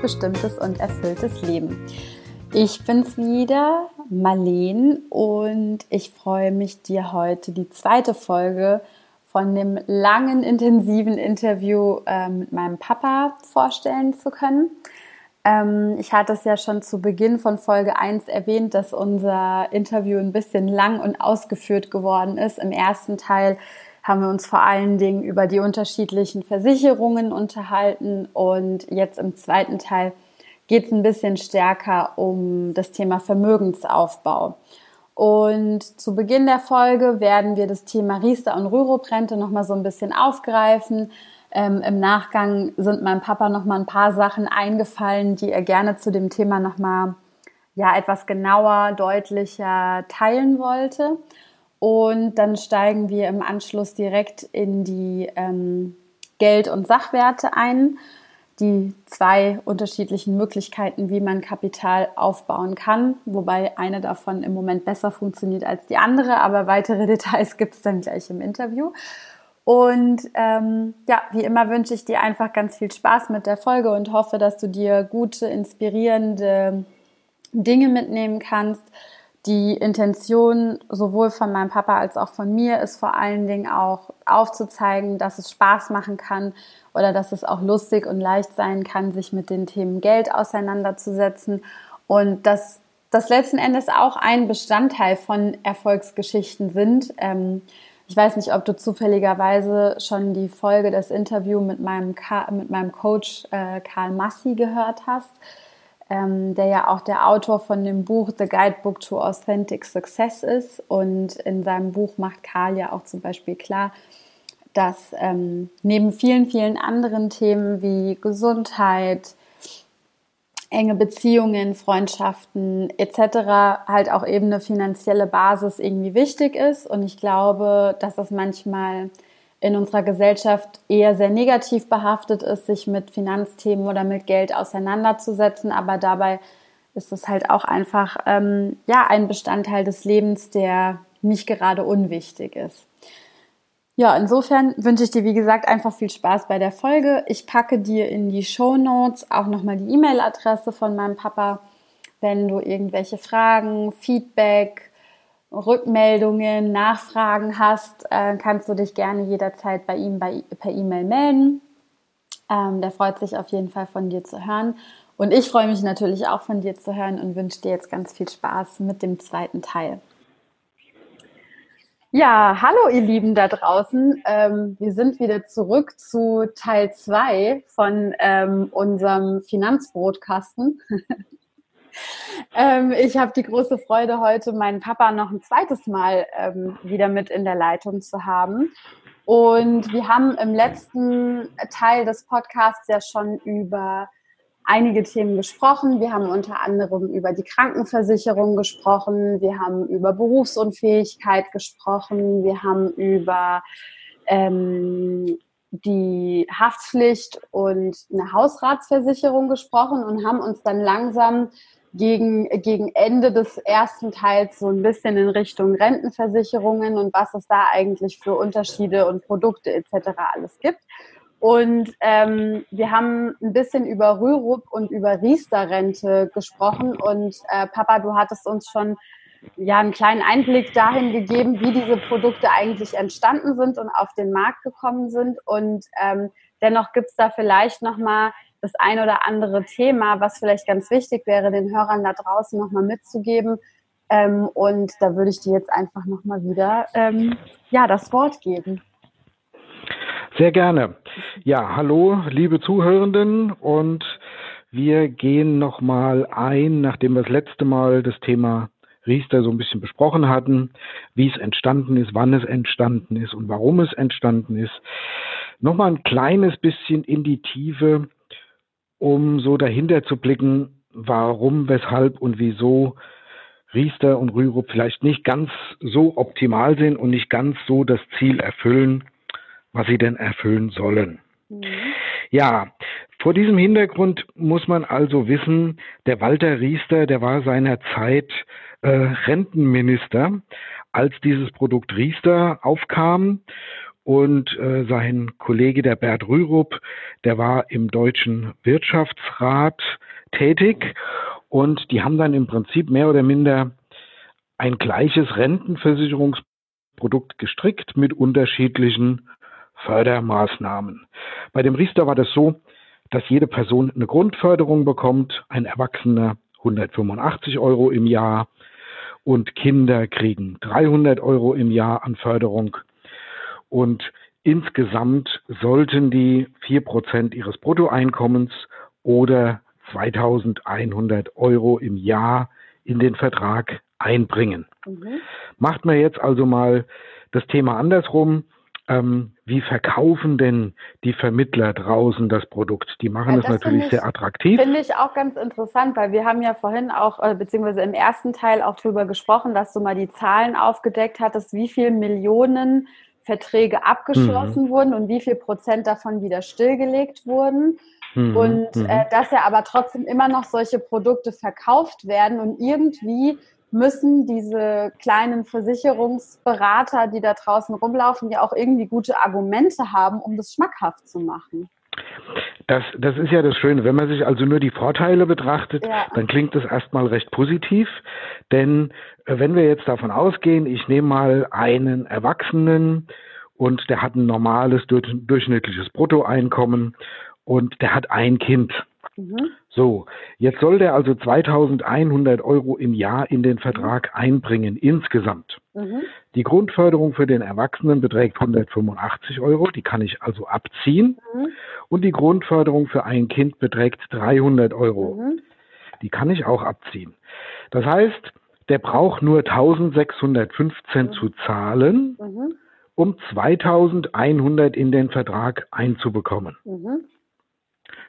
selbstbestimmtes und erfülltes Leben. Ich bin's wieder, Marleen, und ich freue mich, dir heute die zweite Folge von dem langen, intensiven Interview äh, mit meinem Papa vorstellen zu können. Ähm, ich hatte es ja schon zu Beginn von Folge 1 erwähnt, dass unser Interview ein bisschen lang und ausgeführt geworden ist. Im ersten Teil haben wir uns vor allen Dingen über die unterschiedlichen Versicherungen unterhalten und jetzt im zweiten Teil geht es ein bisschen stärker um das Thema Vermögensaufbau. Und zu Beginn der Folge werden wir das Thema Riester und Rüruprente nochmal so ein bisschen aufgreifen. Ähm, Im Nachgang sind meinem Papa nochmal ein paar Sachen eingefallen, die er gerne zu dem Thema nochmal ja, etwas genauer, deutlicher teilen wollte. Und dann steigen wir im Anschluss direkt in die ähm, Geld- und Sachwerte ein, die zwei unterschiedlichen Möglichkeiten, wie man Kapital aufbauen kann, wobei eine davon im Moment besser funktioniert als die andere, aber weitere Details gibt es dann gleich im Interview. Und ähm, ja, wie immer wünsche ich dir einfach ganz viel Spaß mit der Folge und hoffe, dass du dir gute, inspirierende Dinge mitnehmen kannst die Intention sowohl von meinem Papa als auch von mir ist vor allen Dingen auch aufzuzeigen, dass es Spaß machen kann oder dass es auch lustig und leicht sein kann, sich mit den Themen Geld auseinanderzusetzen und dass das letzten Endes auch ein Bestandteil von Erfolgsgeschichten sind. Ähm, ich weiß nicht, ob du zufälligerweise schon die Folge des Interviews mit meinem, mit meinem Coach äh, Karl Massi gehört hast ähm, der ja auch der Autor von dem Buch The Guidebook to Authentic Success ist. Und in seinem Buch macht Karl ja auch zum Beispiel klar, dass ähm, neben vielen, vielen anderen Themen wie Gesundheit, enge Beziehungen, Freundschaften etc. halt auch eben eine finanzielle Basis irgendwie wichtig ist. Und ich glaube, dass das manchmal in unserer Gesellschaft eher sehr negativ behaftet ist, sich mit Finanzthemen oder mit Geld auseinanderzusetzen. Aber dabei ist es halt auch einfach ähm, ja ein Bestandteil des Lebens, der nicht gerade unwichtig ist. Ja, insofern wünsche ich dir, wie gesagt, einfach viel Spaß bei der Folge. Ich packe dir in die Show Notes auch nochmal die E-Mail-Adresse von meinem Papa, wenn du irgendwelche Fragen, Feedback, Rückmeldungen, Nachfragen hast, äh, kannst du dich gerne jederzeit bei ihm bei, per E-Mail melden. Ähm, der freut sich auf jeden Fall von dir zu hören. Und ich freue mich natürlich auch von dir zu hören und wünsche dir jetzt ganz viel Spaß mit dem zweiten Teil. Ja, hallo ihr Lieben da draußen. Ähm, wir sind wieder zurück zu Teil 2 von ähm, unserem Finanzbrotkasten. Ähm, ich habe die große Freude, heute meinen Papa noch ein zweites Mal ähm, wieder mit in der Leitung zu haben. Und wir haben im letzten Teil des Podcasts ja schon über einige Themen gesprochen. Wir haben unter anderem über die Krankenversicherung gesprochen. Wir haben über Berufsunfähigkeit gesprochen. Wir haben über ähm, die Haftpflicht und eine Hausratsversicherung gesprochen und haben uns dann langsam gegen, gegen Ende des ersten Teils so ein bisschen in Richtung Rentenversicherungen und was es da eigentlich für Unterschiede und Produkte etc. alles gibt. Und ähm, wir haben ein bisschen über Rürup und über Riester-Rente gesprochen. Und äh, Papa, du hattest uns schon ja einen kleinen Einblick dahin gegeben, wie diese Produkte eigentlich entstanden sind und auf den Markt gekommen sind. Und ähm, dennoch gibt es da vielleicht noch mal das ein oder andere Thema, was vielleicht ganz wichtig wäre, den Hörern da draußen nochmal mitzugeben. Ähm, und da würde ich dir jetzt einfach nochmal wieder ähm, ja, das Wort geben. Sehr gerne. Ja, hallo, liebe Zuhörenden. Und wir gehen nochmal ein, nachdem wir das letzte Mal das Thema Riester so ein bisschen besprochen hatten, wie es entstanden ist, wann es entstanden ist und warum es entstanden ist. Nochmal ein kleines bisschen in die Tiefe um so dahinter zu blicken, warum, weshalb und wieso Riester und Rürup vielleicht nicht ganz so optimal sind und nicht ganz so das Ziel erfüllen, was sie denn erfüllen sollen. Mhm. Ja, vor diesem Hintergrund muss man also wissen, der Walter Riester, der war seinerzeit äh, Rentenminister, als dieses Produkt Riester aufkam und äh, sein Kollege, der Bert Rürup, der war im Deutschen Wirtschaftsrat tätig und die haben dann im Prinzip mehr oder minder ein gleiches Rentenversicherungsprodukt gestrickt mit unterschiedlichen Fördermaßnahmen. Bei dem Riester war das so, dass jede Person eine Grundförderung bekommt, ein Erwachsener 185 Euro im Jahr und Kinder kriegen 300 Euro im Jahr an Förderung. Und insgesamt sollten die vier Prozent ihres Bruttoeinkommens oder 2100 Euro im Jahr in den Vertrag einbringen. Mhm. Macht man jetzt also mal das Thema andersrum. Ähm, wie verkaufen denn die Vermittler draußen das Produkt? Die machen ja, es natürlich ich, sehr attraktiv. Finde ich auch ganz interessant, weil wir haben ja vorhin auch, äh, beziehungsweise im ersten Teil auch darüber gesprochen, dass du mal die Zahlen aufgedeckt hattest, wie viele Millionen Verträge abgeschlossen mhm. wurden und wie viel Prozent davon wieder stillgelegt wurden. Mhm. Und mhm. äh, dass ja aber trotzdem immer noch solche Produkte verkauft werden und irgendwie müssen diese kleinen Versicherungsberater, die da draußen rumlaufen, ja auch irgendwie gute Argumente haben, um das schmackhaft zu machen. Das, das ist ja das Schöne. Wenn man sich also nur die Vorteile betrachtet, ja. dann klingt das erstmal recht positiv. Denn äh, wenn wir jetzt davon ausgehen, ich nehme mal einen Erwachsenen und der hat ein normales, durchschnittliches Bruttoeinkommen und der hat ein Kind. Mhm. So, jetzt soll der also 2100 Euro im Jahr in den Vertrag einbringen, insgesamt. Mhm. Die Grundförderung für den Erwachsenen beträgt 185 Euro, die kann ich also abziehen. Mhm. Und die Grundförderung für ein Kind beträgt 300 Euro. Mhm. Die kann ich auch abziehen. Das heißt, der braucht nur 1615 mhm. zu zahlen, mhm. um 2100 in den Vertrag einzubekommen.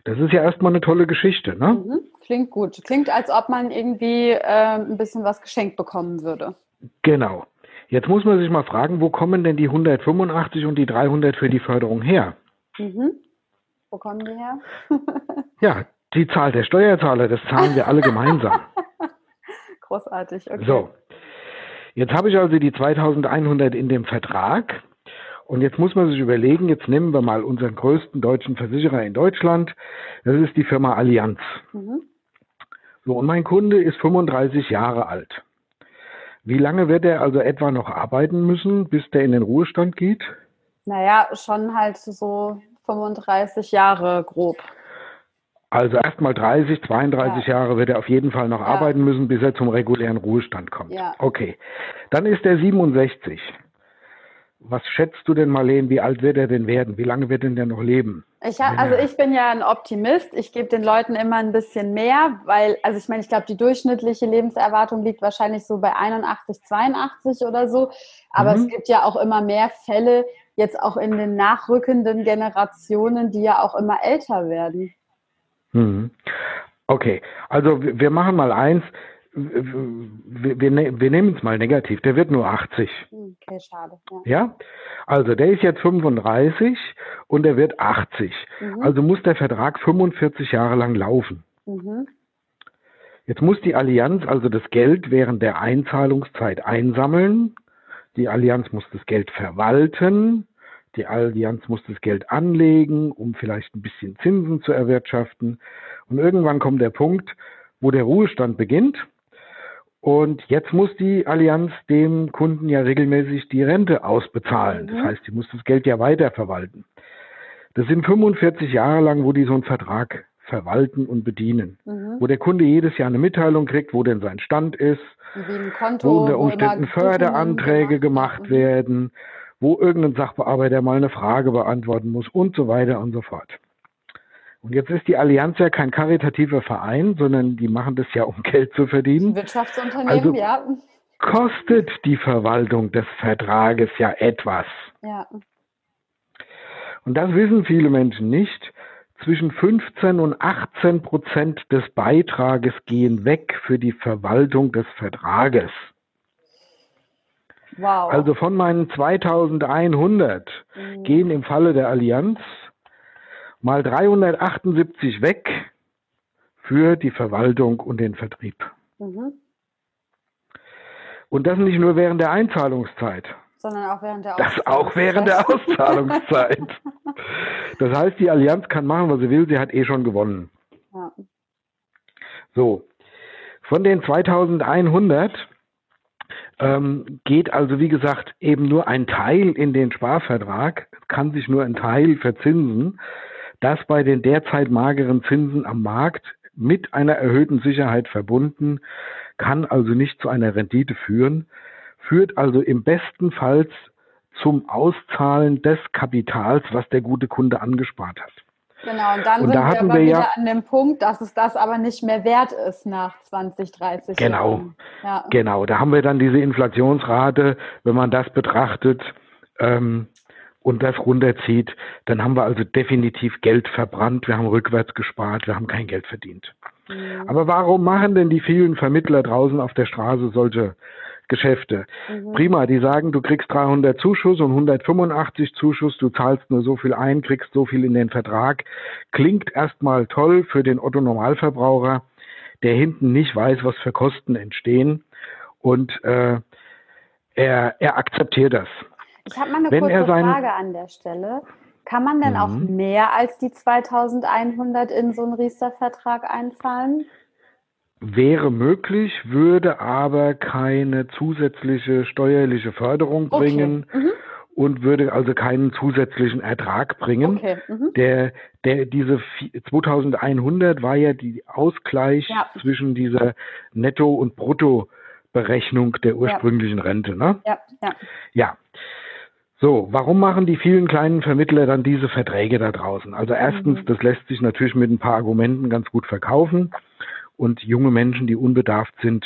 Das ist ja erstmal eine tolle Geschichte, ne? Mhm. Klingt gut. Klingt, als ob man irgendwie äh, ein bisschen was geschenkt bekommen würde. Genau. Jetzt muss man sich mal fragen, wo kommen denn die 185 und die 300 für die Förderung her? Mhm. Wo kommen die her? ja, die Zahl der Steuerzahler, das zahlen wir alle gemeinsam. Großartig, okay. So, jetzt habe ich also die 2100 in dem Vertrag. Und jetzt muss man sich überlegen, jetzt nehmen wir mal unseren größten deutschen Versicherer in Deutschland. Das ist die Firma Allianz. Mhm. So, und mein Kunde ist 35 Jahre alt. Wie lange wird er also etwa noch arbeiten müssen, bis der in den Ruhestand geht? Naja, schon halt so 35 Jahre grob. Also erstmal 30, 32 ja. Jahre wird er auf jeden Fall noch ja. arbeiten müssen, bis er zum regulären Ruhestand kommt. Ja. Okay. Dann ist er 67. Was schätzt du denn, Marlene, wie alt wird er denn werden? Wie lange wird denn der noch leben? Ich, also ich bin ja ein Optimist. Ich gebe den Leuten immer ein bisschen mehr, weil, also ich meine, ich glaube, die durchschnittliche Lebenserwartung liegt wahrscheinlich so bei 81, 82 oder so. Aber mhm. es gibt ja auch immer mehr Fälle, jetzt auch in den nachrückenden Generationen, die ja auch immer älter werden. Mhm. Okay, also wir machen mal eins wir, wir, ne-, wir nehmen es mal negativ, der wird nur 80. Okay, schade. Ja. ja? Also der ist jetzt 35 und der wird 80. Mhm. Also muss der Vertrag 45 Jahre lang laufen. Mhm. Jetzt muss die Allianz also das Geld während der Einzahlungszeit einsammeln. Die Allianz muss das Geld verwalten. Die Allianz muss das Geld anlegen, um vielleicht ein bisschen Zinsen zu erwirtschaften. Und irgendwann kommt der Punkt, wo der Ruhestand beginnt und jetzt muss die Allianz dem Kunden ja regelmäßig die Rente ausbezahlen. Das mhm. heißt, die muss das Geld ja weiterverwalten. Das sind 45 Jahre lang, wo die so einen Vertrag verwalten und bedienen. Mhm. Wo der Kunde jedes Jahr eine Mitteilung kriegt, wo denn sein Stand ist, Konto, wo unter Umständen Förderanträge gemacht mhm. werden, wo irgendein Sachbearbeiter mal eine Frage beantworten muss und so weiter und so fort. Und jetzt ist die Allianz ja kein karitativer Verein, sondern die machen das ja, um Geld zu verdienen. Wirtschaftsunternehmen, also ja. Kostet die Verwaltung des Vertrages ja etwas. Ja. Und das wissen viele Menschen nicht. Zwischen 15 und 18 Prozent des Beitrages gehen weg für die Verwaltung des Vertrages. Wow. Also von meinen 2100 mhm. gehen im Falle der Allianz mal 378 weg für die Verwaltung und den Vertrieb. Mhm. Und das nicht nur während der Einzahlungszeit, sondern auch während der Das auch während der Auszahlungszeit. das heißt, die Allianz kann machen, was sie will, sie hat eh schon gewonnen. Ja. So, von den 2100 ähm, geht also, wie gesagt, eben nur ein Teil in den Sparvertrag, kann sich nur ein Teil verzinsen. Das bei den derzeit mageren Zinsen am Markt mit einer erhöhten Sicherheit verbunden, kann also nicht zu einer Rendite führen, führt also im besten Fall zum Auszahlen des Kapitals, was der gute Kunde angespart hat. Genau, und dann und sind da wir aber wir wieder ja, an dem Punkt, dass es das aber nicht mehr wert ist nach 20, 30 genau, Jahren. Ja. Genau, da haben wir dann diese Inflationsrate, wenn man das betrachtet ähm, und das runterzieht, dann haben wir also definitiv Geld verbrannt, wir haben rückwärts gespart, wir haben kein Geld verdient. Mhm. Aber warum machen denn die vielen Vermittler draußen auf der Straße solche Geschäfte. Mhm. Prima, die sagen, du kriegst 300 Zuschuss und 185 Zuschuss, du zahlst nur so viel ein, kriegst so viel in den Vertrag. Klingt erstmal toll für den Otto Normalverbraucher, der hinten nicht weiß, was für Kosten entstehen und äh, er, er akzeptiert das. Ich habe mal eine Wenn kurze Frage an der Stelle. Kann man denn mhm. auch mehr als die 2100 in so einen Riester-Vertrag einfallen? Wäre möglich, würde aber keine zusätzliche steuerliche Förderung bringen okay. mhm. und würde also keinen zusätzlichen Ertrag bringen. Okay. Mhm. Der, der, diese 2100 war ja die Ausgleich ja. zwischen dieser Netto- und Bruttoberechnung der ursprünglichen ja. Rente. Ne? Ja, ja. ja. So, warum machen die vielen kleinen Vermittler dann diese Verträge da draußen? Also erstens, mhm. das lässt sich natürlich mit ein paar Argumenten ganz gut verkaufen und junge Menschen, die unbedarft sind,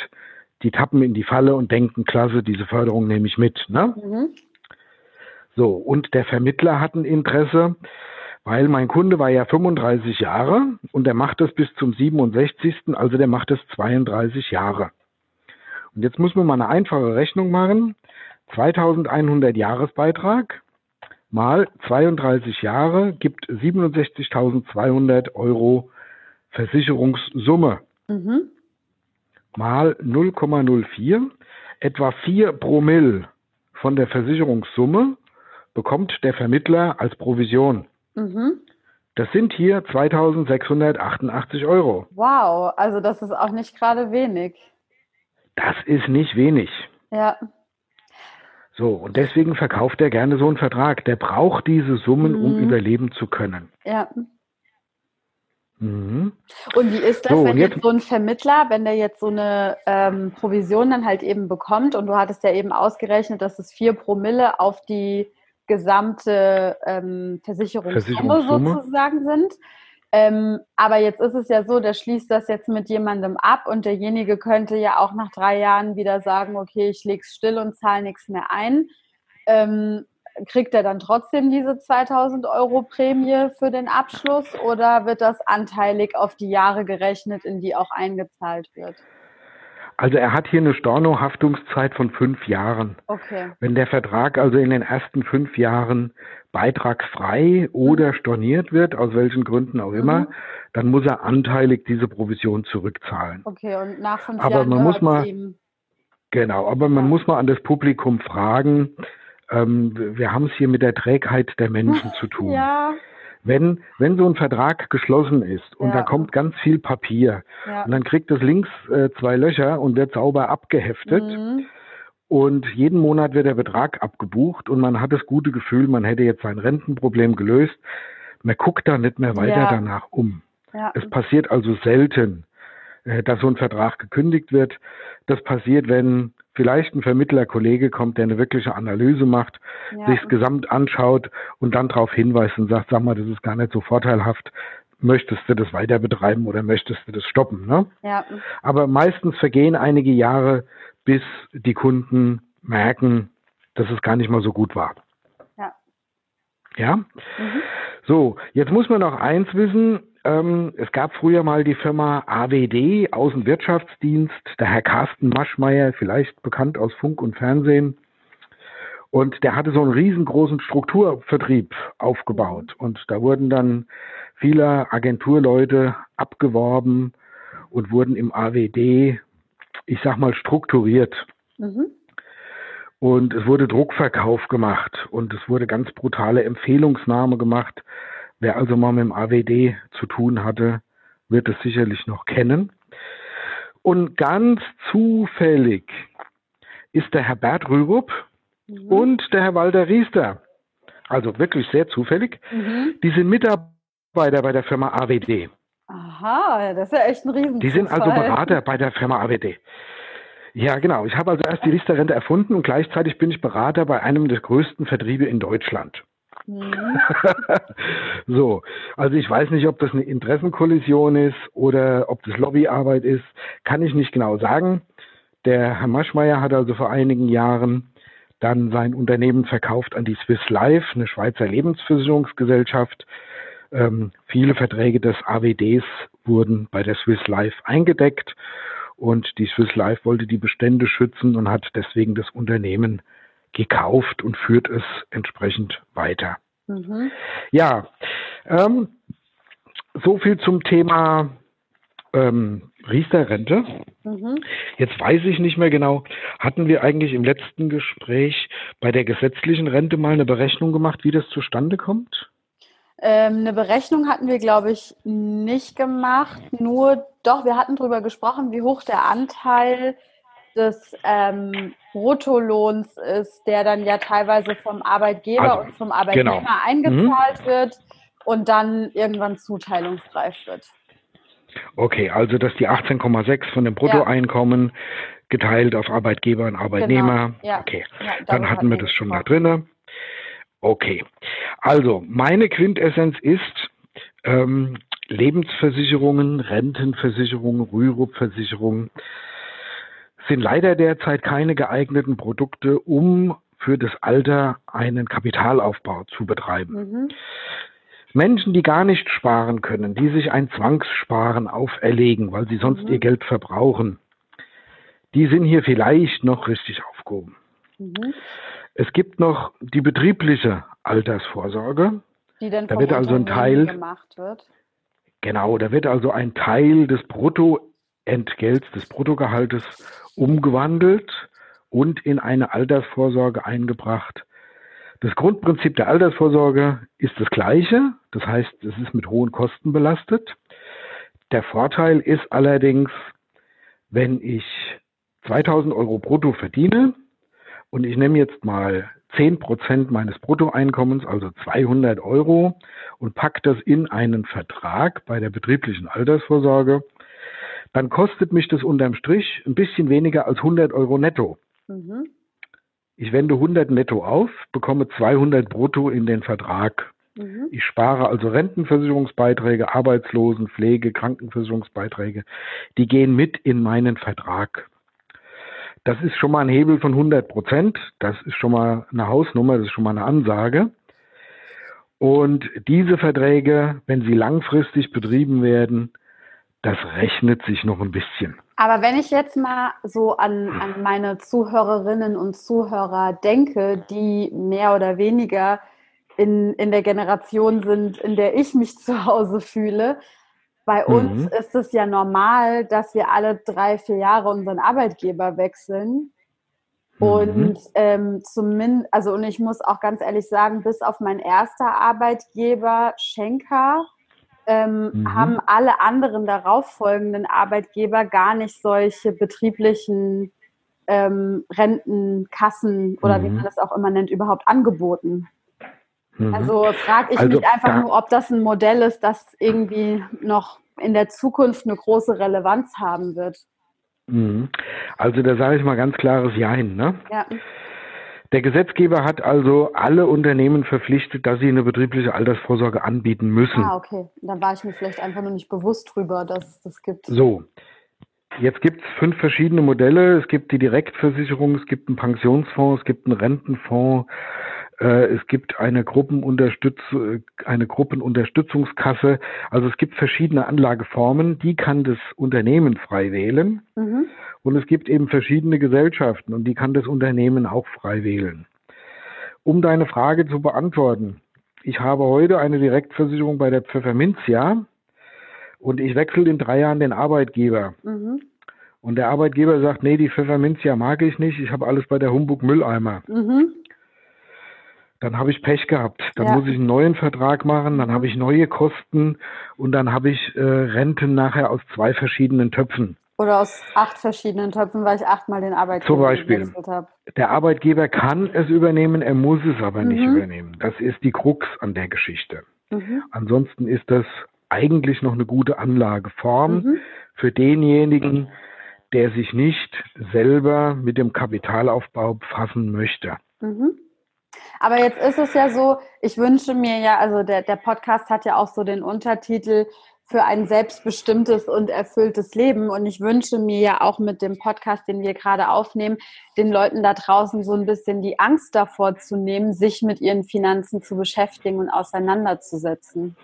die tappen in die Falle und denken, klasse, diese Förderung nehme ich mit. Ne? Mhm. So, und der Vermittler hat ein Interesse, weil mein Kunde war ja 35 Jahre und der macht das bis zum 67. Also der macht das 32 Jahre. Und jetzt muss man mal eine einfache Rechnung machen. 2100 Jahresbeitrag mal 32 Jahre gibt 67.200 Euro Versicherungssumme mhm. mal 0,04, etwa 4 Promille von der Versicherungssumme bekommt der Vermittler als Provision. Mhm. Das sind hier 2688 Euro. Wow, also das ist auch nicht gerade wenig. Das ist nicht wenig. Ja. So, und deswegen verkauft er gerne so einen Vertrag. Der braucht diese Summen, mhm. um überleben zu können. Ja. Mhm. Und wie ist das, so, wenn jetzt, jetzt, so ein Vermittler, wenn der jetzt so eine ähm, Provision dann halt eben bekommt und du hattest ja eben ausgerechnet, dass es vier Promille auf die gesamte ähm, Versicherungssumme, Versicherungssumme sozusagen sind. Ähm, aber jetzt ist es ja so, der schließt das jetzt mit jemandem ab und derjenige könnte ja auch nach drei Jahren wieder sagen, okay, ich lege es still und zahle nichts mehr ein. Ähm, kriegt er dann trotzdem diese 2000 Euro Prämie für den Abschluss oder wird das anteilig auf die Jahre gerechnet, in die auch eingezahlt wird? Also er hat hier eine Storno-Haftungszeit von fünf Jahren. Okay. Wenn der Vertrag also in den ersten fünf Jahren beitragfrei oder mhm. storniert wird, aus welchen Gründen auch immer, mhm. dann muss er anteilig diese Provision zurückzahlen. Okay, und nach fünf aber Jahren man muss mal, Genau, aber man ja. muss mal an das Publikum fragen, ähm, wir haben es hier mit der Trägheit der Menschen zu tun. Ja. Wenn, wenn so ein Vertrag geschlossen ist und ja. da kommt ganz viel Papier ja. und dann kriegt es links äh, zwei Löcher und wird sauber abgeheftet mhm. und jeden Monat wird der Betrag abgebucht und man hat das gute Gefühl, man hätte jetzt sein Rentenproblem gelöst. Man guckt da nicht mehr weiter danach um. Es passiert also selten, äh, dass so ein Vertrag gekündigt wird. Das passiert, wenn vielleicht ein Vermittlerkollege kommt, der eine wirkliche Analyse macht, ja. sich gesamt anschaut und dann darauf hinweist und sagt, sag mal, das ist gar nicht so vorteilhaft. Möchtest du das weiter betreiben oder möchtest du das stoppen? Ne? Ja. Aber meistens vergehen einige Jahre, bis die Kunden merken, dass es gar nicht mal so gut war. Ja. Ja? Mhm. So, jetzt muss man noch eins wissen. Ähm, es gab früher mal die Firma AWD, Außenwirtschaftsdienst, der Herr Carsten Maschmeyer, vielleicht bekannt aus Funk und Fernsehen. Und der hatte so einen riesengroßen Strukturvertrieb aufgebaut. Und da wurden dann viele Agenturleute abgeworben und wurden im AWD, ich sag mal, strukturiert. Mhm. Und es wurde Druckverkauf gemacht und es wurde ganz brutale Empfehlungsnahme gemacht. Wer also mal mit dem AWD zu tun hatte, wird es sicherlich noch kennen. Und ganz zufällig ist der Herr Bert Rürup mhm. und der Herr Walter Riester, also wirklich sehr zufällig, mhm. die sind Mitarbeiter bei der Firma AWD. Aha, das ist ja echt ein Riesen. Die sind also Berater bei der Firma AWD. Ja, genau. Ich habe also erst die Riester-Rente erfunden und gleichzeitig bin ich Berater bei einem der größten Vertriebe in Deutschland. Mhm. so, also ich weiß nicht, ob das eine Interessenkollision ist oder ob das Lobbyarbeit ist, kann ich nicht genau sagen. Der Herr Maschmeyer hat also vor einigen Jahren dann sein Unternehmen verkauft an die Swiss Life, eine Schweizer Lebensversicherungsgesellschaft. Ähm, viele Verträge des AWDs wurden bei der Swiss Life eingedeckt und die Swiss Life wollte die Bestände schützen und hat deswegen das Unternehmen gekauft und führt es entsprechend weiter. Mhm. Ja, ähm, so viel zum Thema ähm, Riester-Rente. Mhm. Jetzt weiß ich nicht mehr genau, hatten wir eigentlich im letzten Gespräch bei der gesetzlichen Rente mal eine Berechnung gemacht, wie das zustande kommt? Ähm, eine Berechnung hatten wir, glaube ich, nicht gemacht. Nur doch, wir hatten darüber gesprochen, wie hoch der Anteil des ähm, Bruttolohns ist, der dann ja teilweise vom Arbeitgeber also, und vom Arbeitnehmer genau. eingezahlt mhm. wird und dann irgendwann zuteilungsreif wird. Okay, also dass die 18,6 von dem Bruttoeinkommen ja. geteilt auf Arbeitgeber und Arbeitnehmer. Genau. Ja. Okay, ja, dann hatten wir das schon da drin. Okay, also meine Quintessenz ist, ähm, Lebensversicherungen, Rentenversicherungen, Rürup-Versicherungen sind leider derzeit keine geeigneten Produkte, um für das Alter einen Kapitalaufbau zu betreiben. Mhm. Menschen, die gar nicht sparen können, die sich ein Zwangssparen auferlegen, weil sie sonst mhm. ihr Geld verbrauchen, die sind hier vielleicht noch richtig aufgehoben. Mhm. Es gibt noch die betriebliche Altersvorsorge. Die dann da wird also ein Teil gemacht wird. Genau, da wird also ein Teil des Bruttoentgelts, des Bruttogehaltes umgewandelt und in eine Altersvorsorge eingebracht. Das Grundprinzip der Altersvorsorge ist das gleiche, das heißt, es ist mit hohen Kosten belastet. Der Vorteil ist allerdings, wenn ich 2000 Euro brutto verdiene und ich nehme jetzt mal 10 Prozent meines Bruttoeinkommens, also 200 Euro, und packe das in einen Vertrag bei der betrieblichen Altersvorsorge, dann kostet mich das unterm Strich ein bisschen weniger als 100 Euro netto. Mhm. Ich wende 100 netto auf, bekomme 200 brutto in den Vertrag. Mhm. Ich spare also Rentenversicherungsbeiträge, Arbeitslosen, Pflege, Krankenversicherungsbeiträge. Die gehen mit in meinen Vertrag. Das ist schon mal ein Hebel von 100 Prozent. Das ist schon mal eine Hausnummer, das ist schon mal eine Ansage. Und diese Verträge, wenn sie langfristig betrieben werden, das rechnet sich noch ein bisschen. Aber wenn ich jetzt mal so an, an meine Zuhörerinnen und Zuhörer denke, die mehr oder weniger in, in der Generation sind, in der ich mich zu Hause fühle, bei uns mhm. ist es ja normal, dass wir alle drei, vier Jahre unseren Arbeitgeber wechseln. Mhm. Und ähm, zumindest, also und ich muss auch ganz ehrlich sagen, bis auf mein erster Arbeitgeber, Schenker, ähm, mhm. haben alle anderen darauffolgenden Arbeitgeber gar nicht solche betrieblichen ähm, Rentenkassen oder wie mhm. man das auch immer nennt, überhaupt angeboten. Mhm. Also frage ich also, mich einfach nur, ob das ein Modell ist, das irgendwie noch in der Zukunft eine große Relevanz haben wird. Mhm. Also da sage ich mal ganz klares Jein. Ne? Ja. Der Gesetzgeber hat also alle Unternehmen verpflichtet, dass sie eine betriebliche Altersvorsorge anbieten müssen. Ah, okay. Da war ich mir vielleicht einfach nur nicht bewusst drüber, dass es das gibt. So. Jetzt gibt es fünf verschiedene Modelle. Es gibt die Direktversicherung, es gibt einen Pensionsfonds, es gibt einen Rentenfonds, es gibt eine, Gruppenunterstütz eine Gruppenunterstützungskasse. Also es gibt verschiedene Anlageformen, die kann das Unternehmen frei wählen. Mhm. Und es gibt eben verschiedene Gesellschaften und die kann das Unternehmen auch frei wählen. Um deine Frage zu beantworten, ich habe heute eine Direktversicherung bei der Pfefferminzia und ich wechsle in drei Jahren den Arbeitgeber. Mhm. Und der Arbeitgeber sagt, nee, die Pfefferminzia mag ich nicht, ich habe alles bei der Humbug Mülleimer. Mhm. Dann habe ich Pech gehabt. Dann ja. muss ich einen neuen Vertrag machen, dann habe ich neue Kosten und dann habe ich äh, Renten nachher aus zwei verschiedenen Töpfen. Oder aus acht verschiedenen Töpfen, weil ich achtmal den Arbeitgeber Zum Beispiel. habe. Der Arbeitgeber kann es übernehmen, er muss es aber mhm. nicht übernehmen. Das ist die Krux an der Geschichte. Mhm. Ansonsten ist das eigentlich noch eine gute Anlageform mhm. für denjenigen, der sich nicht selber mit dem Kapitalaufbau befassen möchte. Mhm. Aber jetzt ist es ja so, ich wünsche mir ja, also der, der Podcast hat ja auch so den Untertitel für ein selbstbestimmtes und erfülltes Leben. Und ich wünsche mir ja auch mit dem Podcast, den wir gerade aufnehmen, den Leuten da draußen so ein bisschen die Angst davor zu nehmen, sich mit ihren Finanzen zu beschäftigen und auseinanderzusetzen.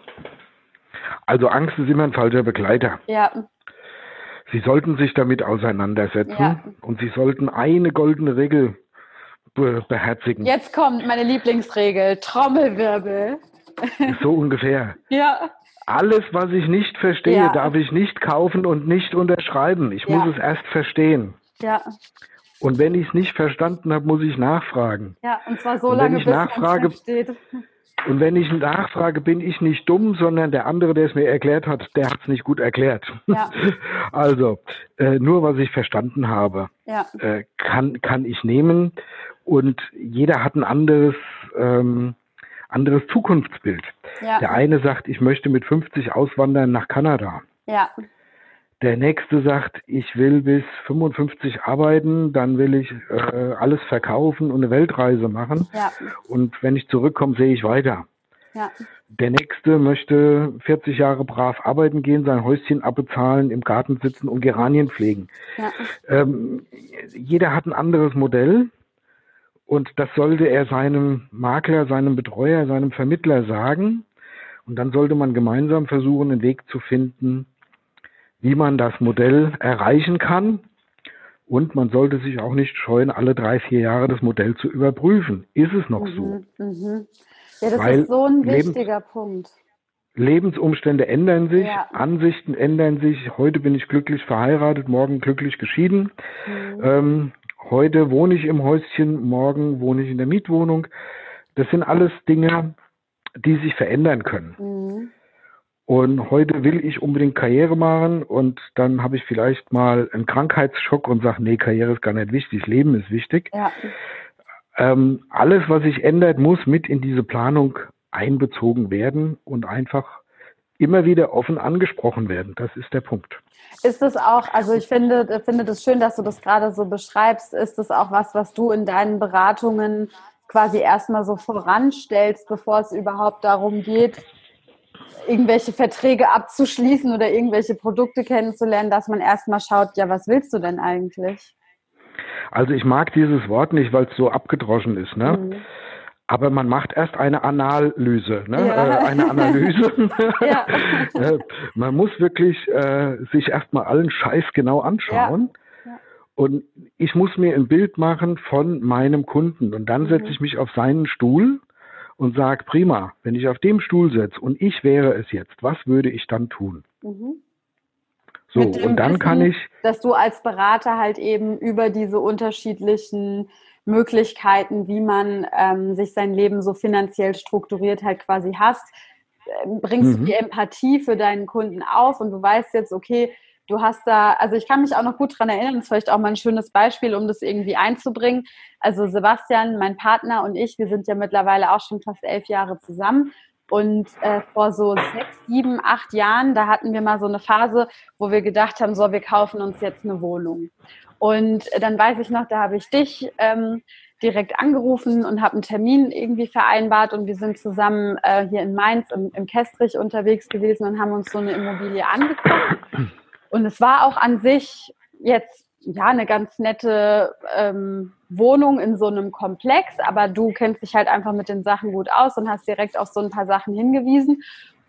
Also Angst ist immer ein falscher Begleiter. Ja. Sie sollten sich damit auseinandersetzen ja. und Sie sollten eine goldene Regel beherzigen. Jetzt kommt meine Lieblingsregel, Trommelwirbel. So ungefähr. ja. Alles, was ich nicht verstehe, ja. darf ich nicht kaufen und nicht unterschreiben. Ich ja. muss es erst verstehen. Ja. Und wenn ich es nicht verstanden habe, muss ich nachfragen. Ja, und zwar so lange, bis nachfrage, es versteht. Und wenn ich nachfrage, bin ich nicht dumm, sondern der andere, der es mir erklärt hat, der hat es nicht gut erklärt. Ja. Also, äh, nur was ich verstanden habe, ja. äh, kann, kann ich nehmen. Und jeder hat ein anderes, ähm, anderes Zukunftsbild. Ja. Der eine sagt, ich möchte mit 50 auswandern nach Kanada. Ja. Der nächste sagt, ich will bis 55 arbeiten, dann will ich äh, alles verkaufen und eine Weltreise machen. Ja. Und wenn ich zurückkomme, sehe ich weiter. Ja. Der nächste möchte 40 Jahre brav arbeiten gehen, sein Häuschen abbezahlen, im Garten sitzen und Geranien pflegen. Ja. Ähm, jeder hat ein anderes Modell und das sollte er seinem Makler, seinem Betreuer, seinem Vermittler sagen. Und dann sollte man gemeinsam versuchen, einen Weg zu finden, wie man das Modell erreichen kann. Und man sollte sich auch nicht scheuen, alle drei, vier Jahre das Modell zu überprüfen. Ist es noch mhm, so? Mhm. Ja, das Weil ist so ein wichtiger Lebens Punkt. Lebensumstände ändern sich, ja. Ansichten ändern sich. Heute bin ich glücklich verheiratet, morgen glücklich geschieden. Mhm. Ähm, heute wohne ich im Häuschen, morgen wohne ich in der Mietwohnung. Das sind alles Dinge, die sich verändern können. Mhm. Und heute will ich unbedingt Karriere machen und dann habe ich vielleicht mal einen Krankheitsschock und sage, nee, Karriere ist gar nicht wichtig, Leben ist wichtig. Ja. Ähm, alles, was sich ändert, muss mit in diese Planung einbezogen werden und einfach immer wieder offen angesprochen werden. Das ist der Punkt. Ist es auch, also ich finde, finde das schön, dass du das gerade so beschreibst. Ist es auch was, was du in deinen Beratungen quasi erstmal so voranstellst, bevor es überhaupt darum geht, irgendwelche Verträge abzuschließen oder irgendwelche Produkte kennenzulernen, dass man erstmal schaut, ja, was willst du denn eigentlich? Also ich mag dieses Wort nicht, weil es so abgedroschen ist, ne? Mhm. Aber man macht erst eine Analyse, ne? Ja. Äh, eine Analyse. Äh, man muss wirklich äh, sich erstmal allen Scheiß genau anschauen. Ja. Und ich muss mir ein Bild machen von meinem Kunden. Und dann setze mhm. ich mich auf seinen Stuhl und sage, prima, wenn ich auf dem Stuhl sitze und ich wäre es jetzt, was würde ich dann tun? Mhm. So, und dann Wissen, kann ich. Dass du als Berater halt eben über diese unterschiedlichen Möglichkeiten, wie man ähm, sich sein Leben so finanziell strukturiert halt quasi hast, äh, bringst mhm. du die Empathie für deinen Kunden auf und du weißt jetzt, okay, du hast da, also ich kann mich auch noch gut daran erinnern, das ist vielleicht auch mal ein schönes Beispiel, um das irgendwie einzubringen. Also Sebastian, mein Partner und ich, wir sind ja mittlerweile auch schon fast elf Jahre zusammen. Und äh, vor so sechs, sieben, acht Jahren, da hatten wir mal so eine Phase, wo wir gedacht haben, so, wir kaufen uns jetzt eine Wohnung. Und dann weiß ich noch, da habe ich dich ähm, direkt angerufen und habe einen Termin irgendwie vereinbart und wir sind zusammen äh, hier in Mainz im, im Kestrich unterwegs gewesen und haben uns so eine Immobilie angeguckt. Und es war auch an sich jetzt ja eine ganz nette ähm, Wohnung in so einem Komplex, aber du kennst dich halt einfach mit den Sachen gut aus und hast direkt auf so ein paar Sachen hingewiesen.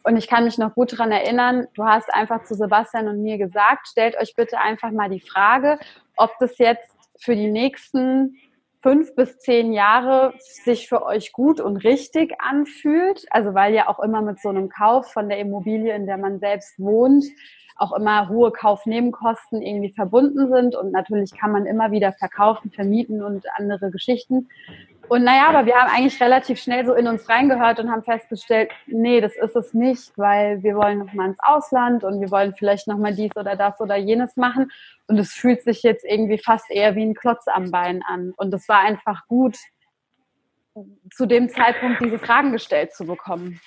Und ich kann mich noch gut daran erinnern, du hast einfach zu Sebastian und mir gesagt, stellt euch bitte einfach mal die Frage, ob das jetzt für die nächsten fünf bis zehn Jahre sich für euch gut und richtig anfühlt. Also weil ja auch immer mit so einem Kauf von der Immobilie, in der man selbst wohnt, auch immer hohe Kaufnebenkosten irgendwie verbunden sind. Und natürlich kann man immer wieder verkaufen, vermieten und andere Geschichten. Und naja, aber wir haben eigentlich relativ schnell so in uns reingehört und haben festgestellt, nee, das ist es nicht, weil wir wollen noch mal ins Ausland und wir wollen vielleicht noch mal dies oder das oder jenes machen. Und es fühlt sich jetzt irgendwie fast eher wie ein Klotz am Bein an. Und es war einfach gut, zu dem Zeitpunkt diese Fragen gestellt zu bekommen.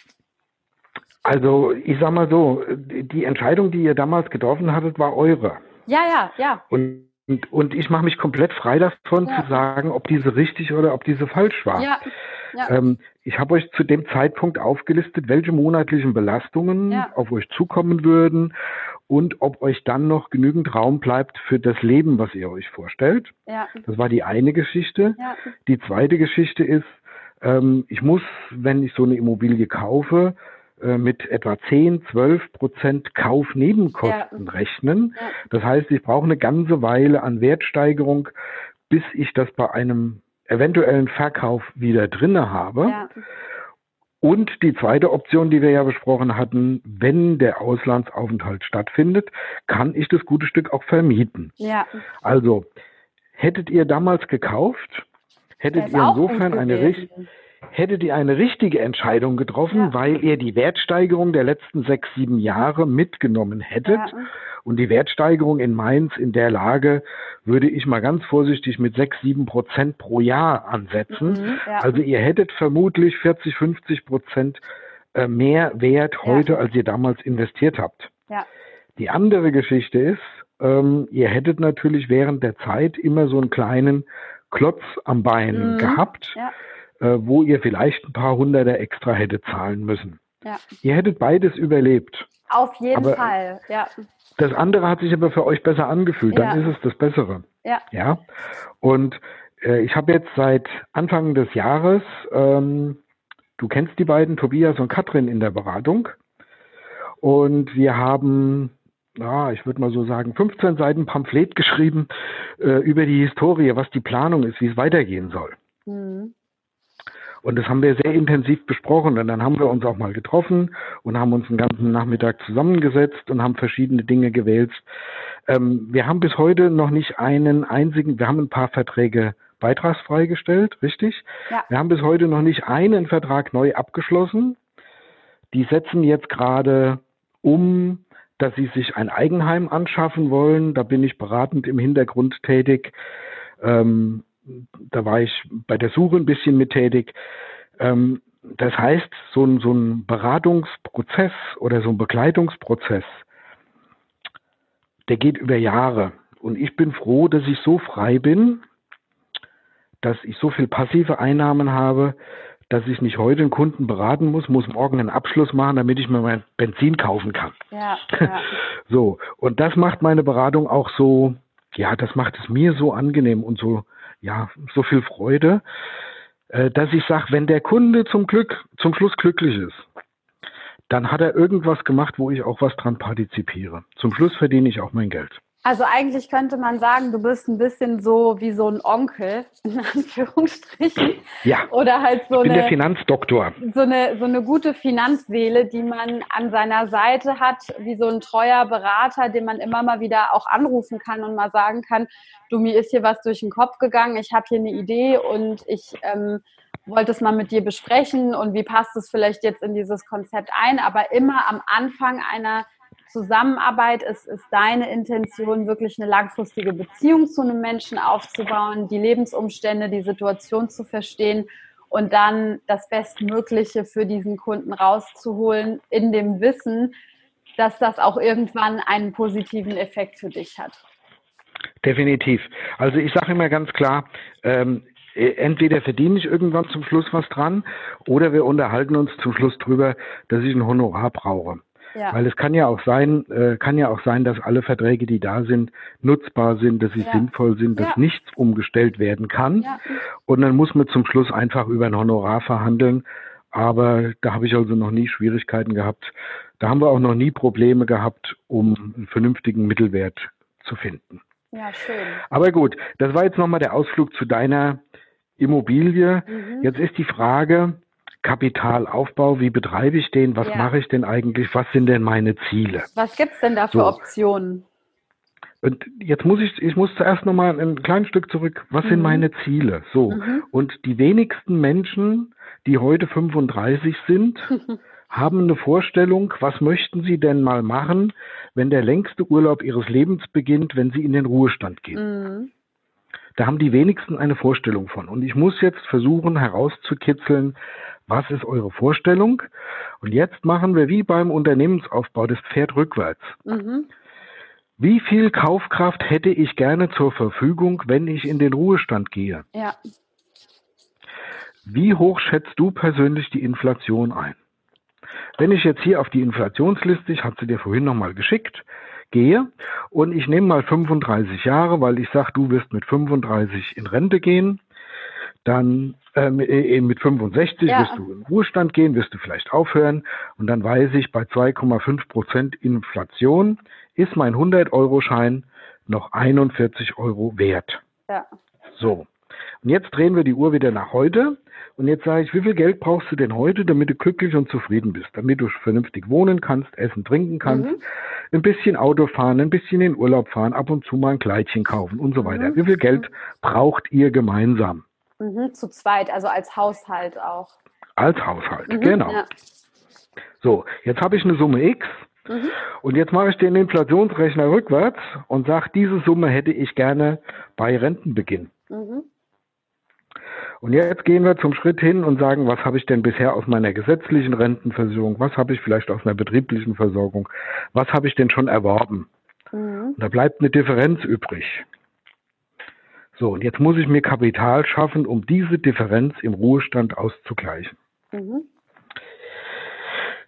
Also ich sag mal so, die Entscheidung, die ihr damals getroffen hattet, war eure. Ja, ja, ja. Und und, und ich mache mich komplett frei davon ja. zu sagen, ob diese richtig oder ob diese falsch war. Ja. Ja. Ähm, ich habe euch zu dem Zeitpunkt aufgelistet, welche monatlichen Belastungen ja. auf euch zukommen würden und ob euch dann noch genügend Raum bleibt für das Leben, was ihr euch vorstellt. Ja. Das war die eine Geschichte. Ja. Die zweite Geschichte ist, ähm, ich muss, wenn ich so eine Immobilie kaufe, mit etwa 10, 12 Prozent Kaufnebenkosten ja. rechnen. Das heißt, ich brauche eine ganze Weile an Wertsteigerung, bis ich das bei einem eventuellen Verkauf wieder drinne habe. Ja. Und die zweite Option, die wir ja besprochen hatten, wenn der Auslandsaufenthalt stattfindet, kann ich das gute Stück auch vermieten. Ja. Also, hättet ihr damals gekauft, hättet ihr insofern eine richtige hättet ihr eine richtige Entscheidung getroffen, ja. weil ihr die Wertsteigerung der letzten sechs, sieben Jahre mitgenommen hättet. Ja. Und die Wertsteigerung in Mainz in der Lage würde ich mal ganz vorsichtig mit sechs, sieben Prozent pro Jahr ansetzen. Mhm, ja. Also ihr hättet vermutlich 40, 50 Prozent äh, mehr Wert heute, als ihr damals investiert habt. Die andere Geschichte ist, ähm, ihr hättet natürlich während der Zeit immer so einen kleinen Klotz am Bein mhm. gehabt. Ja äh, wo ihr vielleicht ein paar Hunderter extra hättet zahlen müssen. Ja. Ihr hättet beides überlebt. Auf jeden aber Fall, ja. Das andere hat sich aber für euch besser angefühlt, dann ja. ist es das Bessere. Ja. ja? Und äh, ich habe jetzt seit Anfang des Jahres, ähm, du kennst die beiden, Tobias und Katrin in der Beratung. Und wir haben ja, ich würde mal so sagen, 15 Seiten Pamphlet geschrieben äh, über die Historie, was die Planung ist, wie es weitergehen soll. Mhm. Und das haben wir sehr intensiv besprochen. Und dann haben wir uns auch mal getroffen und haben uns einen ganzen Nachmittag zusammengesetzt und haben verschiedene Dinge gewählt. Ähm, wir haben bis heute noch nicht einen einzigen, wir haben ein paar Verträge beitragsfrei gestellt, richtig? Ja. Wir haben bis heute noch nicht einen Vertrag neu abgeschlossen. Die setzen jetzt gerade um, dass sie sich ein Eigenheim anschaffen wollen. Da bin ich beratend im Hintergrund tätig. Ähm, da war ich bei der Suche ein bisschen mit tätig. Ähm, das heißt, so ein, so ein Beratungsprozess oder so ein Begleitungsprozess, der geht über Jahre. Und ich bin froh, dass ich so frei bin, dass ich so viel passive Einnahmen habe, dass ich nicht heute einen Kunden beraten muss, muss morgen einen Abschluss machen, damit ich mir mein Benzin kaufen kann. Ja, ja. so, und das macht meine Beratung auch so, ja, das macht es mir so angenehm und so ja, so viel Freude, äh, dass ich sage, wenn der Kunde zum Glück, zum Schluss glücklich ist, dann hat er irgendwas gemacht, wo ich auch was dran partizipiere. Zum Schluss verdiene ich auch mein Geld. Also eigentlich könnte man sagen, du bist ein bisschen so wie so ein Onkel, in Anführungsstrichen. Ja. Oder halt so eine, der Finanzdoktor. So eine, so eine gute Finanzseele, die man an seiner Seite hat, wie so ein treuer Berater, den man immer mal wieder auch anrufen kann und mal sagen kann, du, mir ist hier was durch den Kopf gegangen, ich habe hier eine Idee und ich ähm, wollte es mal mit dir besprechen und wie passt es vielleicht jetzt in dieses Konzept ein, aber immer am Anfang einer Zusammenarbeit ist, ist deine Intention, wirklich eine langfristige Beziehung zu einem Menschen aufzubauen, die Lebensumstände, die Situation zu verstehen und dann das Bestmögliche für diesen Kunden rauszuholen, in dem Wissen, dass das auch irgendwann einen positiven Effekt für dich hat. Definitiv. Also ich sage immer ganz klar, ähm, entweder verdiene ich irgendwann zum Schluss was dran oder wir unterhalten uns zum Schluss drüber, dass ich ein Honorar brauche. Ja. Weil es kann ja auch sein, äh, kann ja auch sein, dass alle Verträge, die da sind, nutzbar sind, dass sie ja. sinnvoll sind, dass ja. nichts umgestellt werden kann. Und dann muss man zum Schluss einfach über ein Honorar verhandeln. Aber da habe ich also noch nie Schwierigkeiten gehabt. Da haben wir auch noch nie Probleme gehabt, um einen vernünftigen Mittelwert zu finden. Ja, schön. Aber gut, das war jetzt nochmal der Ausflug zu deiner Immobilie. Mhm. Jetzt ist die Frage, Kapitalaufbau, wie betreibe ich den, was Ja. mache ich denn eigentlich, was sind denn meine Ziele? Was gibt's denn da für So. Optionen? Und jetzt muss ich, ich muss zuerst nochmal ein kleines Stück zurück. Was sind Mhm. meine Ziele? So. Mhm. Und die wenigsten Menschen, die heute 35 sind, haben eine Vorstellung, was möchten sie denn mal machen, wenn der längste Urlaub ihres Lebens beginnt, wenn sie in den Ruhestand gehen. Mhm. Da haben die wenigsten eine Vorstellung von. Und ich muss jetzt versuchen herauszukitzeln, was ist eure Vorstellung? Und jetzt machen wir wie beim Unternehmensaufbau das Pferd rückwärts. Mhm. Wie viel Kaufkraft hätte ich gerne zur Verfügung, wenn ich in den Ruhestand gehe? Ja. Wie hoch schätzt du persönlich die Inflation ein? Wenn ich jetzt hier auf die Inflationsliste, ich habe sie dir vorhin nochmal geschickt, gehe und ich nehme mal 35 Jahre, weil ich sage, du wirst mit 35 in Rente gehen, dann äh, mit 65 Ja. wirst du in Ruhestand gehen, wirst du vielleicht aufhören und dann weiß ich, bei 2,5 Prozent Inflation ist mein 100-Euro-Schein noch 41 Euro wert. Ja. So. Und jetzt drehen wir die Uhr wieder nach heute. Und jetzt sage ich, wie viel Geld brauchst du denn heute, damit du glücklich und zufrieden bist? Damit du vernünftig wohnen kannst, essen, trinken kannst, Mhm. ein bisschen Auto fahren, ein bisschen in Urlaub fahren, ab und zu mal ein Kleidchen kaufen und so weiter. Mhm. Wie viel Geld braucht ihr gemeinsam Mhm. Zu zweit, also als Haushalt auch. als Haushalt? Mhm. Genau. Ja. So, jetzt habe ich eine Summe X Mhm. und jetzt mache ich den Inflationsrechner rückwärts und sage, diese Summe hätte ich gerne bei Rentenbeginn. Mhm. Und jetzt gehen wir zum Schritt hin und sagen, was habe ich denn bisher aus meiner gesetzlichen Rentenversicherung, was habe ich vielleicht aus einer betrieblichen Versorgung, was habe ich denn schon erworben? Mhm. Da bleibt eine Differenz übrig. So, und jetzt muss ich mir Kapital schaffen, um diese Differenz im Ruhestand auszugleichen. Mhm.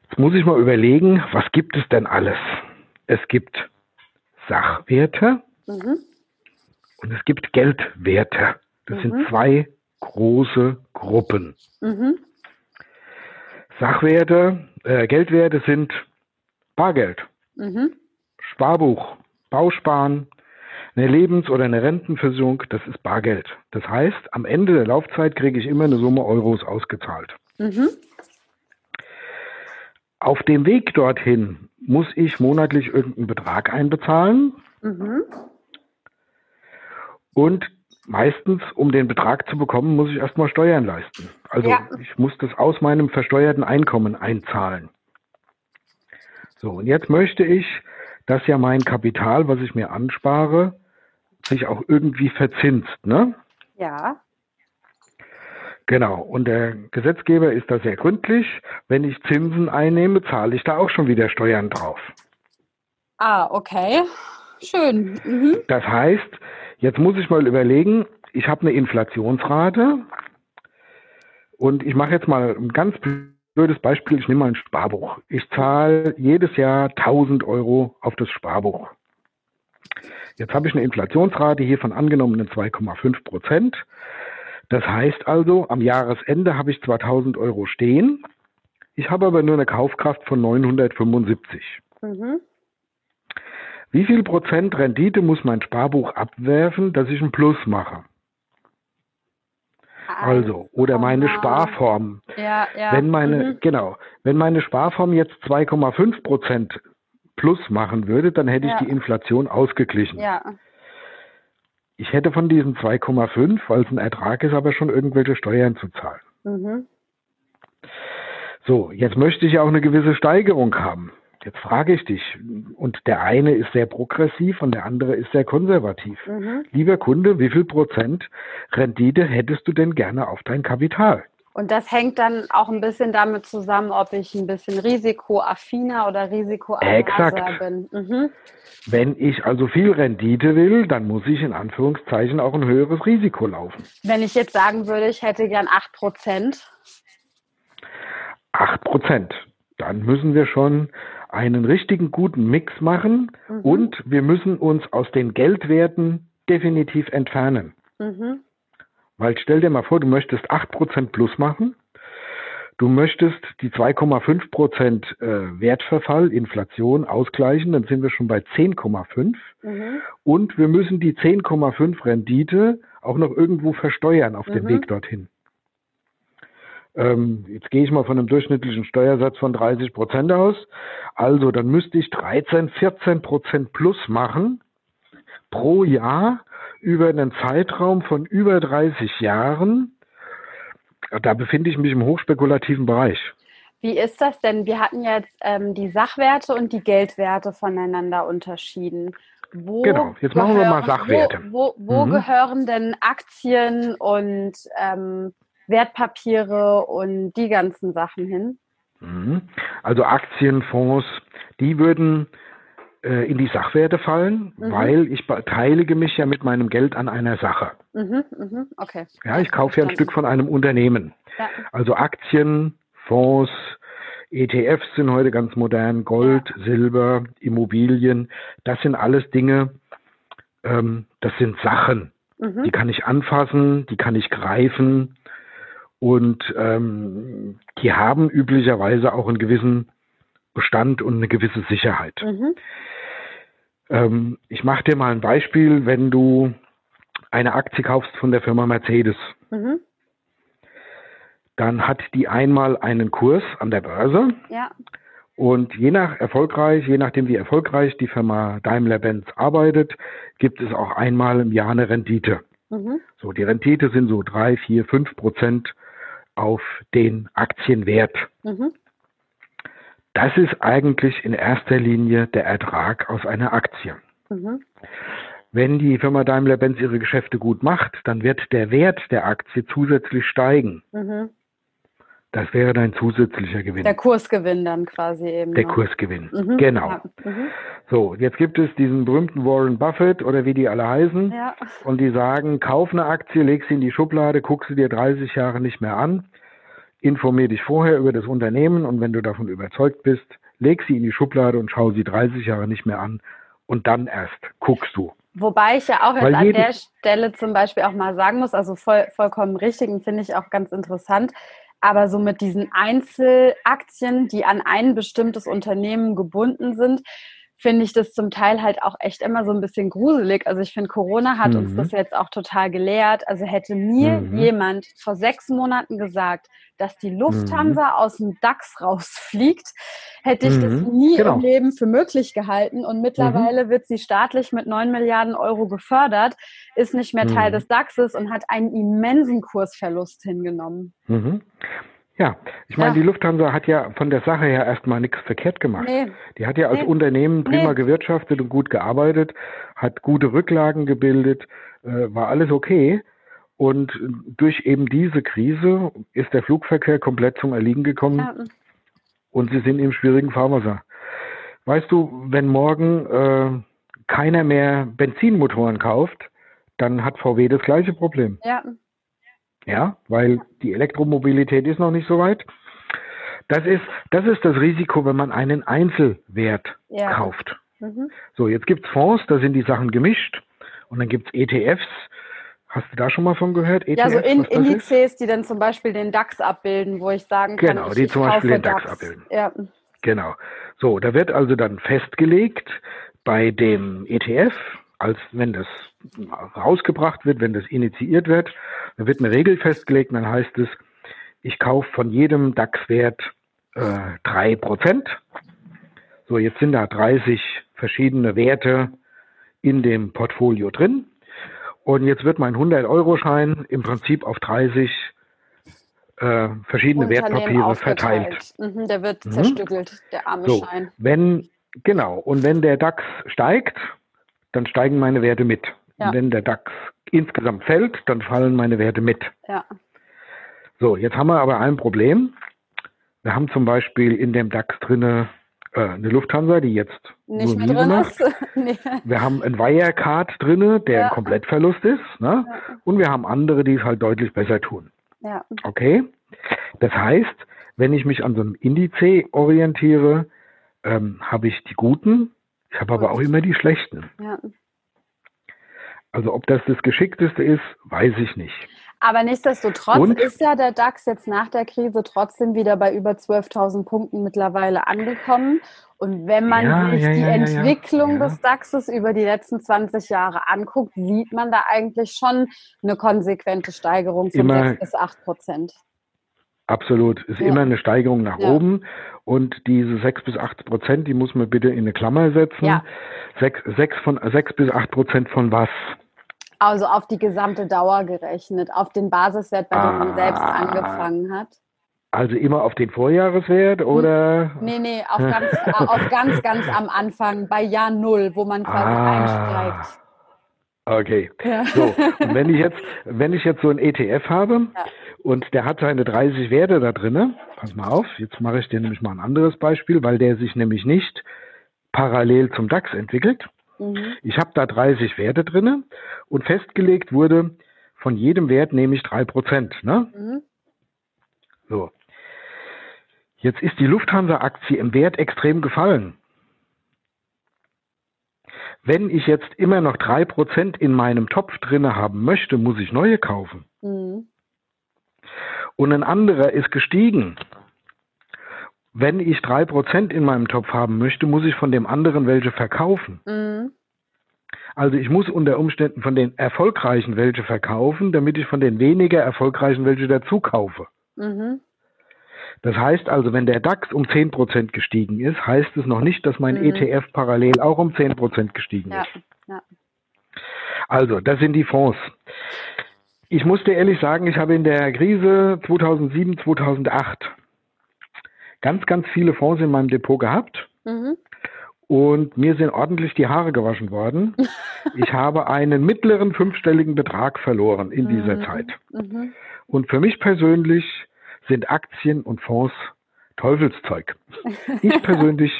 Jetzt muss ich mal überlegen, was gibt es denn alles? Es gibt Sachwerte Mhm. und es gibt Geldwerte. Das Mhm. sind zwei große Gruppen. Mhm. Sachwerte, äh, Geldwerte sind Bargeld, Mhm. Sparbuch, Bausparen, eine Lebens- oder eine Rentenversicherung, das ist Bargeld. Das heißt, am Ende der Laufzeit kriege ich immer eine Summe Euros ausgezahlt. Mhm. Auf dem Weg dorthin muss ich monatlich irgendeinen Betrag einbezahlen Mhm. und meistens, um den Betrag zu bekommen, muss ich erstmal Steuern leisten. Also Ja. ich muss das aus meinem versteuerten Einkommen einzahlen. So, und jetzt möchte ich, dass ja mein Kapital, was ich mir anspare, sich auch irgendwie verzinst. Ne? Ja. Genau. Und der Gesetzgeber ist da sehr gründlich. Wenn ich Zinsen einnehme, zahle ich da auch schon wieder Steuern drauf. Ah, okay. Schön. Mhm. Das heißt, jetzt muss ich mal überlegen, ich habe eine Inflationsrate und ich mache jetzt mal ein ganz blödes Beispiel, ich nehme mal ein Sparbuch. Ich zahle jedes Jahr 1000 Euro auf das Sparbuch. Jetzt habe ich eine Inflationsrate hier von angenommenen 2,5 Prozent. Das heißt also, am Jahresende habe ich zwar 1000 Euro stehen, ich habe aber nur eine Kaufkraft von 975. Mhm. Wie viel Prozent Rendite muss mein Sparbuch abwerfen, dass ich ein Plus mache? Also, oder meine Komma. Sparform. Ja, ja. Wenn meine, Mhm. genau, wenn meine Sparform jetzt 2,5 Prozent plus machen würde, dann hätte Ja. ich die Inflation ausgeglichen. Ja. Ich hätte von diesen 2,5, weil es ein Ertrag ist, aber schon irgendwelche Steuern zu zahlen. Mhm. So, jetzt möchte ich ja auch eine gewisse Steigerung haben. Jetzt frage ich dich, und der eine ist sehr progressiv und der andere ist sehr konservativ. Mhm. Lieber Kunde, wie viel Prozent Rendite hättest du denn gerne auf dein Kapital? Und das hängt dann auch ein bisschen damit zusammen, ob ich ein bisschen risikoaffiner oder risikoaverser bin. Mhm. Wenn ich also viel Rendite will, dann muss ich in Anführungszeichen auch ein höheres Risiko laufen. Wenn ich jetzt sagen würde, ich hätte gern 8 Prozent. 8 Prozent. Dann müssen wir schon einen richtigen guten Mix machen Mhm. und wir müssen uns aus den Geldwerten definitiv entfernen. Mhm. Weil stell dir mal vor, du möchtest 8% plus machen. Du möchtest die 2,5% äh, Wertverfall, Inflation ausgleichen, dann sind wir schon bei 10,5. Mhm. Und wir müssen die 10,5 Rendite auch noch irgendwo versteuern auf dem Mhm. Weg dorthin. Ähm, jetzt gehe ich mal von einem durchschnittlichen Steuersatz von 30 Prozent aus. Also dann müsste ich 13, 14 Prozent plus machen pro Jahr über einen Zeitraum von über 30 Jahren. Da befinde ich mich im hochspekulativen Bereich. Wie ist das denn? Wir hatten jetzt ähm, die Sachwerte und die Geldwerte voneinander unterschieden. Wo genau, jetzt machen gehören, wir mal Sachwerte. Wo, wo, wo mhm. gehören denn Aktien und ähm, Wertpapiere und die ganzen Sachen hin? Mhm. Also Aktienfonds, die würden äh, in die Sachwerte fallen, mhm. weil ich beteilige mich ja mit meinem Geld an einer Sache. Mhm, mh, okay. Ja, ich kaufe ja ein Stück von einem Unternehmen. Ja. Also Aktien, Fonds, ETFs sind heute ganz modern, Gold, ja. Silber, Immobilien, das sind alles Dinge, ähm, das sind Sachen. Mhm. Die kann ich anfassen, die kann ich greifen und ähm, die haben üblicherweise auch einen gewissen Bestand und eine gewisse Sicherheit. Mhm. Ähm, ich mache dir mal ein Beispiel, wenn du eine Aktie kaufst von der Firma Mercedes. Mhm dann hat die einmal einen Kurs an der Börse. Ja. Und je nach erfolgreich, je nachdem wie erfolgreich die Firma Daimler-Benz arbeitet, gibt es auch einmal im Jahr eine Rendite. Mhm. So, die Rendite sind so drei, vier, fünf Prozent auf den Aktienwert. Mhm. Das ist eigentlich in erster Linie der Ertrag aus einer Aktie. Mhm. Wenn die Firma Daimler-Benz ihre Geschäfte gut macht, dann wird der Wert der Aktie zusätzlich steigen. Mhm. Das wäre dein zusätzlicher Gewinn. Der Kursgewinn dann quasi eben. Der noch. Kursgewinn, mhm. genau. Ja. Mhm. So, jetzt gibt es diesen berühmten Warren Buffett oder wie die alle heißen. Ja. Und die sagen, kauf eine Aktie, leg sie in die Schublade, guck sie dir 30 Jahre nicht mehr an, informier dich vorher über das Unternehmen und wenn du davon überzeugt bist, leg sie in die Schublade und schau sie 30 Jahre nicht mehr an und dann erst guckst du. Wobei ich ja auch jetzt an der Stelle zum Beispiel auch mal sagen muss, also voll, vollkommen richtig und finde ich auch ganz interessant, aber so mit diesen Einzelaktien, die an ein bestimmtes Unternehmen gebunden sind, finde ich das zum Teil halt auch echt immer so ein bisschen gruselig. Also ich finde, Corona hat mhm. uns das jetzt auch total gelehrt. Also hätte mir mhm. jemand vor sechs Monaten gesagt, dass die Lufthansa mhm. aus dem DAX rausfliegt, hätte ich das mhm. nie genau. im Leben für möglich gehalten. Und mittlerweile mhm. wird sie staatlich mit neun Milliarden Euro gefördert, ist nicht mehr Teil mhm. des DAXes und hat einen immensen Kursverlust hingenommen. Ja, ich meine, ja. die Lufthansa hat ja von der Sache her erstmal nichts verkehrt gemacht. Nee. Die hat ja als nee. Unternehmen prima nee. gewirtschaftet und gut gearbeitet, hat gute Rücklagen gebildet, äh, war alles okay. Und durch eben diese Krise ist der Flugverkehr komplett zum Erliegen gekommen ja. und sie sind im schwierigen Fahrwasser. Weißt du, wenn morgen äh, keiner mehr Benzinmotoren kauft, dann hat VW das gleiche Problem. Ja. Ja, weil die Elektromobilität ist noch nicht so weit. Das ist, das ist das Risiko, wenn man einen Einzelwert ja. kauft. Mhm. So, jetzt gibt es Fonds, da sind die Sachen gemischt. Und dann gibt es ETFs. Hast du da schon mal von gehört? ETFs, ja, so in, Indizes, die dann zum Beispiel den DAX abbilden, wo ich sagen kann, genau, die zum Beispiel den DAX, DAX abbilden. Ja. Genau. So, da wird also dann festgelegt bei dem ETF, als wenn das rausgebracht wird, wenn das initiiert wird, da wird eine Regel festgelegt, dann heißt es, ich kaufe von jedem DAX-Wert äh, 3%. So, jetzt sind da 30 verschiedene Werte in dem Portfolio drin. Und jetzt wird mein 100-Euro-Schein im Prinzip auf 30 äh, verschiedene Wertpapiere verteilt. Mhm, der wird mhm. zerstückelt, der arme so, Schein. Wenn, genau, und wenn der DAX steigt, dann steigen meine Werte mit. Ja. wenn der DAX insgesamt fällt, dann fallen meine Werte mit. Ja. So, jetzt haben wir aber ein Problem. Wir haben zum Beispiel in dem DAX drinne äh, eine Lufthansa, die jetzt nicht mehr drin macht. ist. nee. Wir haben ein Wirecard drinne, der ja. ein Komplettverlust ist. Ne? Und wir haben andere, die es halt deutlich besser tun. Okay? Das heißt, wenn ich mich an so einem Indiz orientiere, ähm, habe ich die guten, ich habe aber auch immer die schlechten. Ja. Also ob das das Geschickteste ist, weiß ich nicht. Aber nichtsdestotrotz Und? ist ja der DAX jetzt nach der Krise trotzdem wieder bei über 12.000 Punkten mittlerweile angekommen. Und wenn man ja, sich ja, die ja, Entwicklung des DAXes über die letzten 20 Jahre anguckt, sieht man da eigentlich schon eine konsequente Steigerung von Immer, 6 bis 8 Prozent. Absolut. Ist Ja. immer eine Steigerung nach Ja. oben. Und diese 6 bis 8 Prozent, die muss man bitte in eine Klammer setzen. Ja. 6, 6, von, 6 bis 8 Prozent von was? Also auf die gesamte Dauer gerechnet, auf den Basiswert, bei dem man selbst Ah. angefangen hat. Also immer auf den Vorjahreswert oder? Nee, nee, auf ganz, auf ganz, ganz am Anfang, bei Jahr Null, wo man quasi Ah. einsteigt. Okay. Ja. So, und wenn ich jetzt, wenn ich jetzt so ein ETF habe Ja. Und der hat seine 30 Werte da drinne, pass mal auf, jetzt mache ich dir nämlich mal ein anderes Beispiel, weil der sich nämlich nicht parallel zum DAX entwickelt. Mhm. Ich habe da 30 Werte drinne und festgelegt wurde, von jedem Wert nehme ich 3%. Ne? Mhm. So. Jetzt ist die Lufthansa-Aktie im Wert extrem gefallen. Wenn ich jetzt immer noch 3% in meinem Topf drinne haben möchte, muss ich neue kaufen. Mhm. Und ein anderer ist gestiegen. Wenn ich 3% in meinem Topf haben möchte, muss ich von dem anderen welche verkaufen. Mhm. Also ich muss unter Umständen von den erfolgreichen welche verkaufen, damit ich von den weniger erfolgreichen welche dazu kaufe. Mhm. Das heißt also, wenn der DAX um 10% gestiegen ist, heißt es noch nicht, dass mein Mhm. ETF parallel auch um 10% gestiegen Ja, ist. ja. Also, das sind die Fonds. Ich muss dir ehrlich sagen, ich habe in der Krise 2007, 2008 ganz, ganz viele Fonds in meinem Depot gehabt Mhm. und mir sind ordentlich die Haare gewaschen worden. Ich habe einen mittleren fünfstelligen Betrag verloren in dieser Mhm. Zeit. Mhm. Und für mich persönlich sind Aktien und Fonds Teufelszeug. Ich persönlich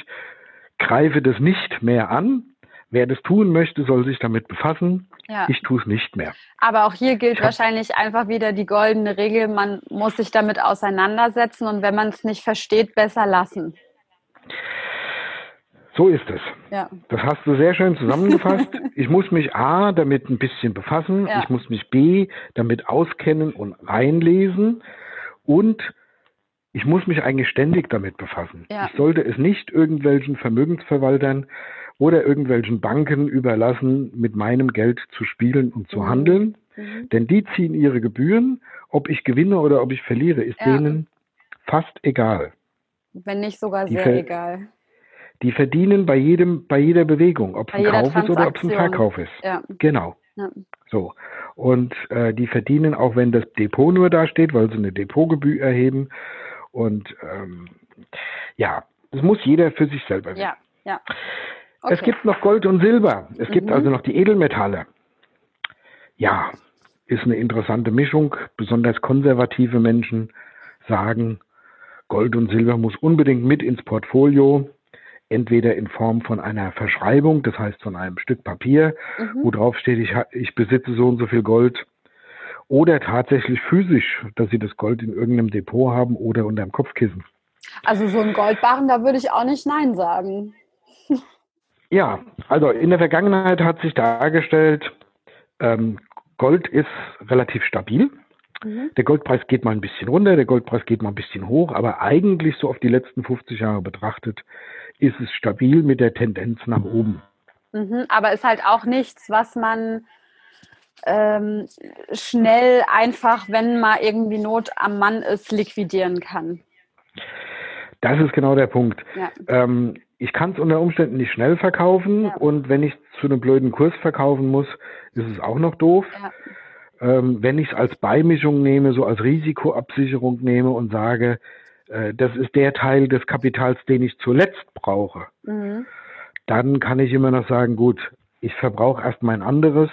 greife das nicht mehr an. Wer das tun möchte, soll sich damit befassen. Ja. Ich tue es nicht mehr. Aber auch hier gilt wahrscheinlich einfach wieder die goldene Regel, man muss sich damit auseinandersetzen und wenn man es nicht versteht, besser lassen. So ist es. Ja. Das hast du sehr schön zusammengefasst. Ich muss mich A damit ein bisschen befassen. Ja. Ich muss mich B damit auskennen und reinlesen. Und ich muss mich eigentlich ständig damit befassen. Ja. Ich sollte es nicht irgendwelchen Vermögensverwaltern oder irgendwelchen Banken überlassen, mit meinem Geld zu spielen und zu Mhm. handeln. Mhm. Denn die ziehen ihre Gebühren. Ob ich gewinne oder ob ich verliere, ist Ja. denen fast egal. Wenn nicht sogar Die sehr egal. Die verdienen bei jedem, bei jeder Bewegung, ob es ein Kauf ist oder ob es ein. Verkauf ist. Ja. Genau. Ja. So. Und äh, die verdienen auch, wenn das Depot nur da steht, weil sie eine Depotgebühr erheben. Und ähm, ja, das muss jeder für sich selber wissen. Ja. Ja. Es gibt noch Gold und Silber. Es gibt Mhm. also noch die Edelmetalle. Ja, ist eine interessante Mischung. Besonders konservative Menschen sagen, Gold und Silber muss unbedingt mit ins Portfolio, entweder in Form von einer Verschreibung, das heißt von einem Stück Papier, Mhm. wo drauf steht, ich, ich besitze so und so viel Gold, oder tatsächlich physisch, dass sie das Gold in irgendeinem Depot haben oder unterm Kopfkissen. Also so ein Goldbarren, da würde ich auch nicht Nein sagen. Ja, also in der Vergangenheit hat sich dargestellt, ähm, Gold ist relativ stabil. Mhm. Der Goldpreis geht mal ein bisschen runter, der Goldpreis geht mal ein bisschen hoch, aber eigentlich so auf die letzten 50 Jahre betrachtet, ist es stabil mit der Tendenz nach oben. Mhm. Aber ist halt auch nichts, was man ähm, schnell einfach, wenn mal irgendwie Not am Mann ist, liquidieren kann. Das ist genau der Punkt. Ja. Ähm, ich kann es unter Umständen nicht schnell verkaufen Ja. und wenn ich es zu einem blöden Kurs verkaufen muss, ist es auch noch doof. Ja. Ähm, wenn ich es als Beimischung nehme, so als Risikoabsicherung nehme und sage, äh, das ist der Teil des Kapitals, den ich zuletzt brauche, Mhm. dann kann ich immer noch sagen, gut, ich verbrauche erst mein anderes,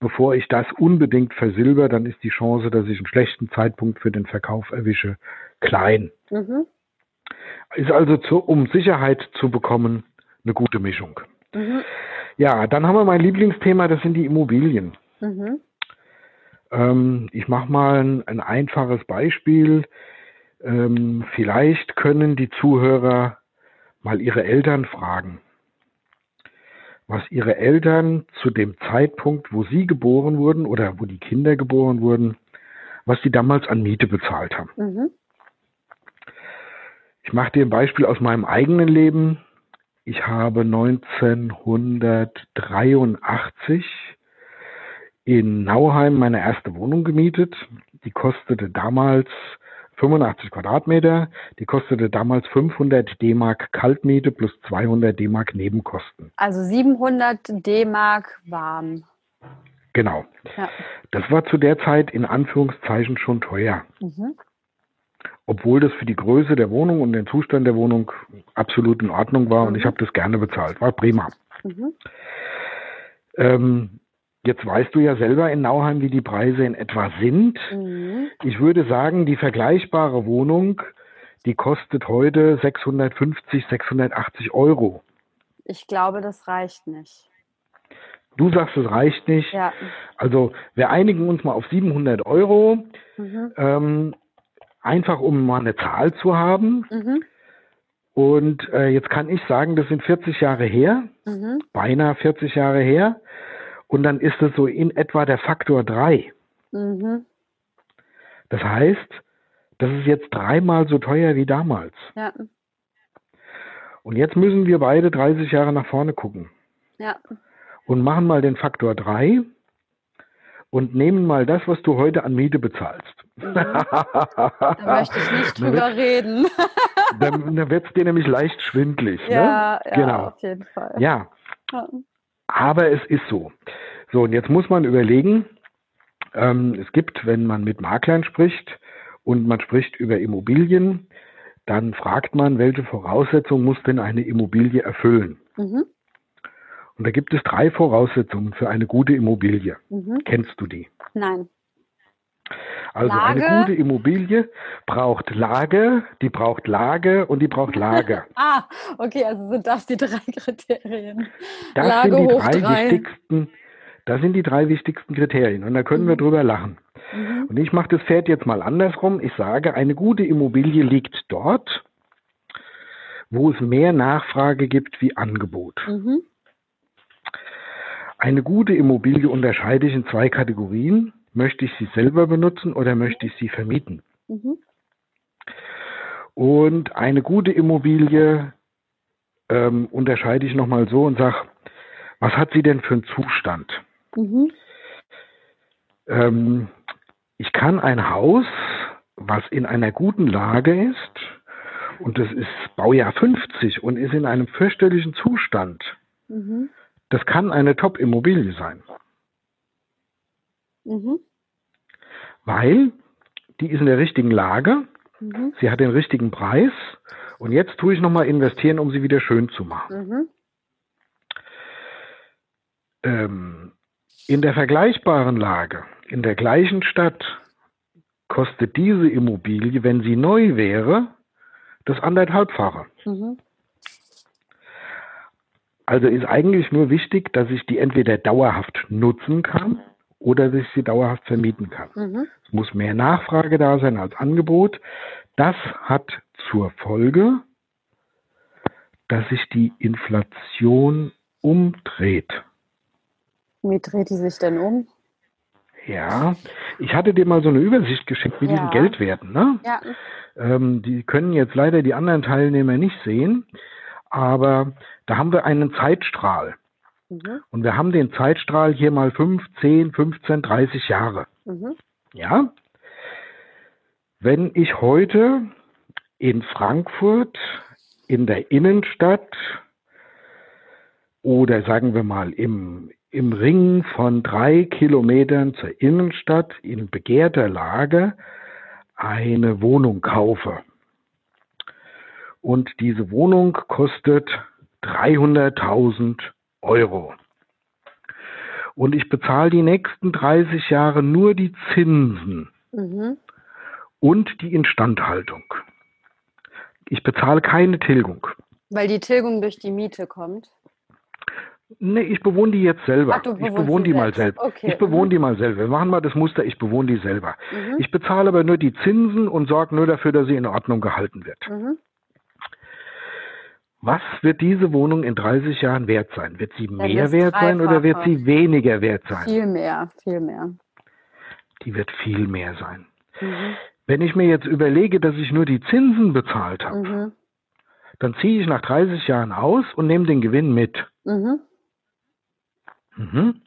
bevor ich das unbedingt versilber, dann ist die Chance, dass ich einen schlechten Zeitpunkt für den Verkauf erwische, klein. Mhm. Ist also zu, um Sicherheit zu bekommen, eine gute Mischung. Mhm. Ja, dann haben wir mein Lieblingsthema, das sind die Immobilien. Mhm. Ähm, ich mache mal ein, ein einfaches Beispiel. Ähm, vielleicht können die Zuhörer mal ihre Eltern fragen, was ihre Eltern zu dem Zeitpunkt, wo sie geboren wurden oder wo die Kinder geboren wurden, was sie damals an Miete bezahlt haben. Mhm. Ich mache dir ein Beispiel aus meinem eigenen Leben. Ich habe 1983 in Nauheim meine erste Wohnung gemietet. Die kostete damals 85 Quadratmeter. Die kostete damals 500 D-Mark Kaltmiete plus 200 D-Mark Nebenkosten. Also 700 D-Mark warm. Genau. Ja. Das war zu der Zeit in Anführungszeichen schon teuer. Mhm. Obwohl das für die Größe der Wohnung und den Zustand der Wohnung absolut in Ordnung war mhm. und ich habe das gerne bezahlt. War prima. Mhm. Ähm, Jetzt weißt du ja selber in Nauheim, wie die Preise in etwa sind. Mhm. Ich würde sagen, die vergleichbare Wohnung, die kostet heute 650, 680 Euro. Ich glaube, das reicht nicht. Du sagst, es reicht nicht. Ja. Also wir einigen uns mal auf 700 Euro, mhm. ähm, einfach um mal eine Zahl zu haben. Mhm. Und äh, jetzt kann ich sagen, das sind 40 Jahre her, mhm. beinahe 40 Jahre her. Und dann ist es so in etwa der Faktor 3. Mhm. Das heißt, das ist jetzt dreimal so teuer wie damals. Ja. Und jetzt müssen wir beide 30 Jahre nach vorne gucken. Ja. Und machen mal den Faktor 3 und nehmen mal das, was du heute an Miete bezahlst. Mhm. Da möchte ich nicht drüber reden. dann, dann wird es dir nämlich leicht schwindlig. Ja, ne? ja, genau. auf jeden Fall. Ja. Aber es ist so. So, und jetzt muss man überlegen, ähm, es gibt, wenn man mit Maklern spricht und man spricht über Immobilien, dann fragt man, welche Voraussetzungen muss denn eine Immobilie erfüllen? Mhm. Und da gibt es drei Voraussetzungen für eine gute Immobilie. Mhm. Kennst du die? Nein. Also Lage. eine gute Immobilie braucht Lage, die braucht Lage und die braucht Lage. ah, okay, also sind das die drei Kriterien. Das Lage sind die drei, drei, wichtigsten. Das sind die drei wichtigsten Kriterien und da können mhm. wir drüber lachen. Mhm. Und ich mache das Pferd jetzt mal andersrum. Ich sage, eine gute Immobilie liegt dort, wo es mehr Nachfrage gibt wie Angebot. Mhm. Eine gute Immobilie unterscheide ich in zwei Kategorien. Möchte ich sie selber benutzen oder möchte ich sie vermieten? Mhm. Und eine gute Immobilie ähm, unterscheide ich nochmal so und sage, was hat sie denn für einen Zustand? Mhm. Ähm, ich kann ein Haus, was in einer guten Lage ist, und das ist Baujahr 50 und ist in einem fürchterlichen Zustand, mhm. das kann eine Top-Immobilie sein. Mhm. Weil die ist in der richtigen Lage, mhm. sie hat den richtigen Preis und jetzt tue ich nochmal investieren, um sie wieder schön zu machen. Mhm. Ähm, in der vergleichbaren Lage, in der gleichen Stadt, kostet diese Immobilie, wenn sie neu wäre, das anderthalbfache. Mhm. Also ist eigentlich nur wichtig, dass ich die entweder dauerhaft nutzen kann oder dass ich sie dauerhaft vermieten kann. Mhm. Es muss mehr Nachfrage da sein als Angebot. Das hat zur Folge, dass sich die Inflation umdreht. Wie dreht die sich denn um? Ja, ich hatte dir mal so eine Übersicht geschickt mit ja. diesen Geldwerten. Ne? Ja. Ähm, die können jetzt leider die anderen Teilnehmer nicht sehen, aber da haben wir einen Zeitstrahl. Mhm. Und wir haben den Zeitstrahl hier mal 5, 10, 15, 30 Jahre. Mhm. Ja? Wenn ich heute in Frankfurt in der Innenstadt oder sagen wir mal im, im Ring von drei Kilometern zur Innenstadt in begehrter Lage eine Wohnung kaufe. Und diese Wohnung kostet 300.000 Euro. Und ich bezahle die nächsten 30 Jahre nur die Zinsen mhm. und die Instandhaltung. Ich bezahle keine Tilgung. Weil die Tilgung durch die Miete kommt? Nee, ich bewohne die jetzt selber. Ach, ich bewohne die selbst. mal selber. Okay. Ich bewohne mhm. die mal selber. Wir machen mal das Muster, ich bewohne die selber. Mhm. Ich bezahle aber nur die Zinsen und sorge nur dafür, dass sie in Ordnung gehalten wird. Mhm. Was wird diese Wohnung in 30 Jahren wert sein? Wird sie mehr wert sein oder wird sie weniger wert sein? Viel mehr, viel mehr. Die wird viel mehr sein. Mhm. Wenn ich mir jetzt überlege, dass ich nur die Zinsen bezahlt habe, mhm. dann ziehe ich nach 30 Jahren aus und nehme den Gewinn mit. Mhm. Mhm.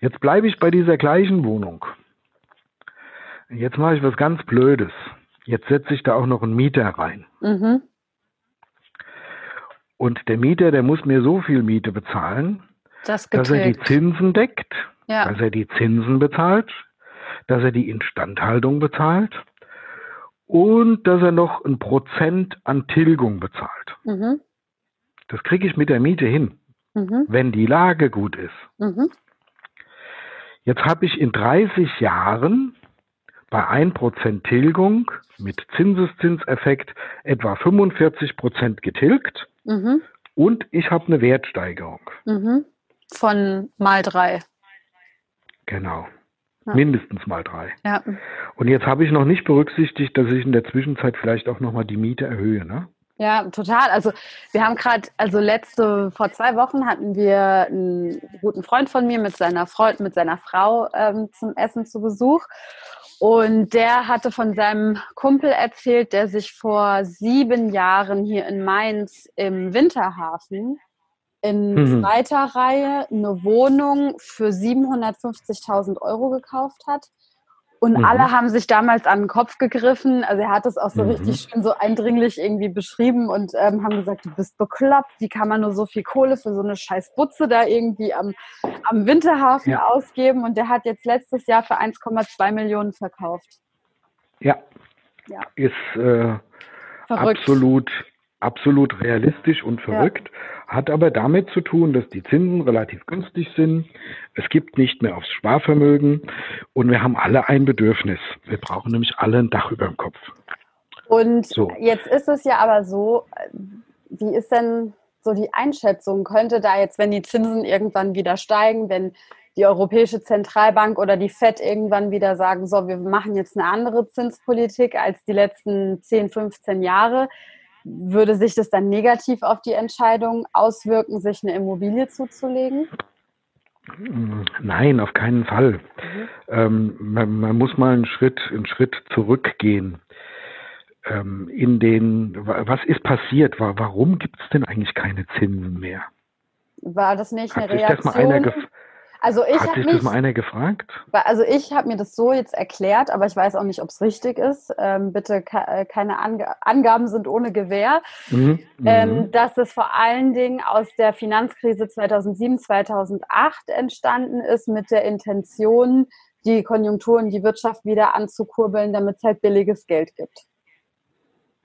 Jetzt bleibe ich bei dieser gleichen Wohnung. Jetzt mache ich was ganz Blödes. Jetzt setze ich da auch noch einen Mieter rein. Mhm. Und der Mieter, der muss mir so viel Miete bezahlen, das dass er die Zinsen deckt, ja. dass er die Zinsen bezahlt, dass er die Instandhaltung bezahlt und dass er noch ein Prozent an Tilgung bezahlt. Mhm. Das kriege ich mit der Miete hin, mhm. wenn die Lage gut ist. Mhm. Jetzt habe ich in 30 Jahren bei 1% Tilgung mit Zinseszinseffekt etwa 45% getilgt mhm. und ich habe eine Wertsteigerung. Mhm. Von mal drei. Genau. Ja. Mindestens mal drei. Ja. Und jetzt habe ich noch nicht berücksichtigt, dass ich in der Zwischenzeit vielleicht auch nochmal die Miete erhöhe, ne? Ja, total. Also wir haben gerade, also letzte, vor zwei Wochen hatten wir einen guten Freund von mir mit seiner Freund, mit seiner Frau ähm, zum Essen zu Besuch. Und der hatte von seinem Kumpel erzählt, der sich vor sieben Jahren hier in Mainz im Winterhafen in mhm. zweiter Reihe eine Wohnung für 750.000 Euro gekauft hat. Und mhm. alle haben sich damals an den Kopf gegriffen. Also er hat es auch so mhm. richtig schön so eindringlich irgendwie beschrieben und ähm, haben gesagt, du bist bekloppt, wie kann man nur so viel Kohle für so eine scheiß Butze da irgendwie am, am Winterhafen ja. ausgeben? Und der hat jetzt letztes Jahr für 1,2 Millionen verkauft. Ja. ja. Ist äh, absolut absolut realistisch und verrückt, ja. hat aber damit zu tun, dass die Zinsen relativ günstig sind. Es gibt nicht mehr aufs Sparvermögen und wir haben alle ein Bedürfnis. Wir brauchen nämlich alle ein Dach über dem Kopf. Und so. jetzt ist es ja aber so, wie ist denn so die Einschätzung? Könnte da jetzt, wenn die Zinsen irgendwann wieder steigen, wenn die Europäische Zentralbank oder die FED irgendwann wieder sagen, so, wir machen jetzt eine andere Zinspolitik als die letzten 10, 15 Jahre, würde sich das dann negativ auf die Entscheidung auswirken, sich eine Immobilie zuzulegen? Nein, auf keinen Fall. Mhm. Ähm, man, man, muss mal einen Schritt, einen Schritt zurückgehen. Ähm, in den, was ist passiert? Warum gibt es denn eigentlich keine Zinsen mehr? War das nicht eine Hat Reaktion? Also ich Hat sich mich, das mal einer gefragt? Also ich habe mir das so jetzt erklärt, aber ich weiß auch nicht, ob es richtig ist. Ähm, bitte ke keine Ange Angaben sind ohne Gewähr. Mhm. Ähm, mhm. dass es vor allen Dingen aus der Finanzkrise 2007, 2008 entstanden ist mit der Intention, die Konjunkturen, die Wirtschaft wieder anzukurbeln, damit es halt billiges Geld gibt.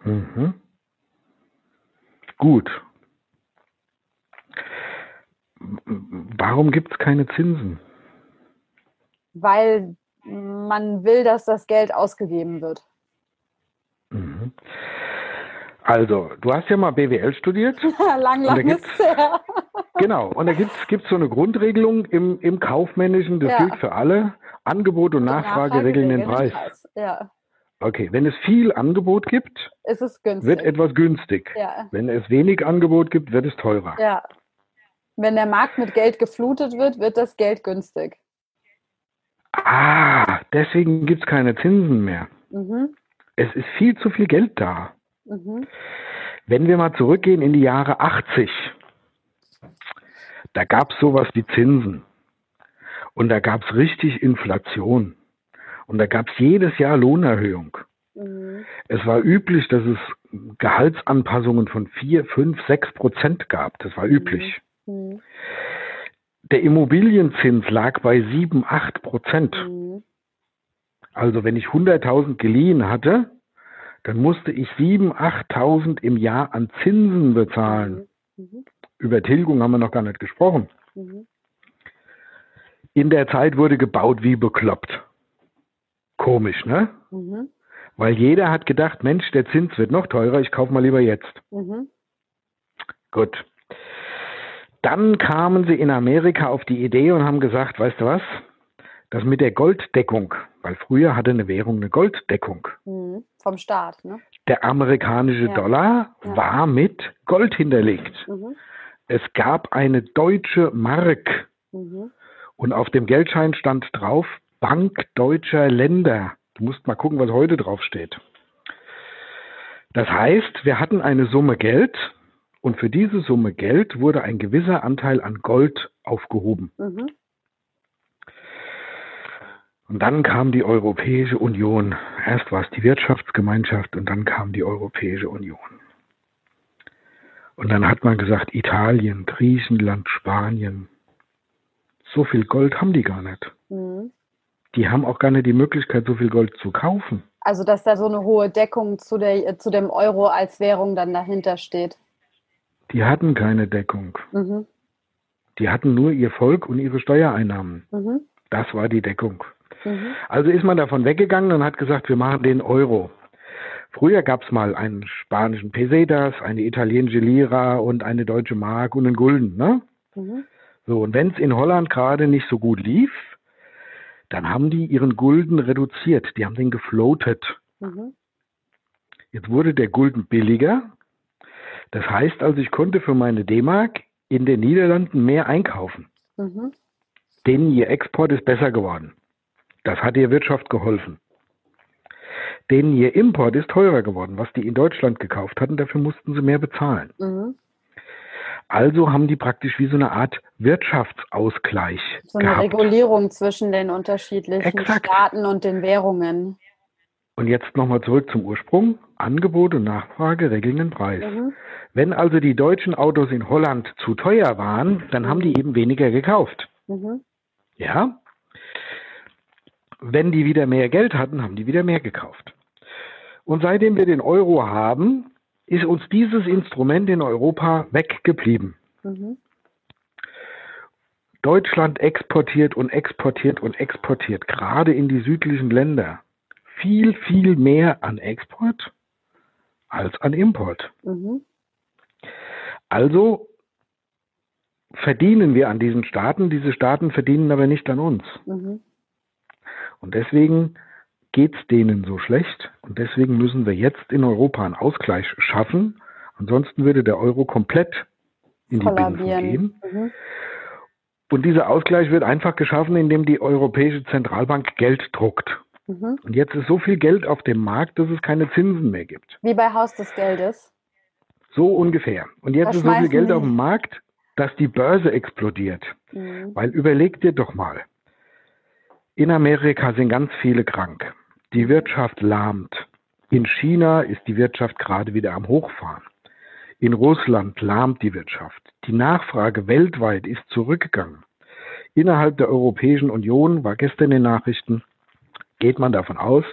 Mhm. Gut. Warum gibt es keine Zinsen? Weil man will, dass das Geld ausgegeben wird. Mhm. Also, du hast ja mal BWL studiert. lang, lang ist her. genau, und da gibt es so eine Grundregelung im, im Kaufmännischen, das ja. gilt für alle. Angebot und Nachfrage, Nachfrage regeln den Preis. Preis. Ja. Okay, wenn es viel Angebot gibt, wird etwas günstig. Ja. Wenn es wenig Angebot gibt, wird es teurer. Ja, wenn der Markt mit Geld geflutet wird, wird das Geld günstig. Ah, deswegen gibt es keine Zinsen mehr. Mhm. Es ist viel zu viel Geld da. Mhm. Wenn wir mal zurückgehen in die Jahre 80, da gab es sowas wie Zinsen. Und da gab es richtig Inflation. Und da gab es jedes Jahr Lohnerhöhung. Mhm. Es war üblich, dass es Gehaltsanpassungen von 4, 5, 6 Prozent gab. Das war üblich. Mhm. Der Immobilienzins lag bei 7, 8 Prozent. Mhm. Also wenn ich 100.000 geliehen hatte, dann musste ich 7.000, 8.000 im Jahr an Zinsen bezahlen. Mhm. mhm. Über Tilgung haben wir noch gar nicht gesprochen. Mhm. In der Zeit wurde gebaut wie bekloppt. Komisch, ne? Mhm. Weil jeder hat gedacht, Mensch, der Zins wird noch teurer, ich kaufe mal lieber jetzt. Mhm. Gut. Dann kamen sie in Amerika auf die Idee und haben gesagt, weißt du was, das mit der Golddeckung, weil früher hatte eine Währung eine Golddeckung. Mhm. Vom Staat, ne? Der amerikanische ja. Dollar ja. war mit Gold hinterlegt. Mhm. Es gab eine deutsche Mark mhm. und auf dem Geldschein stand drauf Bank deutscher Länder. Du musst mal gucken, was heute drauf steht. Das heißt, wir hatten eine Summe Geld und für diese Summe Geld wurde ein gewisser Anteil an Gold aufgehoben. Mhm. Und dann kam die Europäische Union. Erst war es die Wirtschaftsgemeinschaft und dann kam die Europäische Union. Und dann hat man gesagt, Italien, Griechenland, Spanien, so viel Gold haben die gar nicht. Mhm. Die haben auch gar nicht die Möglichkeit, so viel Gold zu kaufen. Also, dass da so eine hohe Deckung zu, der, zu dem Euro als Währung dann dahinter steht. Die hatten keine Deckung. Mhm. Die hatten nur ihr Volk und ihre Steuereinnahmen. Mhm. Das war die Deckung. Mhm. Also ist man davon weggegangen und hat gesagt, wir machen den Euro. Früher gab es mal einen spanischen Pesetas, eine italienische Lira und eine deutsche Mark und einen Gulden. Ne? Mhm. So, und wenn es in Holland gerade nicht so gut lief, dann haben die ihren Gulden reduziert. Die haben den gefloatet. Mhm. Jetzt wurde der Gulden billiger. Das heißt also, ich konnte für meine D-Mark in den Niederlanden mehr einkaufen. Mhm. Denn ihr Export ist besser geworden. Das hat ihr Wirtschaft geholfen. Denn ihr Import ist teurer geworden, was die in Deutschland gekauft hatten. Dafür mussten sie mehr bezahlen. Mhm. Also haben die praktisch wie so eine Art Wirtschaftsausgleich. So eine gehabt. Regulierung zwischen den unterschiedlichen Exakt. Staaten und den Währungen. Und jetzt nochmal zurück zum Ursprung. Angebot und Nachfrage regeln den Preis. Mhm. Wenn also die deutschen Autos in Holland zu teuer waren, dann mhm. haben die eben weniger gekauft. Mhm. Ja? Wenn die wieder mehr Geld hatten, haben die wieder mehr gekauft. Und seitdem wir den Euro haben, ist uns dieses Instrument in Europa weggeblieben. Mhm. Deutschland exportiert und exportiert und exportiert, gerade in die südlichen Länder, viel, viel mehr an Export als an Import. Mhm. Also verdienen wir an diesen Staaten, diese Staaten verdienen aber nicht an uns. Mhm. Und deswegen geht es denen so schlecht und deswegen müssen wir jetzt in Europa einen Ausgleich schaffen. Ansonsten würde der Euro komplett in die Binsen gehen. Mhm. Und dieser Ausgleich wird einfach geschaffen, indem die Europäische Zentralbank Geld druckt. Mhm. Und jetzt ist so viel Geld auf dem Markt, dass es keine Zinsen mehr gibt. Wie bei Haus des Geldes. So ungefähr. Und jetzt ist so viel Geld auf dem Markt, dass die Börse explodiert. Mhm. Weil überleg dir doch mal, in Amerika sind ganz viele krank. Die Wirtschaft lahmt. In China ist die Wirtschaft gerade wieder am Hochfahren. In Russland lahmt die Wirtschaft. Die Nachfrage weltweit ist zurückgegangen. Innerhalb der Europäischen Union war gestern in den Nachrichten, geht man davon aus,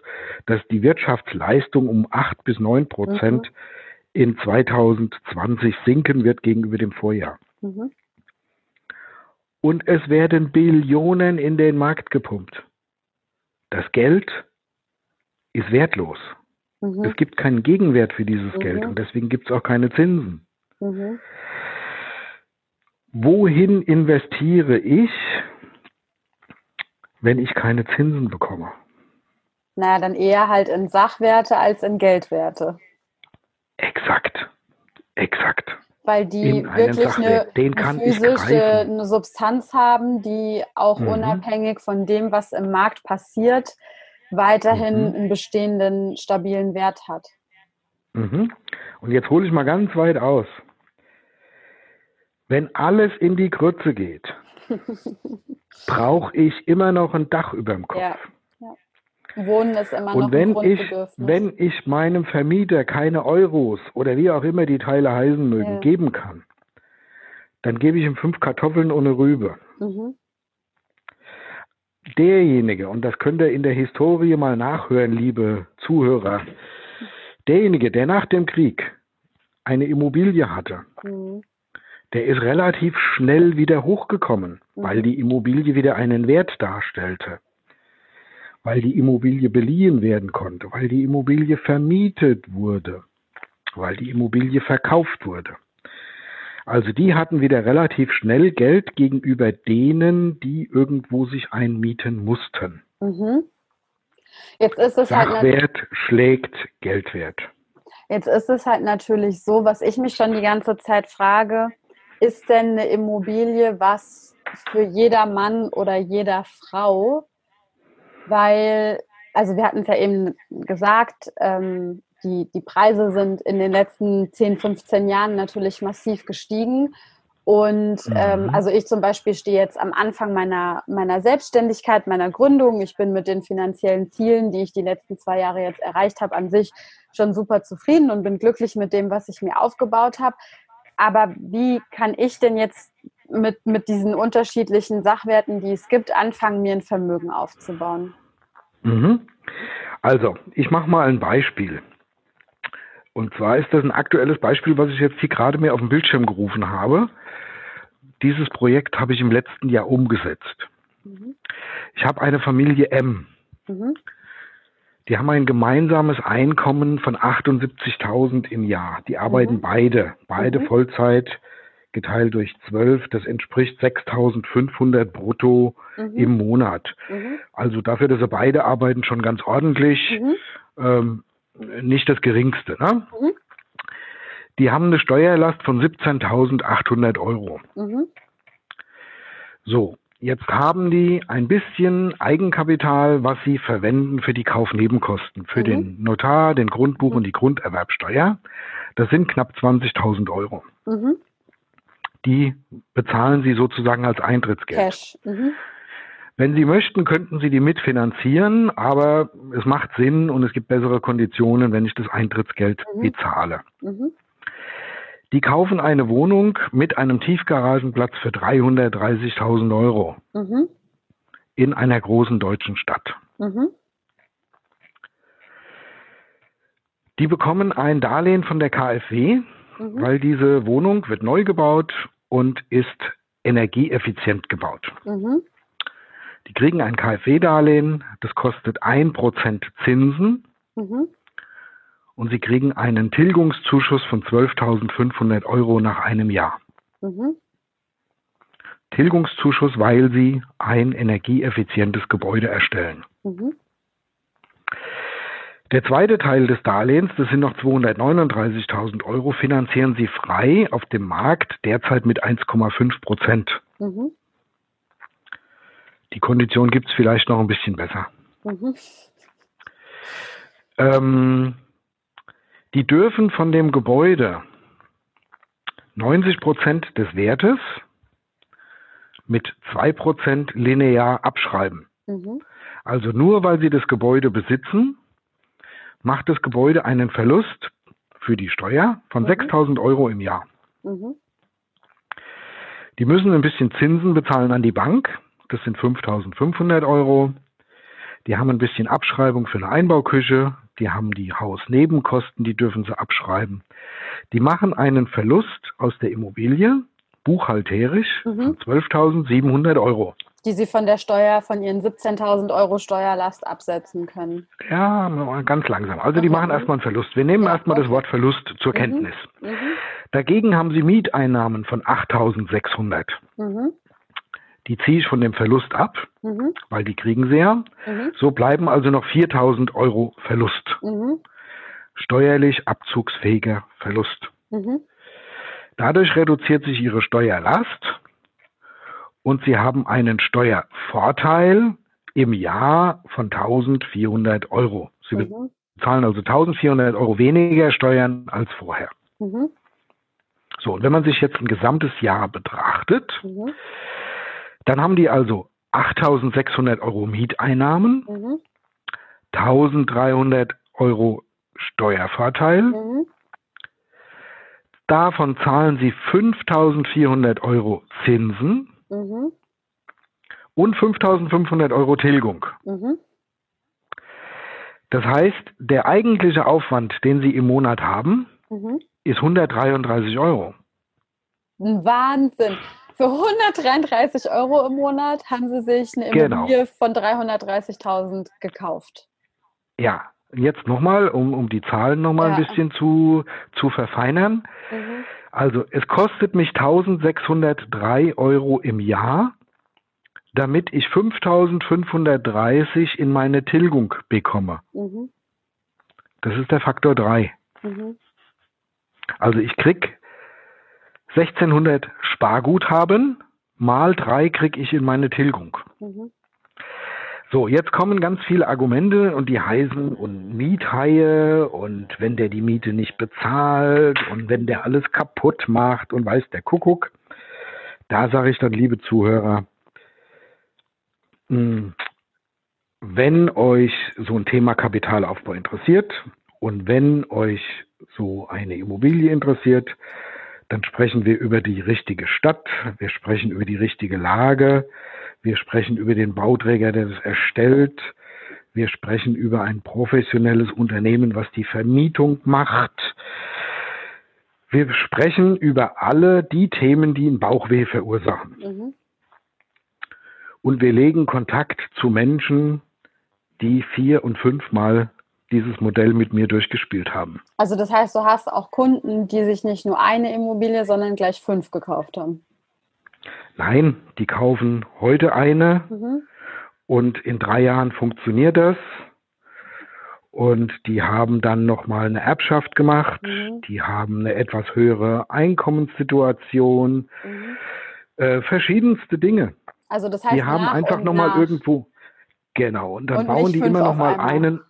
dass die Wirtschaftsleistung um acht bis neun Prozent mhm. in 2020 sinken wird gegenüber dem Vorjahr. Mhm und es werden Billionen in den Markt gepumpt. Das Geld ist wertlos. Mhm. Es gibt keinen Gegenwert für dieses mhm. Geld und deswegen gibt es auch keine Zinsen. Mhm. Wohin investiere ich, wenn ich keine Zinsen bekomme? Naja, dann eher halt in Sachwerte als in Geldwerte. Exakt. Exakt weil die wirklich eine, eine, physische eine Substanz haben, die auch mhm. unabhängig von dem, was im Markt passiert, weiterhin mhm. einen bestehenden, stabilen Wert hat. Mhm. Und jetzt hole ich mal ganz weit aus. Wenn alles in die Grütze geht, brauche ich immer noch ein Dach über dem Kopf. Ja. Wohnen ist immer noch Und wenn ein ich, wenn ich meinem Vermieter keine Euros oder wie auch immer die Teile heißen mögen, ja. geben kann, dann gebe ich ihm fünf Kartoffeln ohne Rübe. Mhm. Derjenige, und das könnt ihr in der Historie mal nachhören, liebe Zuhörer, derjenige, der nach dem Krieg eine Immobilie hatte, mhm. der ist relativ schnell wieder hochgekommen, mhm. weil die Immobilie wieder einen Wert darstellte weil die Immobilie beliehen werden konnte, weil die Immobilie vermietet wurde, weil die Immobilie verkauft wurde. Also die hatten wieder relativ schnell Geld gegenüber denen, die irgendwo sich einmieten mussten. Mhm. Jetzt ist es halt Sachwert halt schlägt Geldwert. Jetzt ist es halt natürlich so, was ich mich schon die ganze Zeit frage, ist denn eine Immobilie was für jeder Mann oder jeder Frau? Weil, also wir hatten es ja eben gesagt, ähm, die, die Preise sind in den letzten 10, 15 Jahren natürlich massiv gestiegen. Und Mhm. ähm, also ich zum Beispiel stehe jetzt am Anfang meiner, meiner Selbstständigkeit, meiner Gründung. Ich bin mit den finanziellen Zielen, die ich die letzten zwei Jahre jetzt erreicht habe, an sich schon super zufrieden und bin glücklich mit dem, was ich mir aufgebaut habe. Aber wie kann ich denn jetzt mit, mit diesen unterschiedlichen Sachwerten, die es gibt, anfangen, mir ein Vermögen aufzubauen? Mhm. Also, ich mache mal ein Beispiel. Und zwar ist das ein aktuelles Beispiel, was ich jetzt hier gerade mir auf dem Bildschirm gerufen habe. Dieses Projekt habe ich im letzten Jahr umgesetzt. Mhm. Ich habe eine Familie M. Mhm. Die haben ein gemeinsames Einkommen von 78.000 im Jahr. Die arbeiten Mhm. beide, beide Mhm. Vollzeit geteilt durch 12. Das entspricht 6.500 brutto Mhm. im Monat. Mhm. Also dafür, dass sie beide arbeiten, schon ganz ordentlich. Mhm. Ähm, nicht das geringste. Ne? Mhm. Die haben eine Steuerlast von 17.800 Euro. Mhm. So, jetzt haben die ein bisschen Eigenkapital, was sie verwenden für die Kaufnebenkosten, für Mhm. den Notar, den Grundbuch Mhm. und die Grunderwerbsteuer. Das sind knapp 20.000 Euro. Die bezahlen sie sozusagen als Eintrittsgeld. Cash. Mhm. Wenn Sie möchten, könnten Sie die mitfinanzieren, aber es macht Sinn und es gibt bessere Konditionen, wenn ich das Eintrittsgeld Mhm. bezahle. Mhm. Die kaufen eine Wohnung mit einem Tiefgaragenplatz für 330.000 Euro Mhm. in einer großen deutschen Stadt. Mhm. Die bekommen ein Darlehen von der KfW, Mhm. weil diese Wohnung wird neu gebaut und ist energieeffizient gebaut. Mhm. Die kriegen ein KfW-Darlehen, das kostet 1% Zinsen Mhm. und sie kriegen einen Tilgungszuschuss von 12.500 Euro nach einem Jahr. Mhm. Tilgungszuschuss, weil sie ein energieeffizientes Gebäude erstellen. Mhm. Der zweite Teil des Darlehens, das sind noch 239.000 Euro, finanzieren sie frei auf dem Markt derzeit mit 1,5 Prozent. Mhm. Die Kondition gibt es vielleicht noch ein bisschen besser. Mhm. Ähm, die dürfen von dem Gebäude 90 Prozent des Wertes mit 2 Prozent linear abschreiben. Mhm. Also nur weil sie das Gebäude besitzen, macht das Gebäude einen Verlust für die Steuer von Mhm. 6.000 Euro im Jahr. Mhm. Die müssen ein bisschen Zinsen bezahlen an die Bank. Das sind 5.500 Euro. Die haben ein bisschen Abschreibung für eine Einbauküche. Die haben die Hausnebenkosten, die dürfen sie abschreiben. Die machen einen Verlust aus der Immobilie, buchhalterisch, Mhm. von 12.700 Euro. Die Sie von der Steuer, von Ihren 17.000 Euro Steuerlast absetzen können. Ja, ganz langsam. Also die Mhm. machen erstmal einen Verlust. Wir nehmen Ja, erstmal das. Wort Verlust zur Mhm. Kenntnis. Mhm. Dagegen haben sie Mieteinnahmen von 8.600. Mhm. Die ziehe ich von dem Verlust ab, Mhm. weil die kriegen sie ja. So bleiben also noch 4.000 Euro Verlust. Steuerlich abzugsfähiger Verlust. Dadurch reduziert sich ihre Steuerlast und sie haben einen Steuervorteil im Jahr von 1.400 Euro. Sie Mhm. bezahlen also 1.400 Euro weniger Steuern als vorher. Mhm. So, und wenn man sich jetzt ein gesamtes Jahr betrachtet, Mhm. dann haben die also 8.600 Euro Mieteinnahmen, Mhm. 1.300 Euro Steuervorteil, Mhm. davon zahlen sie 5.400 Euro Zinsen Mhm. und 5.500 Euro Tilgung. Mhm. Das heißt, der eigentliche Aufwand, den sie im Monat haben, Mhm. ist 133 Euro. Wahnsinn. Für 133 Euro im Monat haben Sie sich eine Genau. Immobilie von 330.000 gekauft. Ja, jetzt nochmal, um, um die Zahlen nochmal Ja. ein bisschen zu, zu verfeinern. Mhm. Also es kostet mich 1603 Euro im Jahr, damit ich 5530 in meine Tilgung bekomme. Mhm. Das ist der Faktor 3. Mhm. Also ich krieg 1600 Sparguthaben, mal 3 krieg ich in meine Tilgung. Mhm. So, jetzt kommen ganz viele Argumente und die heißen und Miethaie und wenn der die Miete nicht bezahlt und wenn der alles kaputt macht und weiß der Kuckuck. da sage ich dann, liebe Zuhörer, hm, wenn euch so ein Thema Kapitalaufbau interessiert und wenn euch so eine Immobilie interessiert, dann sprechen wir über die richtige Stadt, wir sprechen über die richtige Lage, wir sprechen über den Bauträger, der das erstellt, wir sprechen über ein professionelles Unternehmen, was die Vermietung macht. Wir sprechen über alle die Themen, die ein Bauchweh verursachen. Mhm. Und wir legen Kontakt zu Menschen, die vier und fünfmal dieses Modell mit mir durchgespielt haben. Also das heißt, du hast auch Kunden, die sich nicht nur eine Immobilie, sondern gleich fünf gekauft haben. Nein, die kaufen heute eine mhm. und in drei Jahren funktioniert das. Und die haben dann nochmal eine Erbschaft gemacht. Mhm. Die haben eine etwas höhere Einkommenssituation. Mhm. Äh, verschiedenste Dinge. Also das heißt, die haben einfach nochmal irgendwo, genau, und dann und bauen die immer nochmal einen,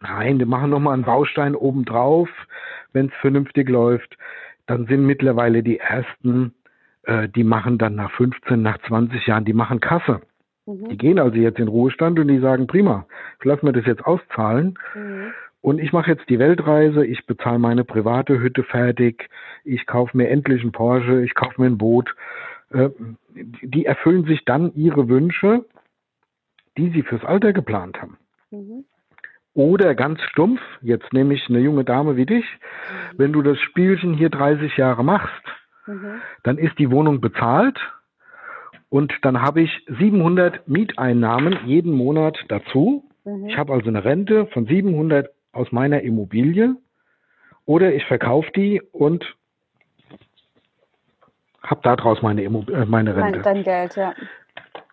nein, die machen nochmal einen Baustein obendrauf, wenn es vernünftig läuft. Dann sind mittlerweile die ersten, äh, die machen dann nach 15, nach 20 Jahren, die machen Kasse. Mhm. Die gehen also jetzt in Ruhestand und die sagen, prima, ich lasse mir das jetzt auszahlen. Mhm. Und ich mache jetzt die Weltreise, ich bezahle meine private Hütte fertig, ich kaufe mir endlich einen Porsche, ich kaufe mir ein Boot äh, die erfüllen sich dann ihre Wünsche, die sie fürs Alter geplant haben. Mhm. Oder ganz stumpf, jetzt nehme ich eine junge Dame wie dich, mhm. wenn du das Spielchen hier 30 Jahre machst, mhm. dann ist die Wohnung bezahlt und dann habe ich 700 Mieteinnahmen jeden Monat dazu. Mhm. Ich habe also eine Rente von 700 aus meiner Immobilie oder ich verkaufe die und habe daraus meine, Immo äh, meine Rente. Dein Geld, ja.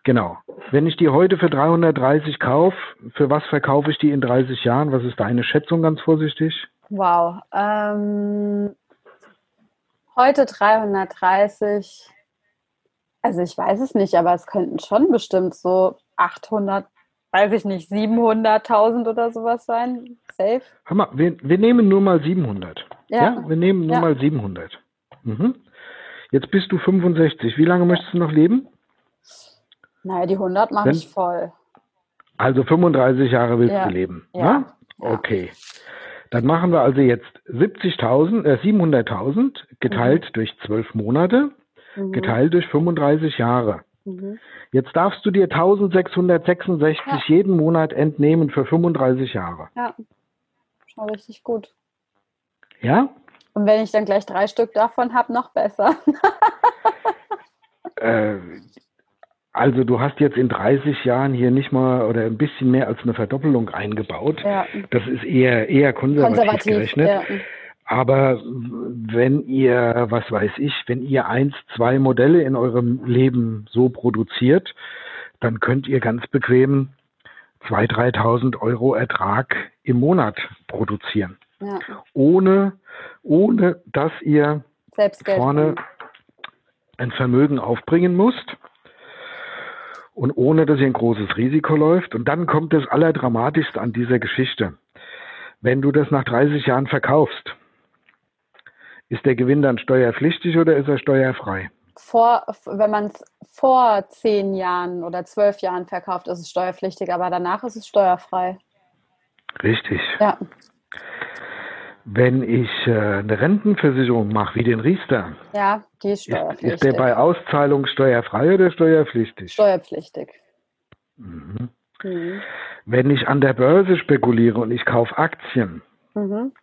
Genau. Wenn ich die heute für 330 kaufe, für was verkaufe ich die in 30 Jahren? Was ist deine Schätzung ganz vorsichtig? Wow. Ähm, heute 330. Also ich weiß es nicht, aber es könnten schon bestimmt so 800, weiß ich nicht, 700.000 oder sowas sein. Safe. Hammer. Wir, wir nehmen nur mal 700. Ja. ja? Wir nehmen nur ja. mal 700. Mhm. Jetzt bist du 65. Wie lange möchtest du noch leben? Naja, die 100 mache ich voll. Also 35 Jahre willst ja. du leben. Ja. Ne? Okay. Dann machen wir also jetzt 70.000, äh, 700.000 geteilt mhm. durch 12 Monate, mhm. geteilt durch 35 Jahre. Mhm. Jetzt darfst du dir 1666 ja. jeden Monat entnehmen für 35 Jahre. Ja, schon richtig gut. Ja? Und wenn ich dann gleich drei Stück davon habe, noch besser. äh, also du hast jetzt in 30 Jahren hier nicht mal oder ein bisschen mehr als eine Verdoppelung eingebaut. Ja. Das ist eher, eher konservativ, konservativ gerechnet. Ja. Aber wenn ihr, was weiß ich, wenn ihr eins, zwei Modelle in eurem Leben so produziert, dann könnt ihr ganz bequem 2.000, 3.000 Euro Ertrag im Monat produzieren. Ja. Ohne ohne dass ihr vorne ein Vermögen aufbringen müsst und ohne dass ihr ein großes Risiko läuft. Und dann kommt das Allerdramatischste an dieser Geschichte. Wenn du das nach 30 Jahren verkaufst, ist der Gewinn dann steuerpflichtig oder ist er steuerfrei? Vor, wenn man es vor zehn Jahren oder zwölf Jahren verkauft, ist es steuerpflichtig, aber danach ist es steuerfrei. Richtig. Ja. Wenn ich äh, eine Rentenversicherung mache, wie den Riester, ja, die ist steuerpflichtig. Ist, der bei Auszahlung steuerfrei oder steuerpflichtig? Steuerpflichtig. Mhm. Mhm. Wenn ich an der Börse spekuliere und ich kaufe Aktien, mhm.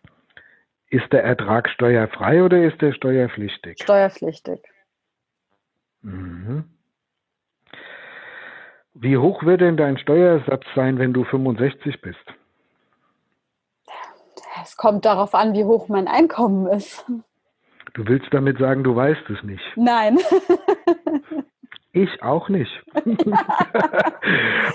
ist der Ertrag steuerfrei oder ist der steuerpflichtig? Steuerpflichtig. Mhm. Wie hoch wird denn dein Steuersatz sein, wenn du 65 bist? Es kommt darauf an, wie hoch mein Einkommen ist. Du willst damit sagen, du weißt es nicht? Nein. Ich auch nicht.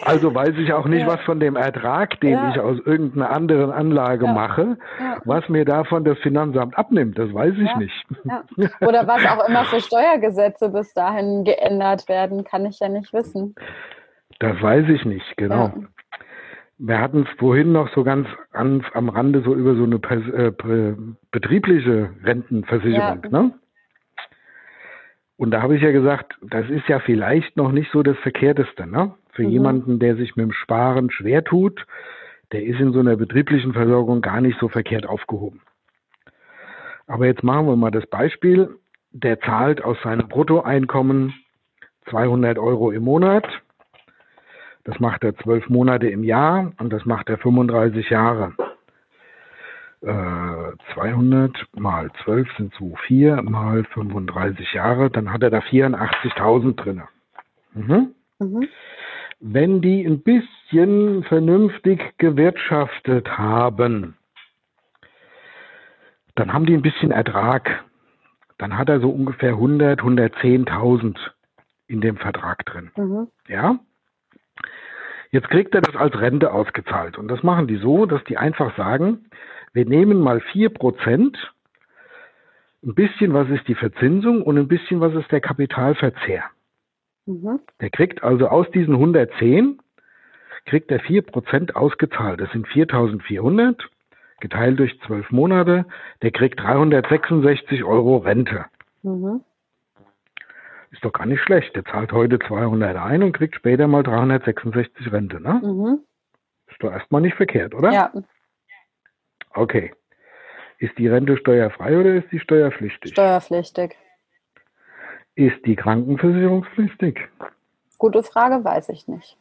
also weiß ich auch nicht, ja. was von dem Ertrag, den ja. ich aus irgendeiner anderen Anlage ja. mache, was mir davon das Finanzamt abnimmt. Das weiß ich nicht. Oder was auch immer für Steuergesetze bis dahin geändert werden, kann ich ja nicht wissen. Das weiß ich nicht, genau. Wir hatten es vorhin noch so ganz an, am Rande so über so eine äh, betriebliche Rentenversicherung. Ja. Ne? Und da habe ich ja gesagt, das ist ja vielleicht noch nicht so das Verkehrteste, ne? Für mhm. jemanden, der sich mit dem Sparen schwer tut, der ist in so einer betrieblichen Versorgung gar nicht so verkehrt aufgehoben. Aber jetzt machen wir mal das Beispiel. Der zahlt aus seinem Bruttoeinkommen 200 Euro im Monat. Das macht er zwölf Monate im Jahr und das macht er 35 Jahre. Äh, 200 mal 12 sind 2,4 mal 35 Jahre, dann hat er da 84.000 drin. Mhm. Mhm. Wenn die ein bisschen vernünftig gewirtschaftet haben, dann haben die ein bisschen Ertrag. Dann hat er so ungefähr 100, 110.000 in dem Vertrag drin. Mhm. Ja? Jetzt kriegt er das als Rente ausgezahlt. Und das machen die so, dass die einfach sagen, wir nehmen mal 4%, ein bisschen was ist die Verzinsung und ein bisschen was ist der Kapitalverzehr. Mhm. Der kriegt also aus diesen 110, kriegt er 4% ausgezahlt. Das sind 4.400 geteilt durch 12 Monate. Der kriegt 366 Euro Rente. Mhm. Ist doch gar nicht schlecht. Der zahlt heute 200 ein und kriegt später mal 366 Rente, ne? Mhm. Ist doch erstmal nicht verkehrt, oder? Ja. Okay. Ist die Rente steuerfrei oder ist die steuerpflichtig? Steuerpflichtig. Ist die Krankenversicherungspflichtig? Gute Frage, weiß ich nicht.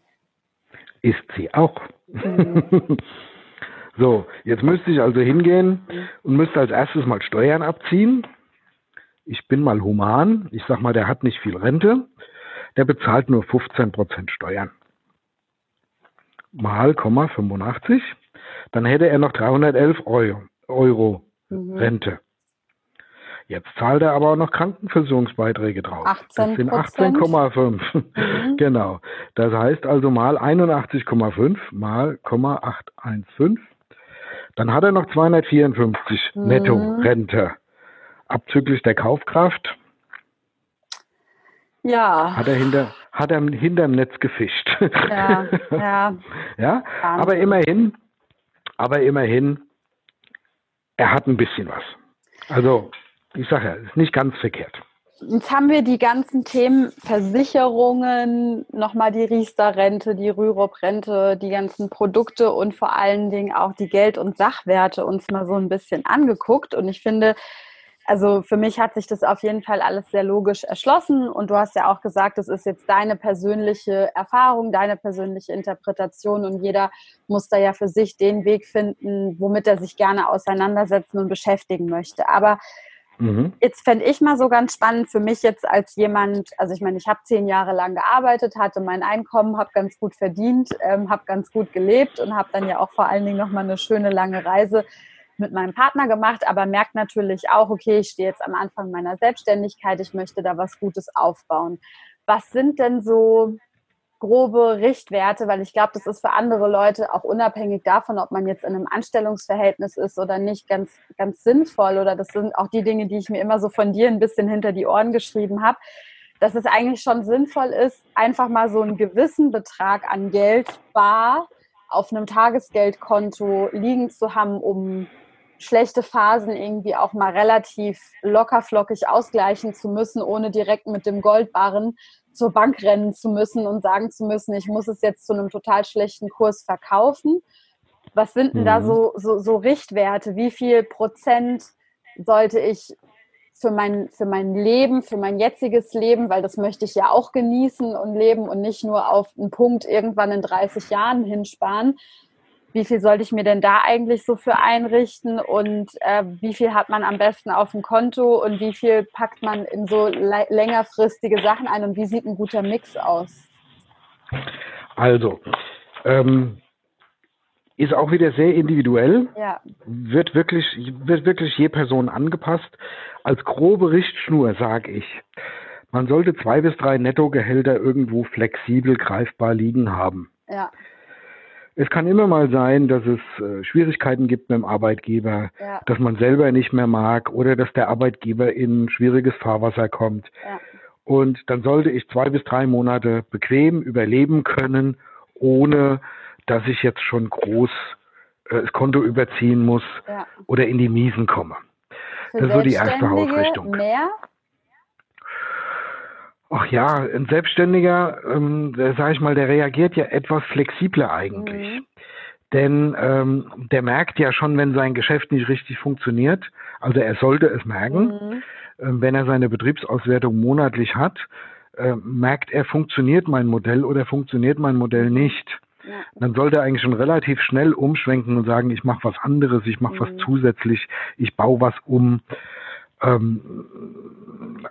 Ist sie auch. Mhm. so, jetzt müsste ich also hingehen und müsste als erstes mal Steuern abziehen ich bin mal human, ich sag mal, der hat nicht viel Rente, der bezahlt nur 15% Steuern. Mal, 85, dann hätte er noch 311 Euro, Euro mhm. Rente. Jetzt zahlt er aber auch noch Krankenversicherungsbeiträge drauf. 18 das sind 18,5. Mhm. genau. Das heißt also mal 81,5 mal 0,815. Dann hat er noch 254 mhm. Netto Rente abzüglich der Kaufkraft. Ja. Hat er hinter, hat er hinterm Netz gefischt. Ja, ja. ja, aber immerhin, aber immerhin, er hat ein bisschen was. Also, ich sage ja, ist nicht ganz verkehrt. Jetzt haben wir die ganzen Themen Versicherungen, nochmal die Riester-Rente, die Rürup-Rente, die ganzen Produkte und vor allen Dingen auch die Geld- und Sachwerte uns mal so ein bisschen angeguckt. Und ich finde, also für mich hat sich das auf jeden Fall alles sehr logisch erschlossen und du hast ja auch gesagt, das ist jetzt deine persönliche Erfahrung, deine persönliche Interpretation und jeder muss da ja für sich den Weg finden, womit er sich gerne auseinandersetzen und beschäftigen möchte. Aber mhm. jetzt fände ich mal so ganz spannend für mich jetzt als jemand, also ich meine, ich habe zehn Jahre lang gearbeitet, hatte mein Einkommen, habe ganz gut verdient, ähm, habe ganz gut gelebt und habe dann ja auch vor allen Dingen nochmal eine schöne lange Reise mit meinem Partner gemacht, aber merkt natürlich auch, okay, ich stehe jetzt am Anfang meiner Selbstständigkeit, ich möchte da was Gutes aufbauen. Was sind denn so grobe Richtwerte, weil ich glaube, das ist für andere Leute auch unabhängig davon, ob man jetzt in einem Anstellungsverhältnis ist oder nicht, ganz, ganz sinnvoll. Oder das sind auch die Dinge, die ich mir immer so von dir ein bisschen hinter die Ohren geschrieben habe, dass es eigentlich schon sinnvoll ist, einfach mal so einen gewissen Betrag an Geld bar auf einem Tagesgeldkonto liegen zu haben, um schlechte Phasen irgendwie auch mal relativ lockerflockig ausgleichen zu müssen, ohne direkt mit dem Goldbarren zur Bank rennen zu müssen und sagen zu müssen, ich muss es jetzt zu einem total schlechten Kurs verkaufen. Was sind denn mhm. da so, so, so Richtwerte? Wie viel Prozent sollte ich für mein, für mein Leben, für mein jetziges Leben, weil das möchte ich ja auch genießen und leben und nicht nur auf einen Punkt irgendwann in 30 Jahren hinsparen wie viel sollte ich mir denn da eigentlich so für einrichten und äh, wie viel hat man am besten auf dem Konto und wie viel packt man in so längerfristige Sachen ein und wie sieht ein guter Mix aus? Also, ähm, ist auch wieder sehr individuell, ja. wird, wirklich, wird wirklich je Person angepasst. Als grobe Richtschnur sage ich, man sollte zwei bis drei Nettogehälter irgendwo flexibel greifbar liegen haben. Ja. Es kann immer mal sein, dass es äh, Schwierigkeiten gibt mit dem Arbeitgeber, ja. dass man selber nicht mehr mag oder dass der Arbeitgeber in schwieriges Fahrwasser kommt. Ja. Und dann sollte ich zwei bis drei Monate bequem überleben können, ohne dass ich jetzt schon groß äh, das Konto überziehen muss ja. oder in die Miesen komme. Für das ist so die erste Ausrichtung. Mehr? Ach ja, ein Selbstständiger, ähm, sage ich mal, der reagiert ja etwas flexibler eigentlich. Mhm. Denn ähm, der merkt ja schon, wenn sein Geschäft nicht richtig funktioniert. Also er sollte es merken. Mhm. Ähm, wenn er seine Betriebsauswertung monatlich hat, äh, merkt er, funktioniert mein Modell oder funktioniert mein Modell nicht. Ja. Dann sollte er eigentlich schon relativ schnell umschwenken und sagen, ich mache was anderes, ich mache mhm. was zusätzlich, ich baue was um. Ähm,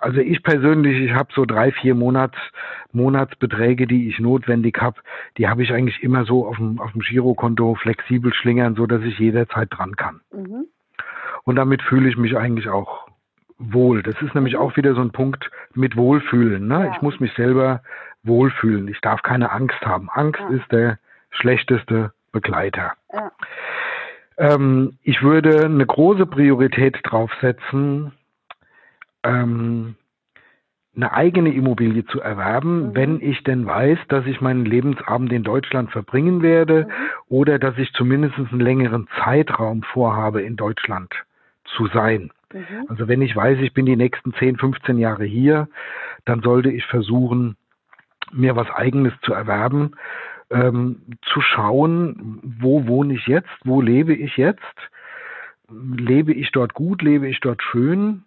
also ich persönlich, ich habe so drei, vier Monats, Monatsbeträge, die ich notwendig habe, die habe ich eigentlich immer so auf dem, auf dem Girokonto flexibel schlingern, so dass ich jederzeit dran kann. Mhm. Und damit fühle ich mich eigentlich auch wohl. Das ist nämlich mhm. auch wieder so ein Punkt mit Wohlfühlen. Ne? Ja. Ich muss mich selber wohlfühlen. Ich darf keine Angst haben. Angst ja. ist der schlechteste Begleiter. Ja. Ähm, ich würde eine große Priorität draufsetzen, ähm, eine eigene Immobilie zu erwerben, mhm. wenn ich denn weiß, dass ich meinen Lebensabend in Deutschland verbringen werde mhm. oder dass ich zumindest einen längeren Zeitraum vorhabe, in Deutschland zu sein. Mhm. Also wenn ich weiß, ich bin die nächsten 10, 15 Jahre hier, dann sollte ich versuchen, mir was eigenes zu erwerben, ähm, zu schauen, wo wohne ich jetzt, wo lebe ich jetzt, lebe ich dort gut, lebe ich dort schön,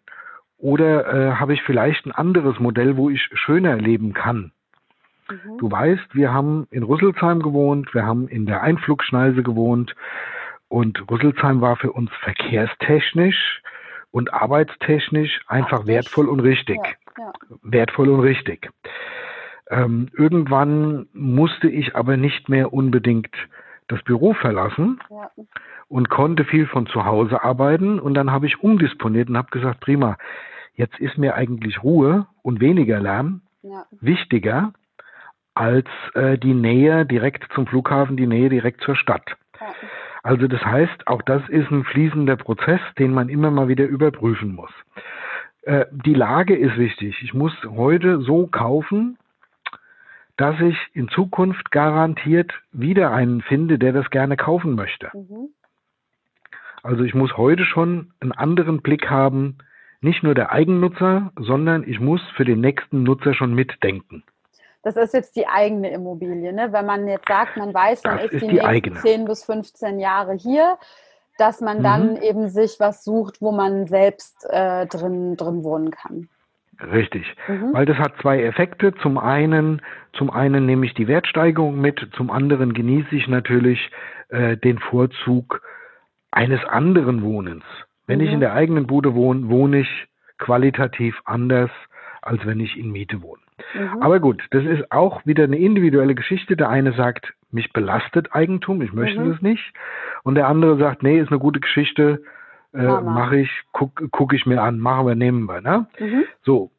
oder äh, habe ich vielleicht ein anderes Modell, wo ich schöner leben kann? Mhm. Du weißt, wir haben in Rüsselsheim gewohnt, wir haben in der Einflugschneise gewohnt und Rüsselsheim war für uns verkehrstechnisch und arbeitstechnisch einfach Ach, wertvoll und richtig. Ja, ja. Wertvoll und richtig. Ähm, irgendwann musste ich aber nicht mehr unbedingt das Büro verlassen ja. und konnte viel von zu Hause arbeiten. Und dann habe ich umdisponiert und habe gesagt, prima, Jetzt ist mir eigentlich Ruhe und weniger Lärm ja. wichtiger als äh, die Nähe direkt zum Flughafen, die Nähe direkt zur Stadt. Ja. Also das heißt, auch das ist ein fließender Prozess, den man immer mal wieder überprüfen muss. Äh, die Lage ist wichtig. Ich muss heute so kaufen, dass ich in Zukunft garantiert wieder einen finde, der das gerne kaufen möchte. Mhm. Also ich muss heute schon einen anderen Blick haben, nicht nur der Eigennutzer, sondern ich muss für den nächsten Nutzer schon mitdenken. Das ist jetzt die eigene Immobilie. Ne? Wenn man jetzt sagt, man weiß, man ist, ist, die, die nächsten eigene. 10 bis 15 Jahre hier, dass man mhm. dann eben sich was sucht, wo man selbst äh, drin, drin wohnen kann. Richtig, mhm. weil das hat zwei Effekte. Zum einen, zum einen nehme ich die Wertsteigerung mit, zum anderen genieße ich natürlich äh, den Vorzug eines anderen Wohnens. Wenn mhm. ich in der eigenen Bude wohne, wohne ich qualitativ anders, als wenn ich in Miete wohne. Mhm. Aber gut, das ist auch wieder eine individuelle Geschichte. Der eine sagt, mich belastet Eigentum, ich möchte mhm. das nicht. Und der andere sagt, nee, ist eine gute Geschichte, äh, mache ich, gucke guck ich mir an, machen wir, nehmen wir. Ne? Mhm. So,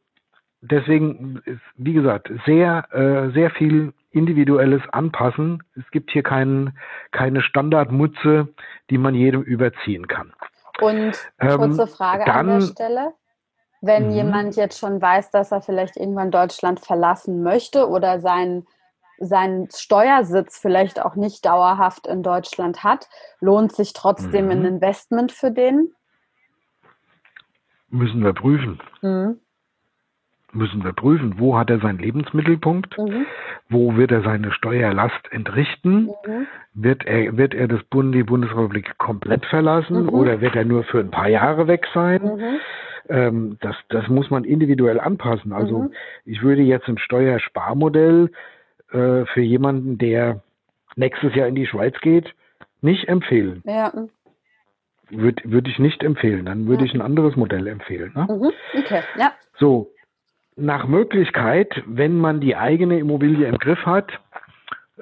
deswegen ist, wie gesagt, sehr, äh, sehr viel individuelles Anpassen. Es gibt hier kein, keine Standardmütze, die man jedem überziehen kann. Und ähm, kurze Frage dann, an der Stelle. Wenn mhm. jemand jetzt schon weiß, dass er vielleicht irgendwann Deutschland verlassen möchte oder seinen seinen Steuersitz vielleicht auch nicht dauerhaft in Deutschland hat, lohnt sich trotzdem mhm. ein Investment für den? Müssen wir prüfen. Mhm müssen wir prüfen, wo hat er seinen Lebensmittelpunkt, mhm. wo wird er seine Steuerlast entrichten, mhm. wird, er, wird er das Bund, die Bundesrepublik komplett verlassen mhm. oder wird er nur für ein paar Jahre weg sein. Mhm. Ähm, das, das muss man individuell anpassen. Also mhm. ich würde jetzt ein Steuersparmodell äh, für jemanden, der nächstes Jahr in die Schweiz geht, nicht empfehlen. Ja. Würde würd ich nicht empfehlen. Dann würde ja. ich ein anderes Modell empfehlen. Ne? Mhm. Okay, ja. So, nach Möglichkeit, wenn man die eigene Immobilie im Griff hat,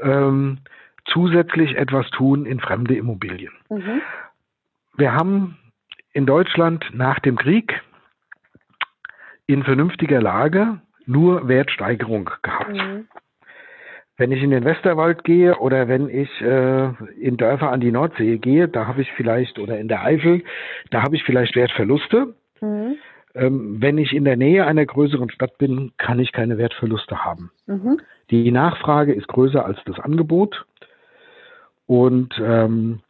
ähm, zusätzlich etwas tun in fremde Immobilien. Mhm. Wir haben in Deutschland nach dem Krieg in vernünftiger Lage nur Wertsteigerung gehabt. Mhm. Wenn ich in den Westerwald gehe oder wenn ich äh, in Dörfer an die Nordsee gehe, da habe ich vielleicht, oder in der Eifel, da habe ich vielleicht Wertverluste. Mhm. Ähm, wenn ich in der Nähe einer größeren Stadt bin, kann ich keine Wertverluste haben. Mhm. Die Nachfrage ist größer als das Angebot. Und ähm,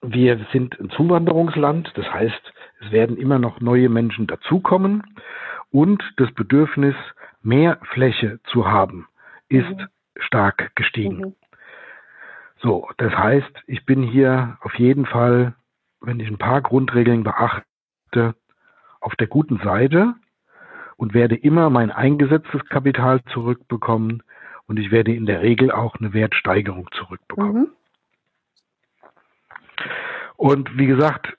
wir sind ein Zuwanderungsland, das heißt, es werden immer noch neue Menschen dazukommen. und das Bedürfnis, mehr Fläche zu haben, ist mhm. Stark gestiegen. Mhm. So, das heißt, ich bin hier auf jeden Fall, wenn ich ein paar Grundregeln beachte, auf der guten Seite und werde immer mein eingesetztes Kapital zurückbekommen und ich werde in der Regel auch eine Wertsteigerung zurückbekommen. Mhm. Und wie gesagt,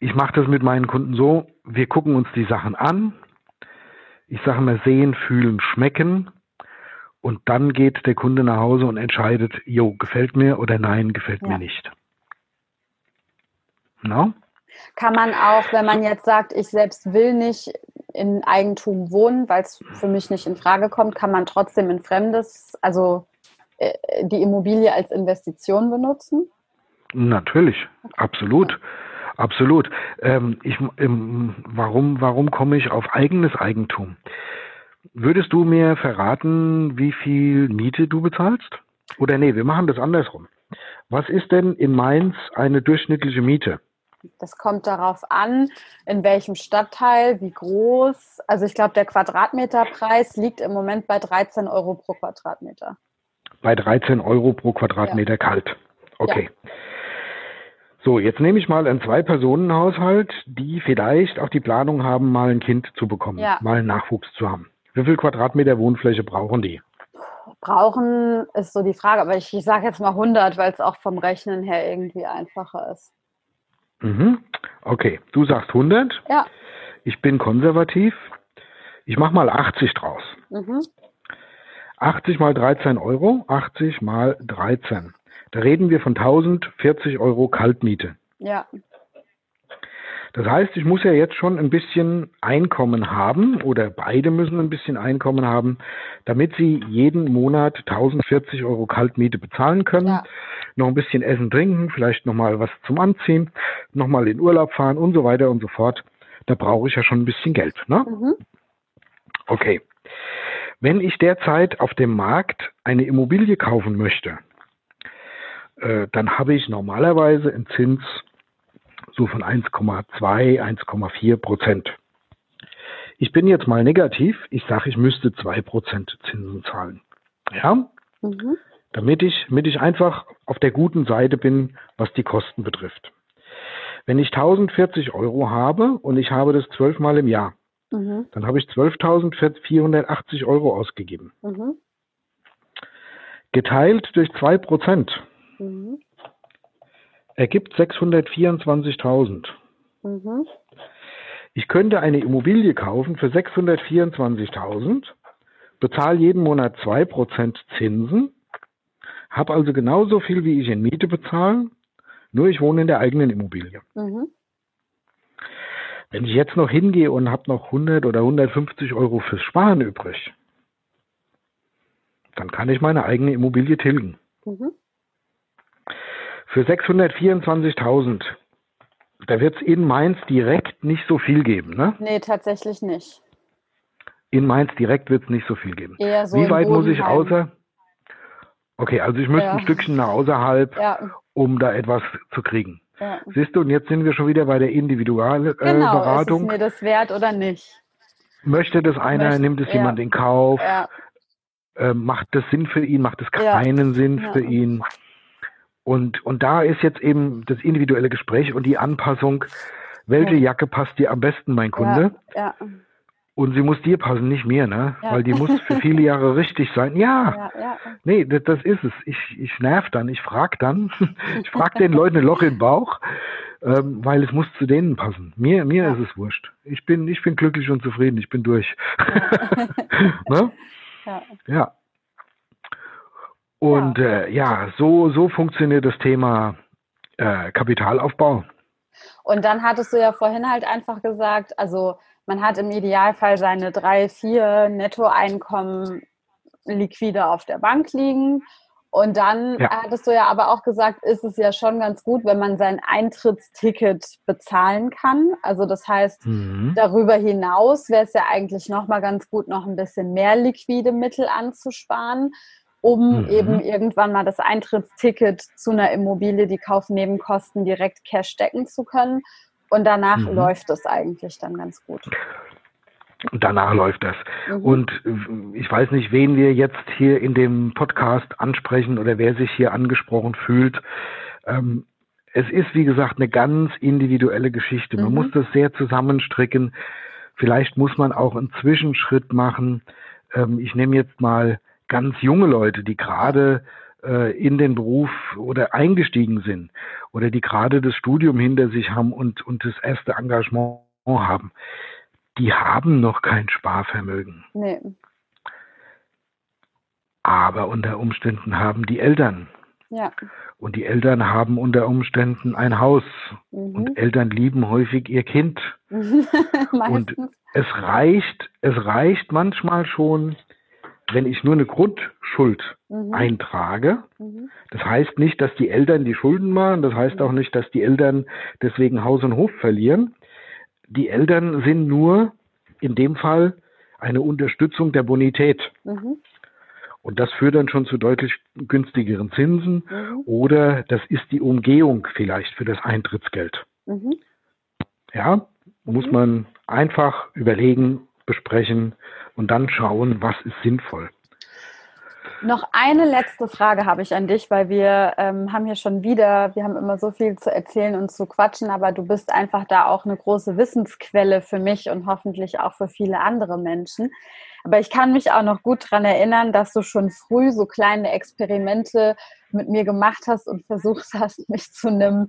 ich mache das mit meinen Kunden so, wir gucken uns die Sachen an. Ich sage mal sehen, fühlen, schmecken. Und dann geht der Kunde nach Hause und entscheidet, jo, gefällt mir oder nein, gefällt ja. mir nicht. No? Kann man auch, wenn man jetzt sagt, ich selbst will nicht in Eigentum wohnen, weil es für mich nicht in Frage kommt, kann man trotzdem in Fremdes, also äh, die Immobilie als Investition benutzen? Natürlich, absolut. Absolut. Ähm, ich, ähm, warum, warum komme ich auf eigenes Eigentum? Würdest du mir verraten, wie viel Miete du bezahlst? Oder nee, wir machen das andersrum. Was ist denn in Mainz eine durchschnittliche Miete? Das kommt darauf an, in welchem Stadtteil, wie groß. Also ich glaube, der Quadratmeterpreis liegt im Moment bei 13 Euro pro Quadratmeter. Bei 13 Euro pro Quadratmeter ja. kalt. Okay. Ja. So, jetzt nehme ich mal einen Zwei-Personen-Haushalt, die vielleicht auch die Planung haben, mal ein Kind zu bekommen, ja. mal einen Nachwuchs zu haben. Wie viel Quadratmeter Wohnfläche brauchen die? Brauchen ist so die Frage, aber ich, ich sage jetzt mal 100, weil es auch vom Rechnen her irgendwie einfacher ist. Mhm. Okay, du sagst 100. Ja. Ich bin konservativ. Ich mache mal 80 draus. Mhm. 80 mal 13 Euro, 80 mal 13. Da reden wir von 1040 Euro Kaltmiete. Ja. Das heißt, ich muss ja jetzt schon ein bisschen Einkommen haben oder beide müssen ein bisschen Einkommen haben, damit sie jeden Monat 1040 Euro Kaltmiete bezahlen können. Ja. Noch ein bisschen essen, trinken, vielleicht nochmal was zum Anziehen, nochmal in Urlaub fahren und so weiter und so fort. Da brauche ich ja schon ein bisschen Geld. Ne? Mhm. Okay. Wenn ich derzeit auf dem Markt eine Immobilie kaufen möchte, äh, dann habe ich normalerweise einen Zins so von 1,2, 1,4 Prozent. Ich bin jetzt mal negativ. Ich sage, ich müsste 2 Prozent Zinsen zahlen. Ja? Mhm. Damit ich, damit ich einfach auf der guten Seite bin, was die Kosten betrifft. Wenn ich 1040 Euro habe und ich habe das zwölfmal im Jahr, mhm. dann habe ich 12.480 Euro ausgegeben. Mhm. Geteilt durch 2 Prozent mhm ergibt 624.000. Mhm. Ich könnte eine Immobilie kaufen für 624.000, bezahle jeden Monat 2% Zinsen, habe also genauso viel, wie ich in Miete bezahle, nur ich wohne in der eigenen Immobilie. Mhm. Wenn ich jetzt noch hingehe und habe noch 100 oder 150 Euro fürs Sparen übrig, dann kann ich meine eigene Immobilie tilgen. Mhm. Für 624.000, da wird es in Mainz direkt nicht so viel geben, ne? Nee, tatsächlich nicht. In Mainz direkt wird es nicht so viel geben. Eher so Wie weit muss ich außer? Okay, also ich müsste ja. ein Stückchen nach außerhalb, ja. um da etwas zu kriegen. Ja. Siehst du, und jetzt sind wir schon wieder bei der Individualberatung. Äh, genau, Beratung. ist es mir das wert oder nicht? Möchte das einer, Möchte, nimmt es jemand in Kauf? Äh, macht das Sinn für ihn? Macht es keinen Sinn für ihn? Und, und da ist jetzt eben das individuelle Gespräch und die Anpassung, welche Jacke passt dir am besten, mein Kunde? Ja, ja. Und sie muss dir passen, nicht mir, ne? Ja. Weil die muss für viele Jahre richtig sein. Ja, ja, ja. nee, das, das, ist es. Ich, ich nerv dann, ich frag dann. ich frag den Leuten ein Loch im Bauch, ähm, weil es muss zu denen passen. Mir, mir ist es wurscht. Ich bin, ich bin glücklich und zufrieden, ich bin durch. ne? Ja. Und ja, äh, ja so, so funktioniert das Thema äh, Kapitalaufbau. Und dann hattest du ja vorhin halt einfach gesagt, also man hat im Idealfall seine drei, vier Nettoeinkommen liquide auf der Bank liegen. Und dann ja. hattest du ja aber auch gesagt, ist es ja schon ganz gut, wenn man sein Eintrittsticket bezahlen kann. Also das heißt, mhm. darüber hinaus wäre es ja eigentlich nochmal ganz gut, noch ein bisschen mehr liquide Mittel anzusparen um mhm. eben irgendwann mal das Eintrittsticket zu einer Immobilie, die Kaufnebenkosten direkt Cash decken zu können. Und danach mhm. läuft es eigentlich dann ganz gut. Und danach läuft das. Mhm. Und äh, ich weiß nicht, wen wir jetzt hier in dem Podcast ansprechen oder wer sich hier angesprochen fühlt. Ähm, es ist, wie gesagt, eine ganz individuelle Geschichte. Man mhm. muss das sehr zusammenstricken. Vielleicht muss man auch einen Zwischenschritt machen. Ähm, ich nehme jetzt mal ganz junge Leute, die gerade äh, in den Beruf oder eingestiegen sind oder die gerade das Studium hinter sich haben und, und das erste Engagement haben. Die haben noch kein Sparvermögen. Nee. Aber unter Umständen haben die Eltern. Ja. Und die Eltern haben unter Umständen ein Haus. Mhm. Und Eltern lieben häufig ihr Kind. und es reicht, es reicht manchmal schon, wenn ich nur eine Grundschuld mhm. eintrage. Mhm. Das heißt nicht, dass die Eltern die Schulden machen. Das heißt auch nicht, dass die Eltern deswegen Haus und Hof verlieren. Die Eltern sind nur in dem Fall eine Unterstützung der Bonität. Mhm. Und das führt dann schon zu deutlich günstigeren Zinsen mhm. oder das ist die Umgehung vielleicht für das Eintrittsgeld. Mhm. Ja, muss mhm. man einfach überlegen, besprechen und dann schauen, was ist sinnvoll. Noch eine letzte Frage habe ich an dich, weil wir ähm, haben hier schon wieder, wir haben immer so viel zu erzählen und zu quatschen, aber du bist einfach da auch eine große Wissensquelle für mich und hoffentlich auch für viele andere Menschen. Aber ich kann mich auch noch gut daran erinnern, dass du schon früh so kleine Experimente mit mir gemacht hast und versucht hast, mich zu einem,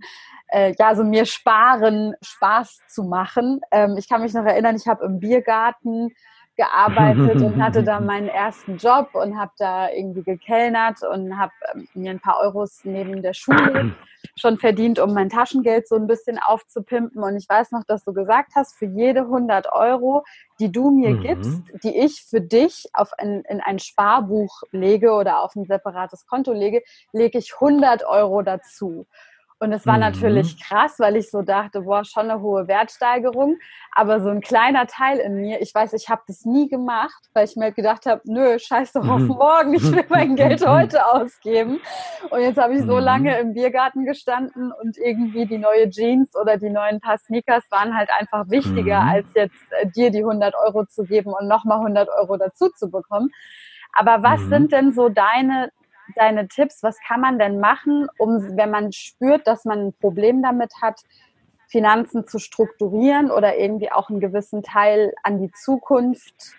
äh, ja, so mir sparen, Spaß zu machen. Ähm, ich kann mich noch erinnern, ich habe im Biergarten gearbeitet und hatte da meinen ersten Job und habe da irgendwie gekellnert und habe ähm, mir ein paar Euros neben der Schule schon verdient, um mein Taschengeld so ein bisschen aufzupimpen. Und ich weiß noch, dass du gesagt hast, für jede 100 Euro, die du mir mhm. gibst, die ich für dich auf ein, in ein Sparbuch lege oder auf ein separates Konto lege, lege ich 100 Euro dazu. Und es war mhm. natürlich krass, weil ich so dachte, boah, schon eine hohe Wertsteigerung. Aber so ein kleiner Teil in mir, ich weiß, ich habe das nie gemacht, weil ich mir halt gedacht habe, nö, scheiß doch auf mhm. morgen, ich will mein Geld heute ausgeben. Und jetzt habe ich so mhm. lange im Biergarten gestanden und irgendwie die neue Jeans oder die neuen paar Sneakers waren halt einfach wichtiger, mhm. als jetzt äh, dir die 100 Euro zu geben und nochmal 100 Euro dazu zu bekommen. Aber was mhm. sind denn so deine deine Tipps? Was kann man denn machen, um, wenn man spürt, dass man ein Problem damit hat, Finanzen zu strukturieren oder irgendwie auch einen gewissen Teil an die Zukunft,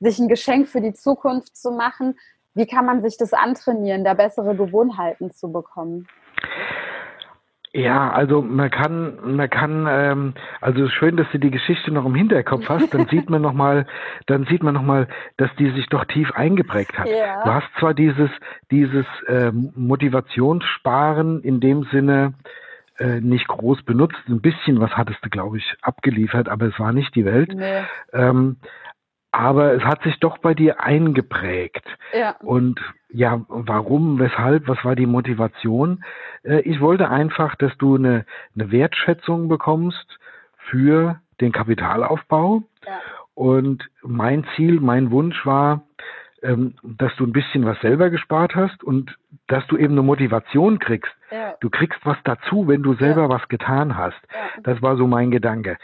sich ein Geschenk für die Zukunft zu machen? Wie kann man sich das antrainieren, da bessere Gewohnheiten zu bekommen? Ja, also man kann, man kann, ähm, also schön, dass du die Geschichte noch im Hinterkopf hast. Dann sieht man noch mal, dann sieht man noch mal, dass die sich doch tief eingeprägt hat. Ja. Du hast zwar dieses, dieses äh, Motivationssparen in dem Sinne äh, nicht groß benutzt. Ein bisschen was hattest du, glaube ich, abgeliefert, aber es war nicht die Welt. Nee. Ähm, aber es hat sich doch bei dir eingeprägt. Ja. Und ja, warum, weshalb, was war die Motivation? Äh, ich wollte einfach, dass du eine, eine Wertschätzung bekommst für den Kapitalaufbau. Ja. Und mein Ziel, mein Wunsch war, ähm, dass du ein bisschen was selber gespart hast und dass du eben eine Motivation kriegst. Ja. Du kriegst was dazu, wenn du selber ja. was getan hast. Das war so mein Gedanke.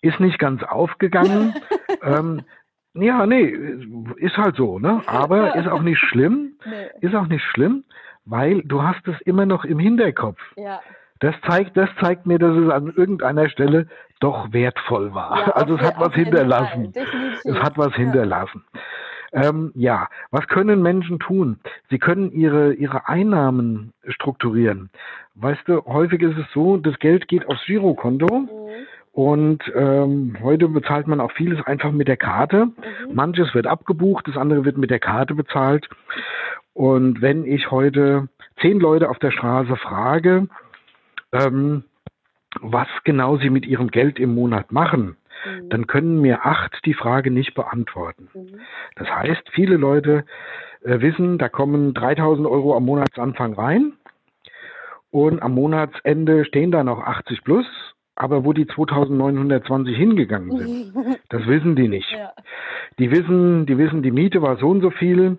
Ist nicht ganz aufgegangen. ähm, ja, nee, ist halt so, ne? Aber ist auch nicht schlimm. Nee. Ist auch nicht schlimm, weil du hast es immer noch im Hinterkopf. Ja. Das zeigt, das zeigt mir, dass es an irgendeiner Stelle doch wertvoll war. Ja, also es hat was hinterlassen. Es hat was hinterlassen. Ähm, ja, was können Menschen tun? Sie können ihre, ihre Einnahmen strukturieren. Weißt du, häufig ist es so, das Geld geht aufs Girokonto. Mhm und ähm, heute bezahlt man auch vieles einfach mit der Karte. Mhm. Manches wird abgebucht, das andere wird mit der Karte bezahlt. Und wenn ich heute zehn Leute auf der Straße frage, ähm, was genau sie mit ihrem Geld im Monat machen, mhm. dann können mir acht die Frage nicht beantworten. Mhm. Das heißt, viele Leute äh, wissen, da kommen 3000 Euro am Monatsanfang rein und am Monatsende stehen da noch 80 plus aber wo die 2920 hingegangen sind, das wissen die nicht. Ja. Die wissen, die wissen, die Miete war so und so viel.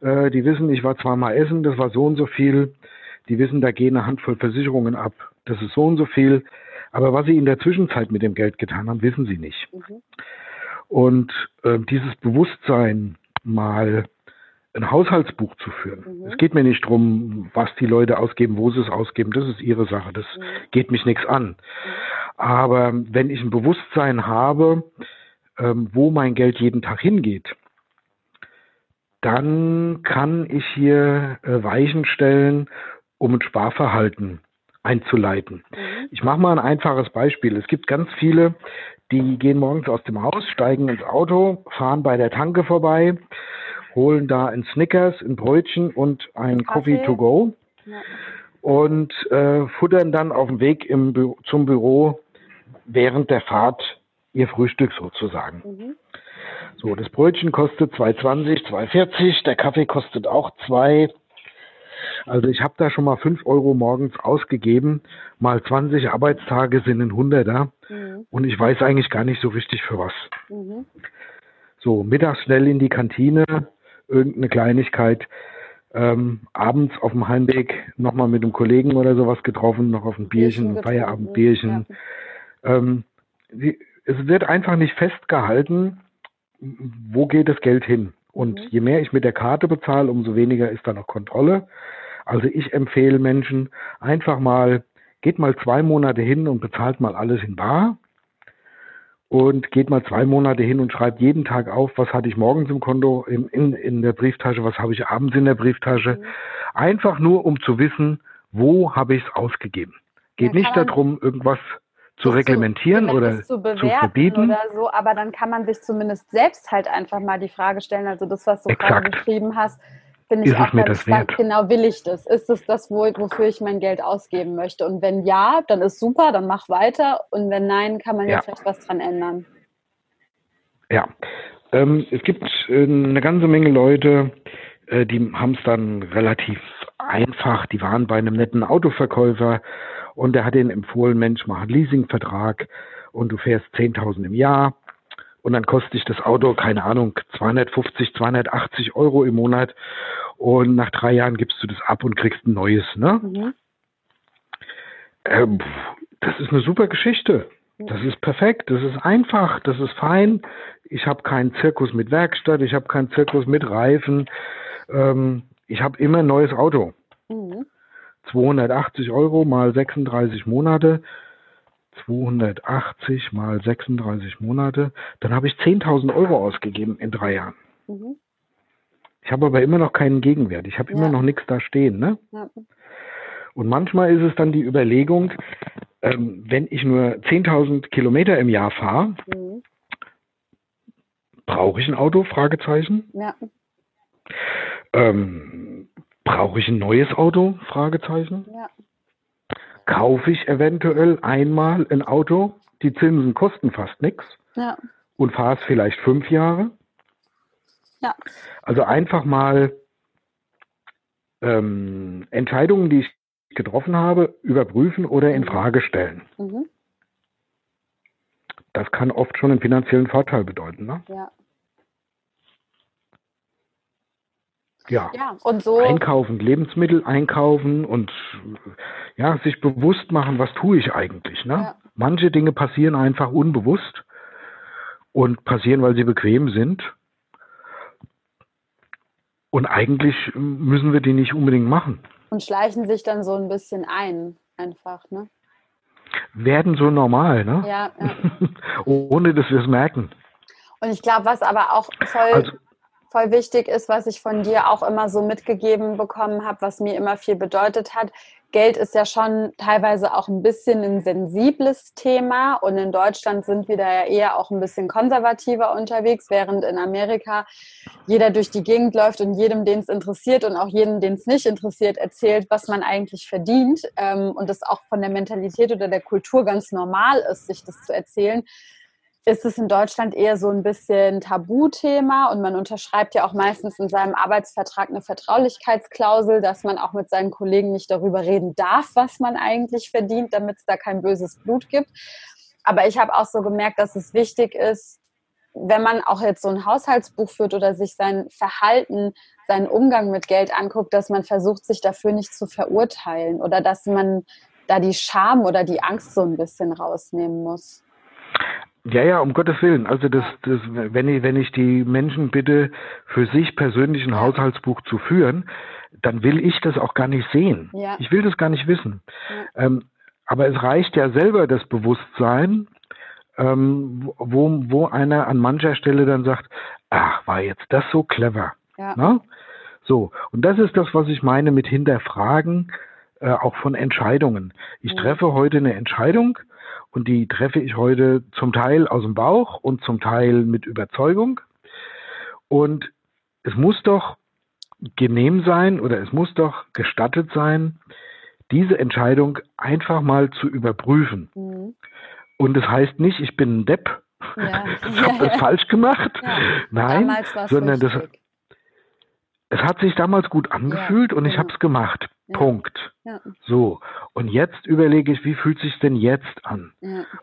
Äh, die wissen, ich war zweimal essen, das war so und so viel. Die wissen, da gehen eine Handvoll Versicherungen ab, das ist so und so viel. Aber was sie in der Zwischenzeit mit dem Geld getan haben, wissen sie nicht. Mhm. Und äh, dieses Bewusstsein mal ein Haushaltsbuch zu führen. Mhm. Es geht mir nicht darum, was die Leute ausgeben, wo sie es ausgeben. Das ist ihre Sache. Das mhm. geht mich nichts an. Aber wenn ich ein Bewusstsein habe, ähm, wo mein Geld jeden Tag hingeht, dann kann ich hier äh, Weichen stellen, um ein Sparverhalten einzuleiten. Mhm. Ich mache mal ein einfaches Beispiel. Es gibt ganz viele, die gehen morgens aus dem Haus, steigen ins Auto, fahren bei der Tanke vorbei, holen da ein Snickers, ein Brötchen und ein Kaffee. Coffee to go ja. und äh, futtern dann auf dem Weg Bü zum Büro während der Fahrt ihr Frühstück sozusagen. Mhm. So, das Brötchen kostet 2,20, 2,40, der Kaffee kostet auch 2. Also ich habe da schon mal 5 Euro morgens ausgegeben, mal 20 Arbeitstage sind ein Hunderter mhm. und ich weiß eigentlich gar nicht so richtig für was. Mhm. So, mittags schnell in die Kantine, irgendeine Kleinigkeit, ähm, abends auf dem Heimweg nochmal mit einem Kollegen oder sowas getroffen, noch auf ein Bierchen, ein Feierabendbierchen. Ja. Ähm, es wird einfach nicht festgehalten, wo geht das Geld hin. Und mhm. je mehr ich mit der Karte bezahle, umso weniger ist da noch Kontrolle. Also ich empfehle Menschen einfach mal, geht mal zwei Monate hin und bezahlt mal alles in Bar und geht mal zwei Monate hin und schreibt jeden Tag auf, was hatte ich morgens im Konto, in, in, in der Brieftasche, was habe ich abends in der Brieftasche. Mhm. Einfach nur, um zu wissen, wo habe ich es ausgegeben. Geht nicht darum, irgendwas zu reglementieren zu, oder zu, zu, verbieten. Oder so, aber dann kann man sich zumindest selbst halt einfach mal die Frage stellen, also das, was du Exakt. gerade beschrieben hast, finde ich ist auch ganz spannend. Genau, will ich das? Ist es das, wo, wofür ich mein Geld ausgeben möchte? Und wenn ja, dann ist super, dann mach weiter. Und wenn nein, kann man ja, ja vielleicht was dran ändern. Ja, ähm, es gibt äh, eine ganze Menge Leute, äh, die haben es dann relativ einfach. Die waren bei einem netten Autoverkäufer und der hat ihnen empfohlen, Mensch, mach einen Leasingvertrag und du fährst 10.000 im Jahr und dann kostet dich das Auto, keine Ahnung, 250, 280 Euro im Monat und nach drei Jahren gibst du das ab und kriegst ein neues. Ne? Mhm. Ähm, das ist eine super Geschichte. Das ist perfekt, das ist einfach, das ist fein. Ich habe keinen Zirkus mit Werkstatt, ich habe keinen Zirkus mit Reifen. Ähm, ich habe immer ein neues Auto. Mhm. 280 Euro mal 36 Monate 280 mal 36 Monate, dann habe ich 10.000 Euro ausgegeben in drei Jahren. Mhm. Ich habe aber immer noch keinen Gegenwert. Ich habe ja. immer noch nichts da stehen. Ne? Ja. Und manchmal ist es dann die Überlegung, ähm, wenn ich nur 10.000 Kilometer im Jahr fahre, mhm. brauche ich ein Auto? Fragezeichen. Ja. Ähm, brauche ich ein neues Auto? Fragezeichen. Ja kaufe ich eventuell einmal ein Auto, die Zinsen kosten fast nichts ja. und fahre es vielleicht fünf Jahre. Ja. Also einfach mal ähm, Entscheidungen, die ich getroffen habe, überprüfen oder in mhm. Frage stellen. Mhm. Das kann oft schon einen finanziellen Vorteil bedeuten. Ne? Ja. Ja. ja, und so. Einkaufen, Lebensmittel einkaufen und ja, sich bewusst machen, was tue ich eigentlich. Ne? Ja. Manche Dinge passieren einfach unbewusst und passieren, weil sie bequem sind. Und eigentlich müssen wir die nicht unbedingt machen. Und schleichen sich dann so ein bisschen ein, einfach, ne? Werden so normal, ne? Ja. ja. Ohne dass wir es merken. Und ich glaube, was aber auch voll. Also, voll wichtig ist, was ich von dir auch immer so mitgegeben bekommen habe, was mir immer viel bedeutet hat. Geld ist ja schon teilweise auch ein bisschen ein sensibles Thema und in Deutschland sind wir da ja eher auch ein bisschen konservativer unterwegs, während in Amerika jeder durch die Gegend läuft und jedem, den es interessiert und auch jedem, den es nicht interessiert, erzählt, was man eigentlich verdient ähm, und das auch von der Mentalität oder der Kultur ganz normal ist, sich das zu erzählen ist es in Deutschland eher so ein bisschen Tabuthema und man unterschreibt ja auch meistens in seinem Arbeitsvertrag eine Vertraulichkeitsklausel, dass man auch mit seinen Kollegen nicht darüber reden darf, was man eigentlich verdient, damit es da kein böses Blut gibt. Aber ich habe auch so gemerkt, dass es wichtig ist, wenn man auch jetzt so ein Haushaltsbuch führt oder sich sein Verhalten, seinen Umgang mit Geld anguckt, dass man versucht, sich dafür nicht zu verurteilen oder dass man da die Scham oder die Angst so ein bisschen rausnehmen muss. Ja, ja, um Gottes Willen. Also das, das, wenn ich, wenn ich die Menschen bitte, für sich persönlich ein. Haushaltsbuch zu führen, dann will ich das auch gar nicht sehen. Ja. Ich will das gar nicht wissen. Ja. Ähm, aber es reicht ja selber das Bewusstsein, ähm, wo, wo einer an mancher Stelle dann sagt, ach, war jetzt das so clever. Ja. Na? So, und das ist das, was ich meine mit hinterfragen, äh, auch von Entscheidungen. Ich treffe heute eine Entscheidung und die treffe ich heute zum Teil aus dem Bauch und zum Teil mit Überzeugung. Und es muss doch genehm sein oder es muss doch gestattet sein, diese Entscheidung einfach mal zu überprüfen. Mhm. Und das heißt nicht, ich bin ein Depp, ja. ich habe das falsch gemacht. Ja. Nein, sondern das, es hat sich damals gut angefühlt ja, und ich genau. habe es gemacht. Ja. Punkt. Ja. So. Und jetzt überlege ich, wie fühlt sich denn jetzt an?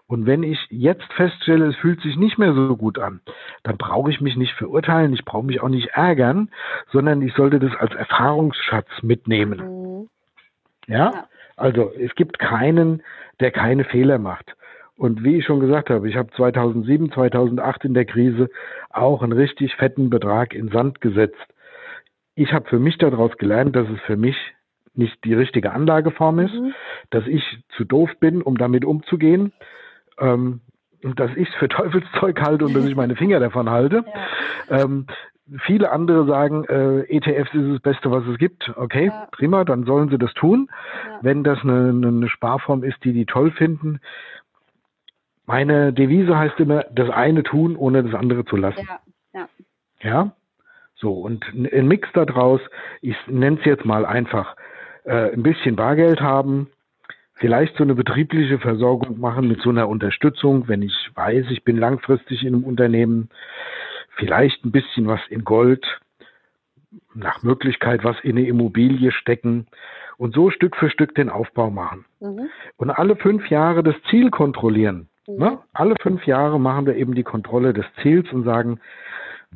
Und wenn ich jetzt feststelle, es fühlt sich nicht mehr so gut an, dann brauche ich mich nicht verurteilen, ich brauche mich auch nicht ärgern, sondern ich sollte das als Erfahrungsschatz mitnehmen. Mhm. Ja? Also es gibt keinen, der keine Fehler macht. Und wie ich schon gesagt habe, ich habe 2007, 2008 in der Krise auch einen richtig fetten Betrag in Sand gesetzt ich habe für mich daraus gelernt, dass es für mich nicht die richtige Anlageform ist, mhm. dass ich zu doof bin, um damit umzugehen, ähm, dass ich es für Teufelszeug halte und dass ich meine Finger davon halte. Ja. Ähm, viele andere sagen, äh, ETFs ist das Beste, was es gibt. Okay, ja. prima, dann sollen sie das tun. Ja. Wenn das eine, eine Sparform ist, die die toll finden. Meine Devise heißt immer, das eine tun, ohne das andere zu lassen. Ja. ja. So, und ein Mix daraus, ich nenne es jetzt mal einfach, äh, ein bisschen Bargeld haben, vielleicht so eine betriebliche Versorgung machen mit so einer Unterstützung, wenn ich weiß, ich bin langfristig in einem Unternehmen, vielleicht ein bisschen was in Gold, nach Möglichkeit was in eine Immobilie stecken und so Stück für Stück den Aufbau machen. Mhm. Und alle fünf Jahre das Ziel kontrollieren. Mhm. Ne? Alle fünf Jahre machen wir eben die Kontrolle des Ziels und sagen,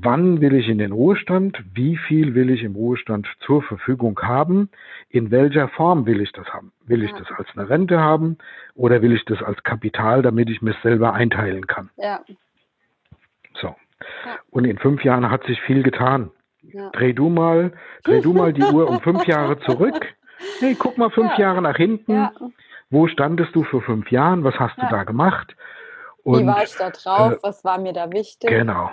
wann will ich in den Ruhestand, wie viel will ich im Ruhestand zur Verfügung haben, in welcher Form will ich das haben. Will ich ja. das als eine Rente haben oder will ich das als Kapital, damit ich mir selber einteilen kann. Ja. So. Ja. Und in fünf Jahren hat sich viel getan. Ja. Dreh du mal, dreh du mal die Uhr um fünf Jahre zurück. Hey, guck mal fünf Jahre nach hinten. Wo standest du vor fünf Jahren? Was hast du da gemacht? Und, Wie war ich da drauf? Äh, was war mir da wichtig? Genau.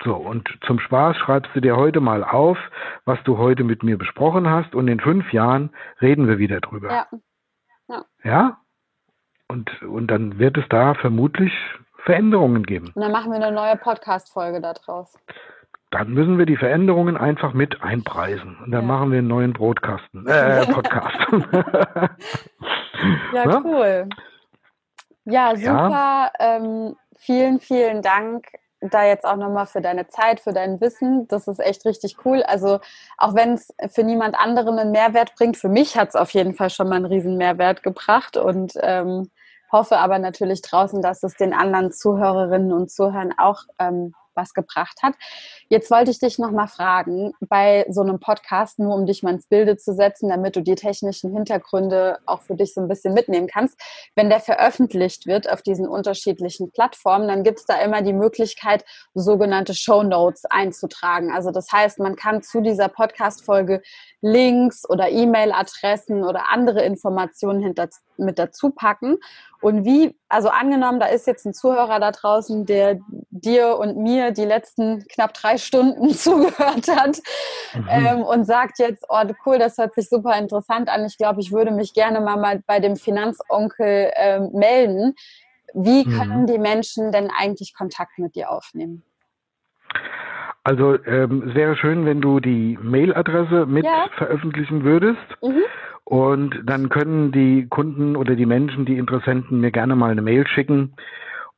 Ja. So, und zum Spaß schreibst du dir heute mal auf, was du heute mit mir besprochen hast und in fünf Jahren reden wir wieder drüber. Ja. Ja? ja? Und, und dann wird es da vermutlich Veränderungen geben. Und dann machen wir eine neue Podcast-Folge daraus. Dann müssen wir die Veränderungen einfach mit einpreisen. Und dann ja. machen wir einen neuen Broadcasten, äh, Podcast. ja, ja, cool. Ja, super. Ähm, vielen, vielen Dank da jetzt auch nochmal für deine Zeit, für dein Wissen. Das ist echt richtig cool. Also auch wenn es für niemand anderen einen Mehrwert bringt, für mich hat es auf jeden Fall schon mal einen riesen Mehrwert gebracht und ähm, hoffe aber natürlich draußen, dass es den anderen Zuhörerinnen und Zuhörern auch ähm, was gebracht hat. Jetzt wollte ich dich nochmal fragen, bei so einem Podcast, nur um dich mal ins Bilde zu setzen, damit du die technischen Hintergründe auch für dich so ein bisschen mitnehmen kannst. Wenn der veröffentlicht wird auf diesen unterschiedlichen Plattformen, dann gibt es da immer die Möglichkeit, sogenannte Show Notes einzutragen. Also das heißt, man kann zu dieser Podcast-Folge Links oder E-Mail-Adressen oder andere Informationen hinter, mit dazu packen. Und wie, also angenommen, da ist jetzt ein Zuhörer da draußen, der dir und mir die letzten knapp drei Stunden zugehört hat mhm. ähm, und sagt jetzt, oh cool, das hört sich super interessant an. Ich glaube, ich würde mich gerne mal, mal bei dem Finanzonkel ähm, melden. Wie mhm. können mhm. die Menschen denn eigentlich Kontakt mit dir aufnehmen? Also ähm, es wäre schön, wenn du die Mailadresse mit ja. veröffentlichen würdest. Mhm. Und dann können die Kunden oder die Menschen, die Interessenten mir gerne mal eine Mail schicken.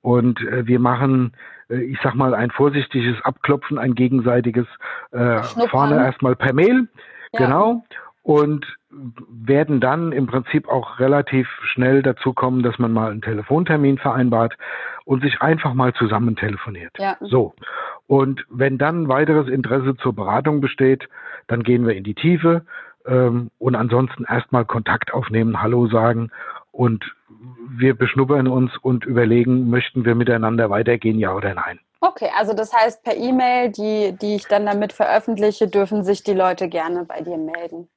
Und äh, wir machen, ich sag mal, ein vorsichtiges Abklopfen, ein gegenseitiges äh, vorne erstmal per Mail. Ja. Genau. Und werden dann im Prinzip auch relativ schnell dazu kommen, dass man mal einen Telefontermin vereinbart und sich einfach mal zusammen telefoniert. Ja. So. Und wenn dann weiteres Interesse zur Beratung besteht, dann gehen wir in die Tiefe ähm, und ansonsten erstmal Kontakt aufnehmen, Hallo sagen und wir beschnuppern uns und überlegen, möchten wir miteinander weitergehen, ja oder nein. Okay, also das heißt, per E-Mail, die, die ich dann damit veröffentliche, dürfen sich die Leute gerne bei dir melden.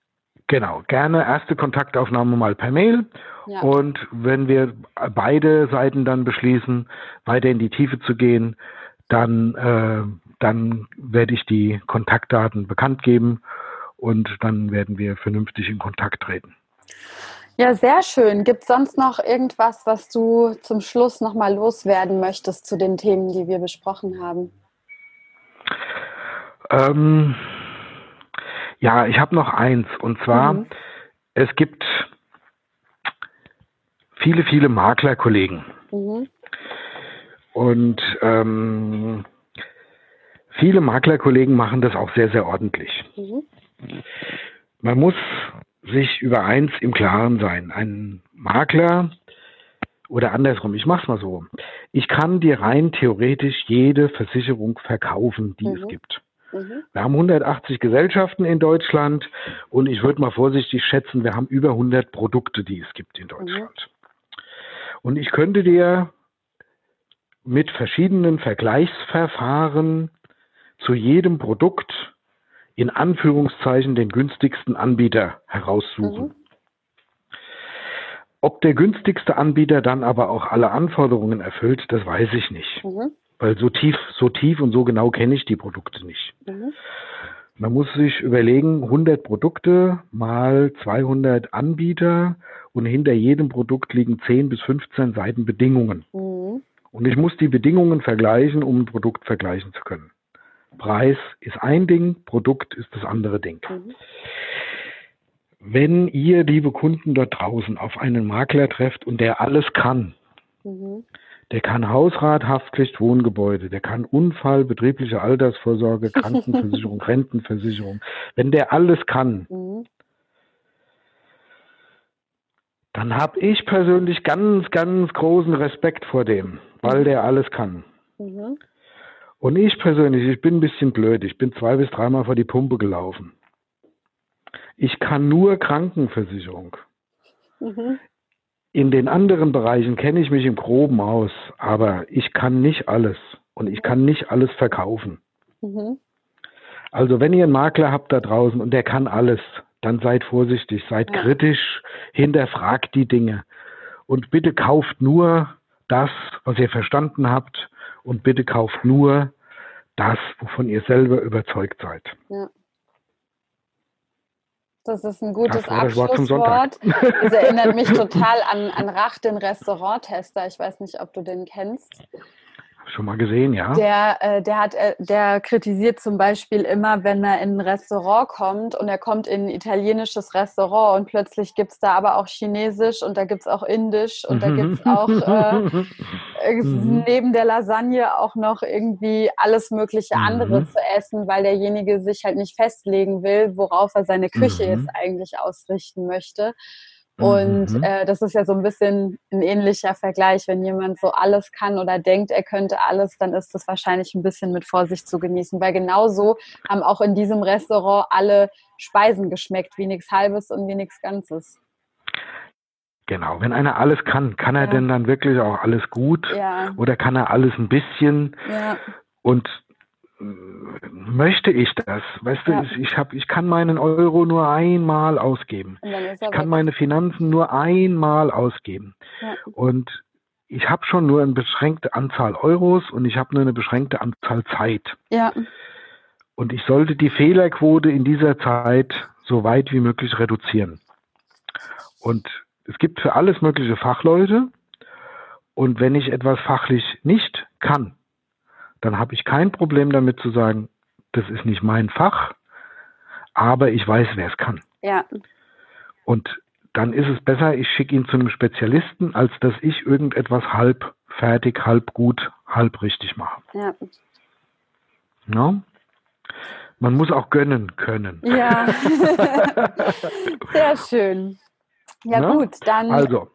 Genau, gerne erste Kontaktaufnahme mal per Mail. Ja. Und wenn wir beide Seiten dann beschließen, weiter in die Tiefe zu gehen, dann, äh, dann werde ich die Kontaktdaten bekannt geben und dann werden wir vernünftig in Kontakt treten. Ja, sehr schön. Gibt es sonst noch irgendwas, was du zum Schluss nochmal loswerden möchtest zu den Themen, die wir besprochen haben? Ähm, ja, ich habe noch eins. Und zwar, mhm. es gibt viele, viele Maklerkollegen. Mhm. Und ähm, viele Maklerkollegen machen das auch sehr, sehr ordentlich. Mhm. Man muss sich über eins im Klaren sein. Ein Makler oder andersrum, ich mach's mal so. Ich kann dir rein theoretisch jede Versicherung verkaufen, die mhm. es gibt. Mhm. Wir haben 180 Gesellschaften in Deutschland und ich würde mal vorsichtig schätzen, wir haben über 100 Produkte, die es gibt in Deutschland. Mhm. Und ich könnte dir mit verschiedenen Vergleichsverfahren zu jedem Produkt in Anführungszeichen den günstigsten Anbieter heraussuchen. Mhm. Ob der günstigste Anbieter dann aber auch alle Anforderungen erfüllt, das weiß ich nicht. Mhm. Weil so tief, so tief und so genau kenne ich die Produkte nicht. Mhm. Man muss sich überlegen, 100 Produkte mal 200 Anbieter und hinter jedem Produkt liegen 10 bis 15 Seiten Bedingungen. Mhm. Und ich muss die Bedingungen vergleichen, um ein Produkt vergleichen zu können. Preis ist ein Ding, Produkt ist das andere Ding. Mhm. Wenn ihr, liebe Kunden dort draußen, auf einen Makler trefft und der alles kann, mhm. der kann Hausrat, Haftpflicht, Wohngebäude, der kann Unfall, betriebliche Altersvorsorge, Krankenversicherung, Rentenversicherung, wenn der alles kann, mhm. dann habe ich persönlich ganz, ganz großen Respekt vor dem, weil der alles kann. Und ich persönlich, ich bin ein bisschen blöd. Ich bin zwei bis dreimal vor die Pumpe gelaufen. Ich kann nur Krankenversicherung. Mhm. In den anderen Bereichen kenne ich mich im Groben aus, aber ich kann nicht alles und ich kann nicht alles verkaufen. Mhm. Also wenn ihr einen Makler habt da draußen und der kann alles, dann seid vorsichtig, seid ja. kritisch, hinterfragt die Dinge und bitte kauft nur das, was ihr verstanden habt und bitte kauft nur das, wovon ihr selber überzeugt seid. Ja. Das ist ein gutes Abschlusswort. Das erinnert mich total an, an Rach, den Restauranttester. Ich weiß nicht, ob du den kennst. Schon mal gesehen, ja. Der, äh, der, hat, äh, der kritisiert zum Beispiel immer, wenn er in ein Restaurant kommt und er kommt in ein italienisches Restaurant und plötzlich gibt es da aber auch Chinesisch und da gibt es auch Indisch und da gibt es auch äh, äh, mhm. neben der Lasagne auch noch irgendwie alles mögliche andere mhm. zu essen, weil derjenige sich halt nicht festlegen will, worauf er seine Küche mhm. jetzt eigentlich ausrichten möchte. Und mhm. äh, das ist ja so ein bisschen ein ähnlicher Vergleich. Wenn jemand so alles kann oder denkt, er könnte alles, dann ist das wahrscheinlich ein bisschen mit Vorsicht zu genießen. Weil genauso haben auch in diesem Restaurant alle Speisen geschmeckt, wie nichts Halbes und wie nichts Ganzes. Genau, wenn einer alles kann, kann er ja. denn dann wirklich auch alles gut? Ja. Oder kann er alles ein bisschen? Ja. Und möchte ich das? Weißt ja. du, ich, ich, hab, ich kann meinen Euro nur einmal ausgeben. Ich kann meine Finanzen nur einmal ausgeben. Ja. Und ich habe schon nur eine beschränkte Anzahl Euros und ich habe nur eine beschränkte Anzahl Zeit. Ja. Und ich sollte die Fehlerquote in dieser Zeit so weit wie möglich reduzieren. Und es gibt für alles mögliche Fachleute. Und wenn ich etwas fachlich nicht kann, dann habe ich kein Problem damit zu sagen, das ist nicht mein Fach, aber ich weiß, wer es kann. Ja. Und dann ist es besser, ich schicke ihn zu einem Spezialisten, als dass ich irgendetwas halb fertig, halb gut, halb richtig mache. Ja. No? Man muss auch gönnen können. Ja. Sehr schön. Ja, no? gut, dann. Also,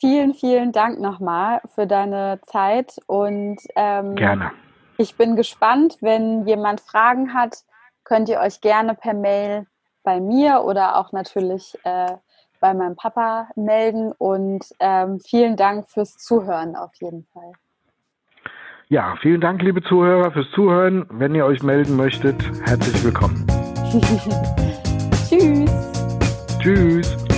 Vielen, vielen Dank nochmal für deine Zeit und ähm, gerne. Ich bin gespannt, wenn jemand Fragen hat, könnt ihr euch gerne per Mail bei mir oder auch natürlich äh, bei meinem Papa melden und ähm, vielen Dank fürs Zuhören auf jeden Fall. Ja, vielen Dank, liebe Zuhörer, fürs Zuhören. Wenn ihr euch melden möchtet, herzlich willkommen. Tschüss. Tschüss.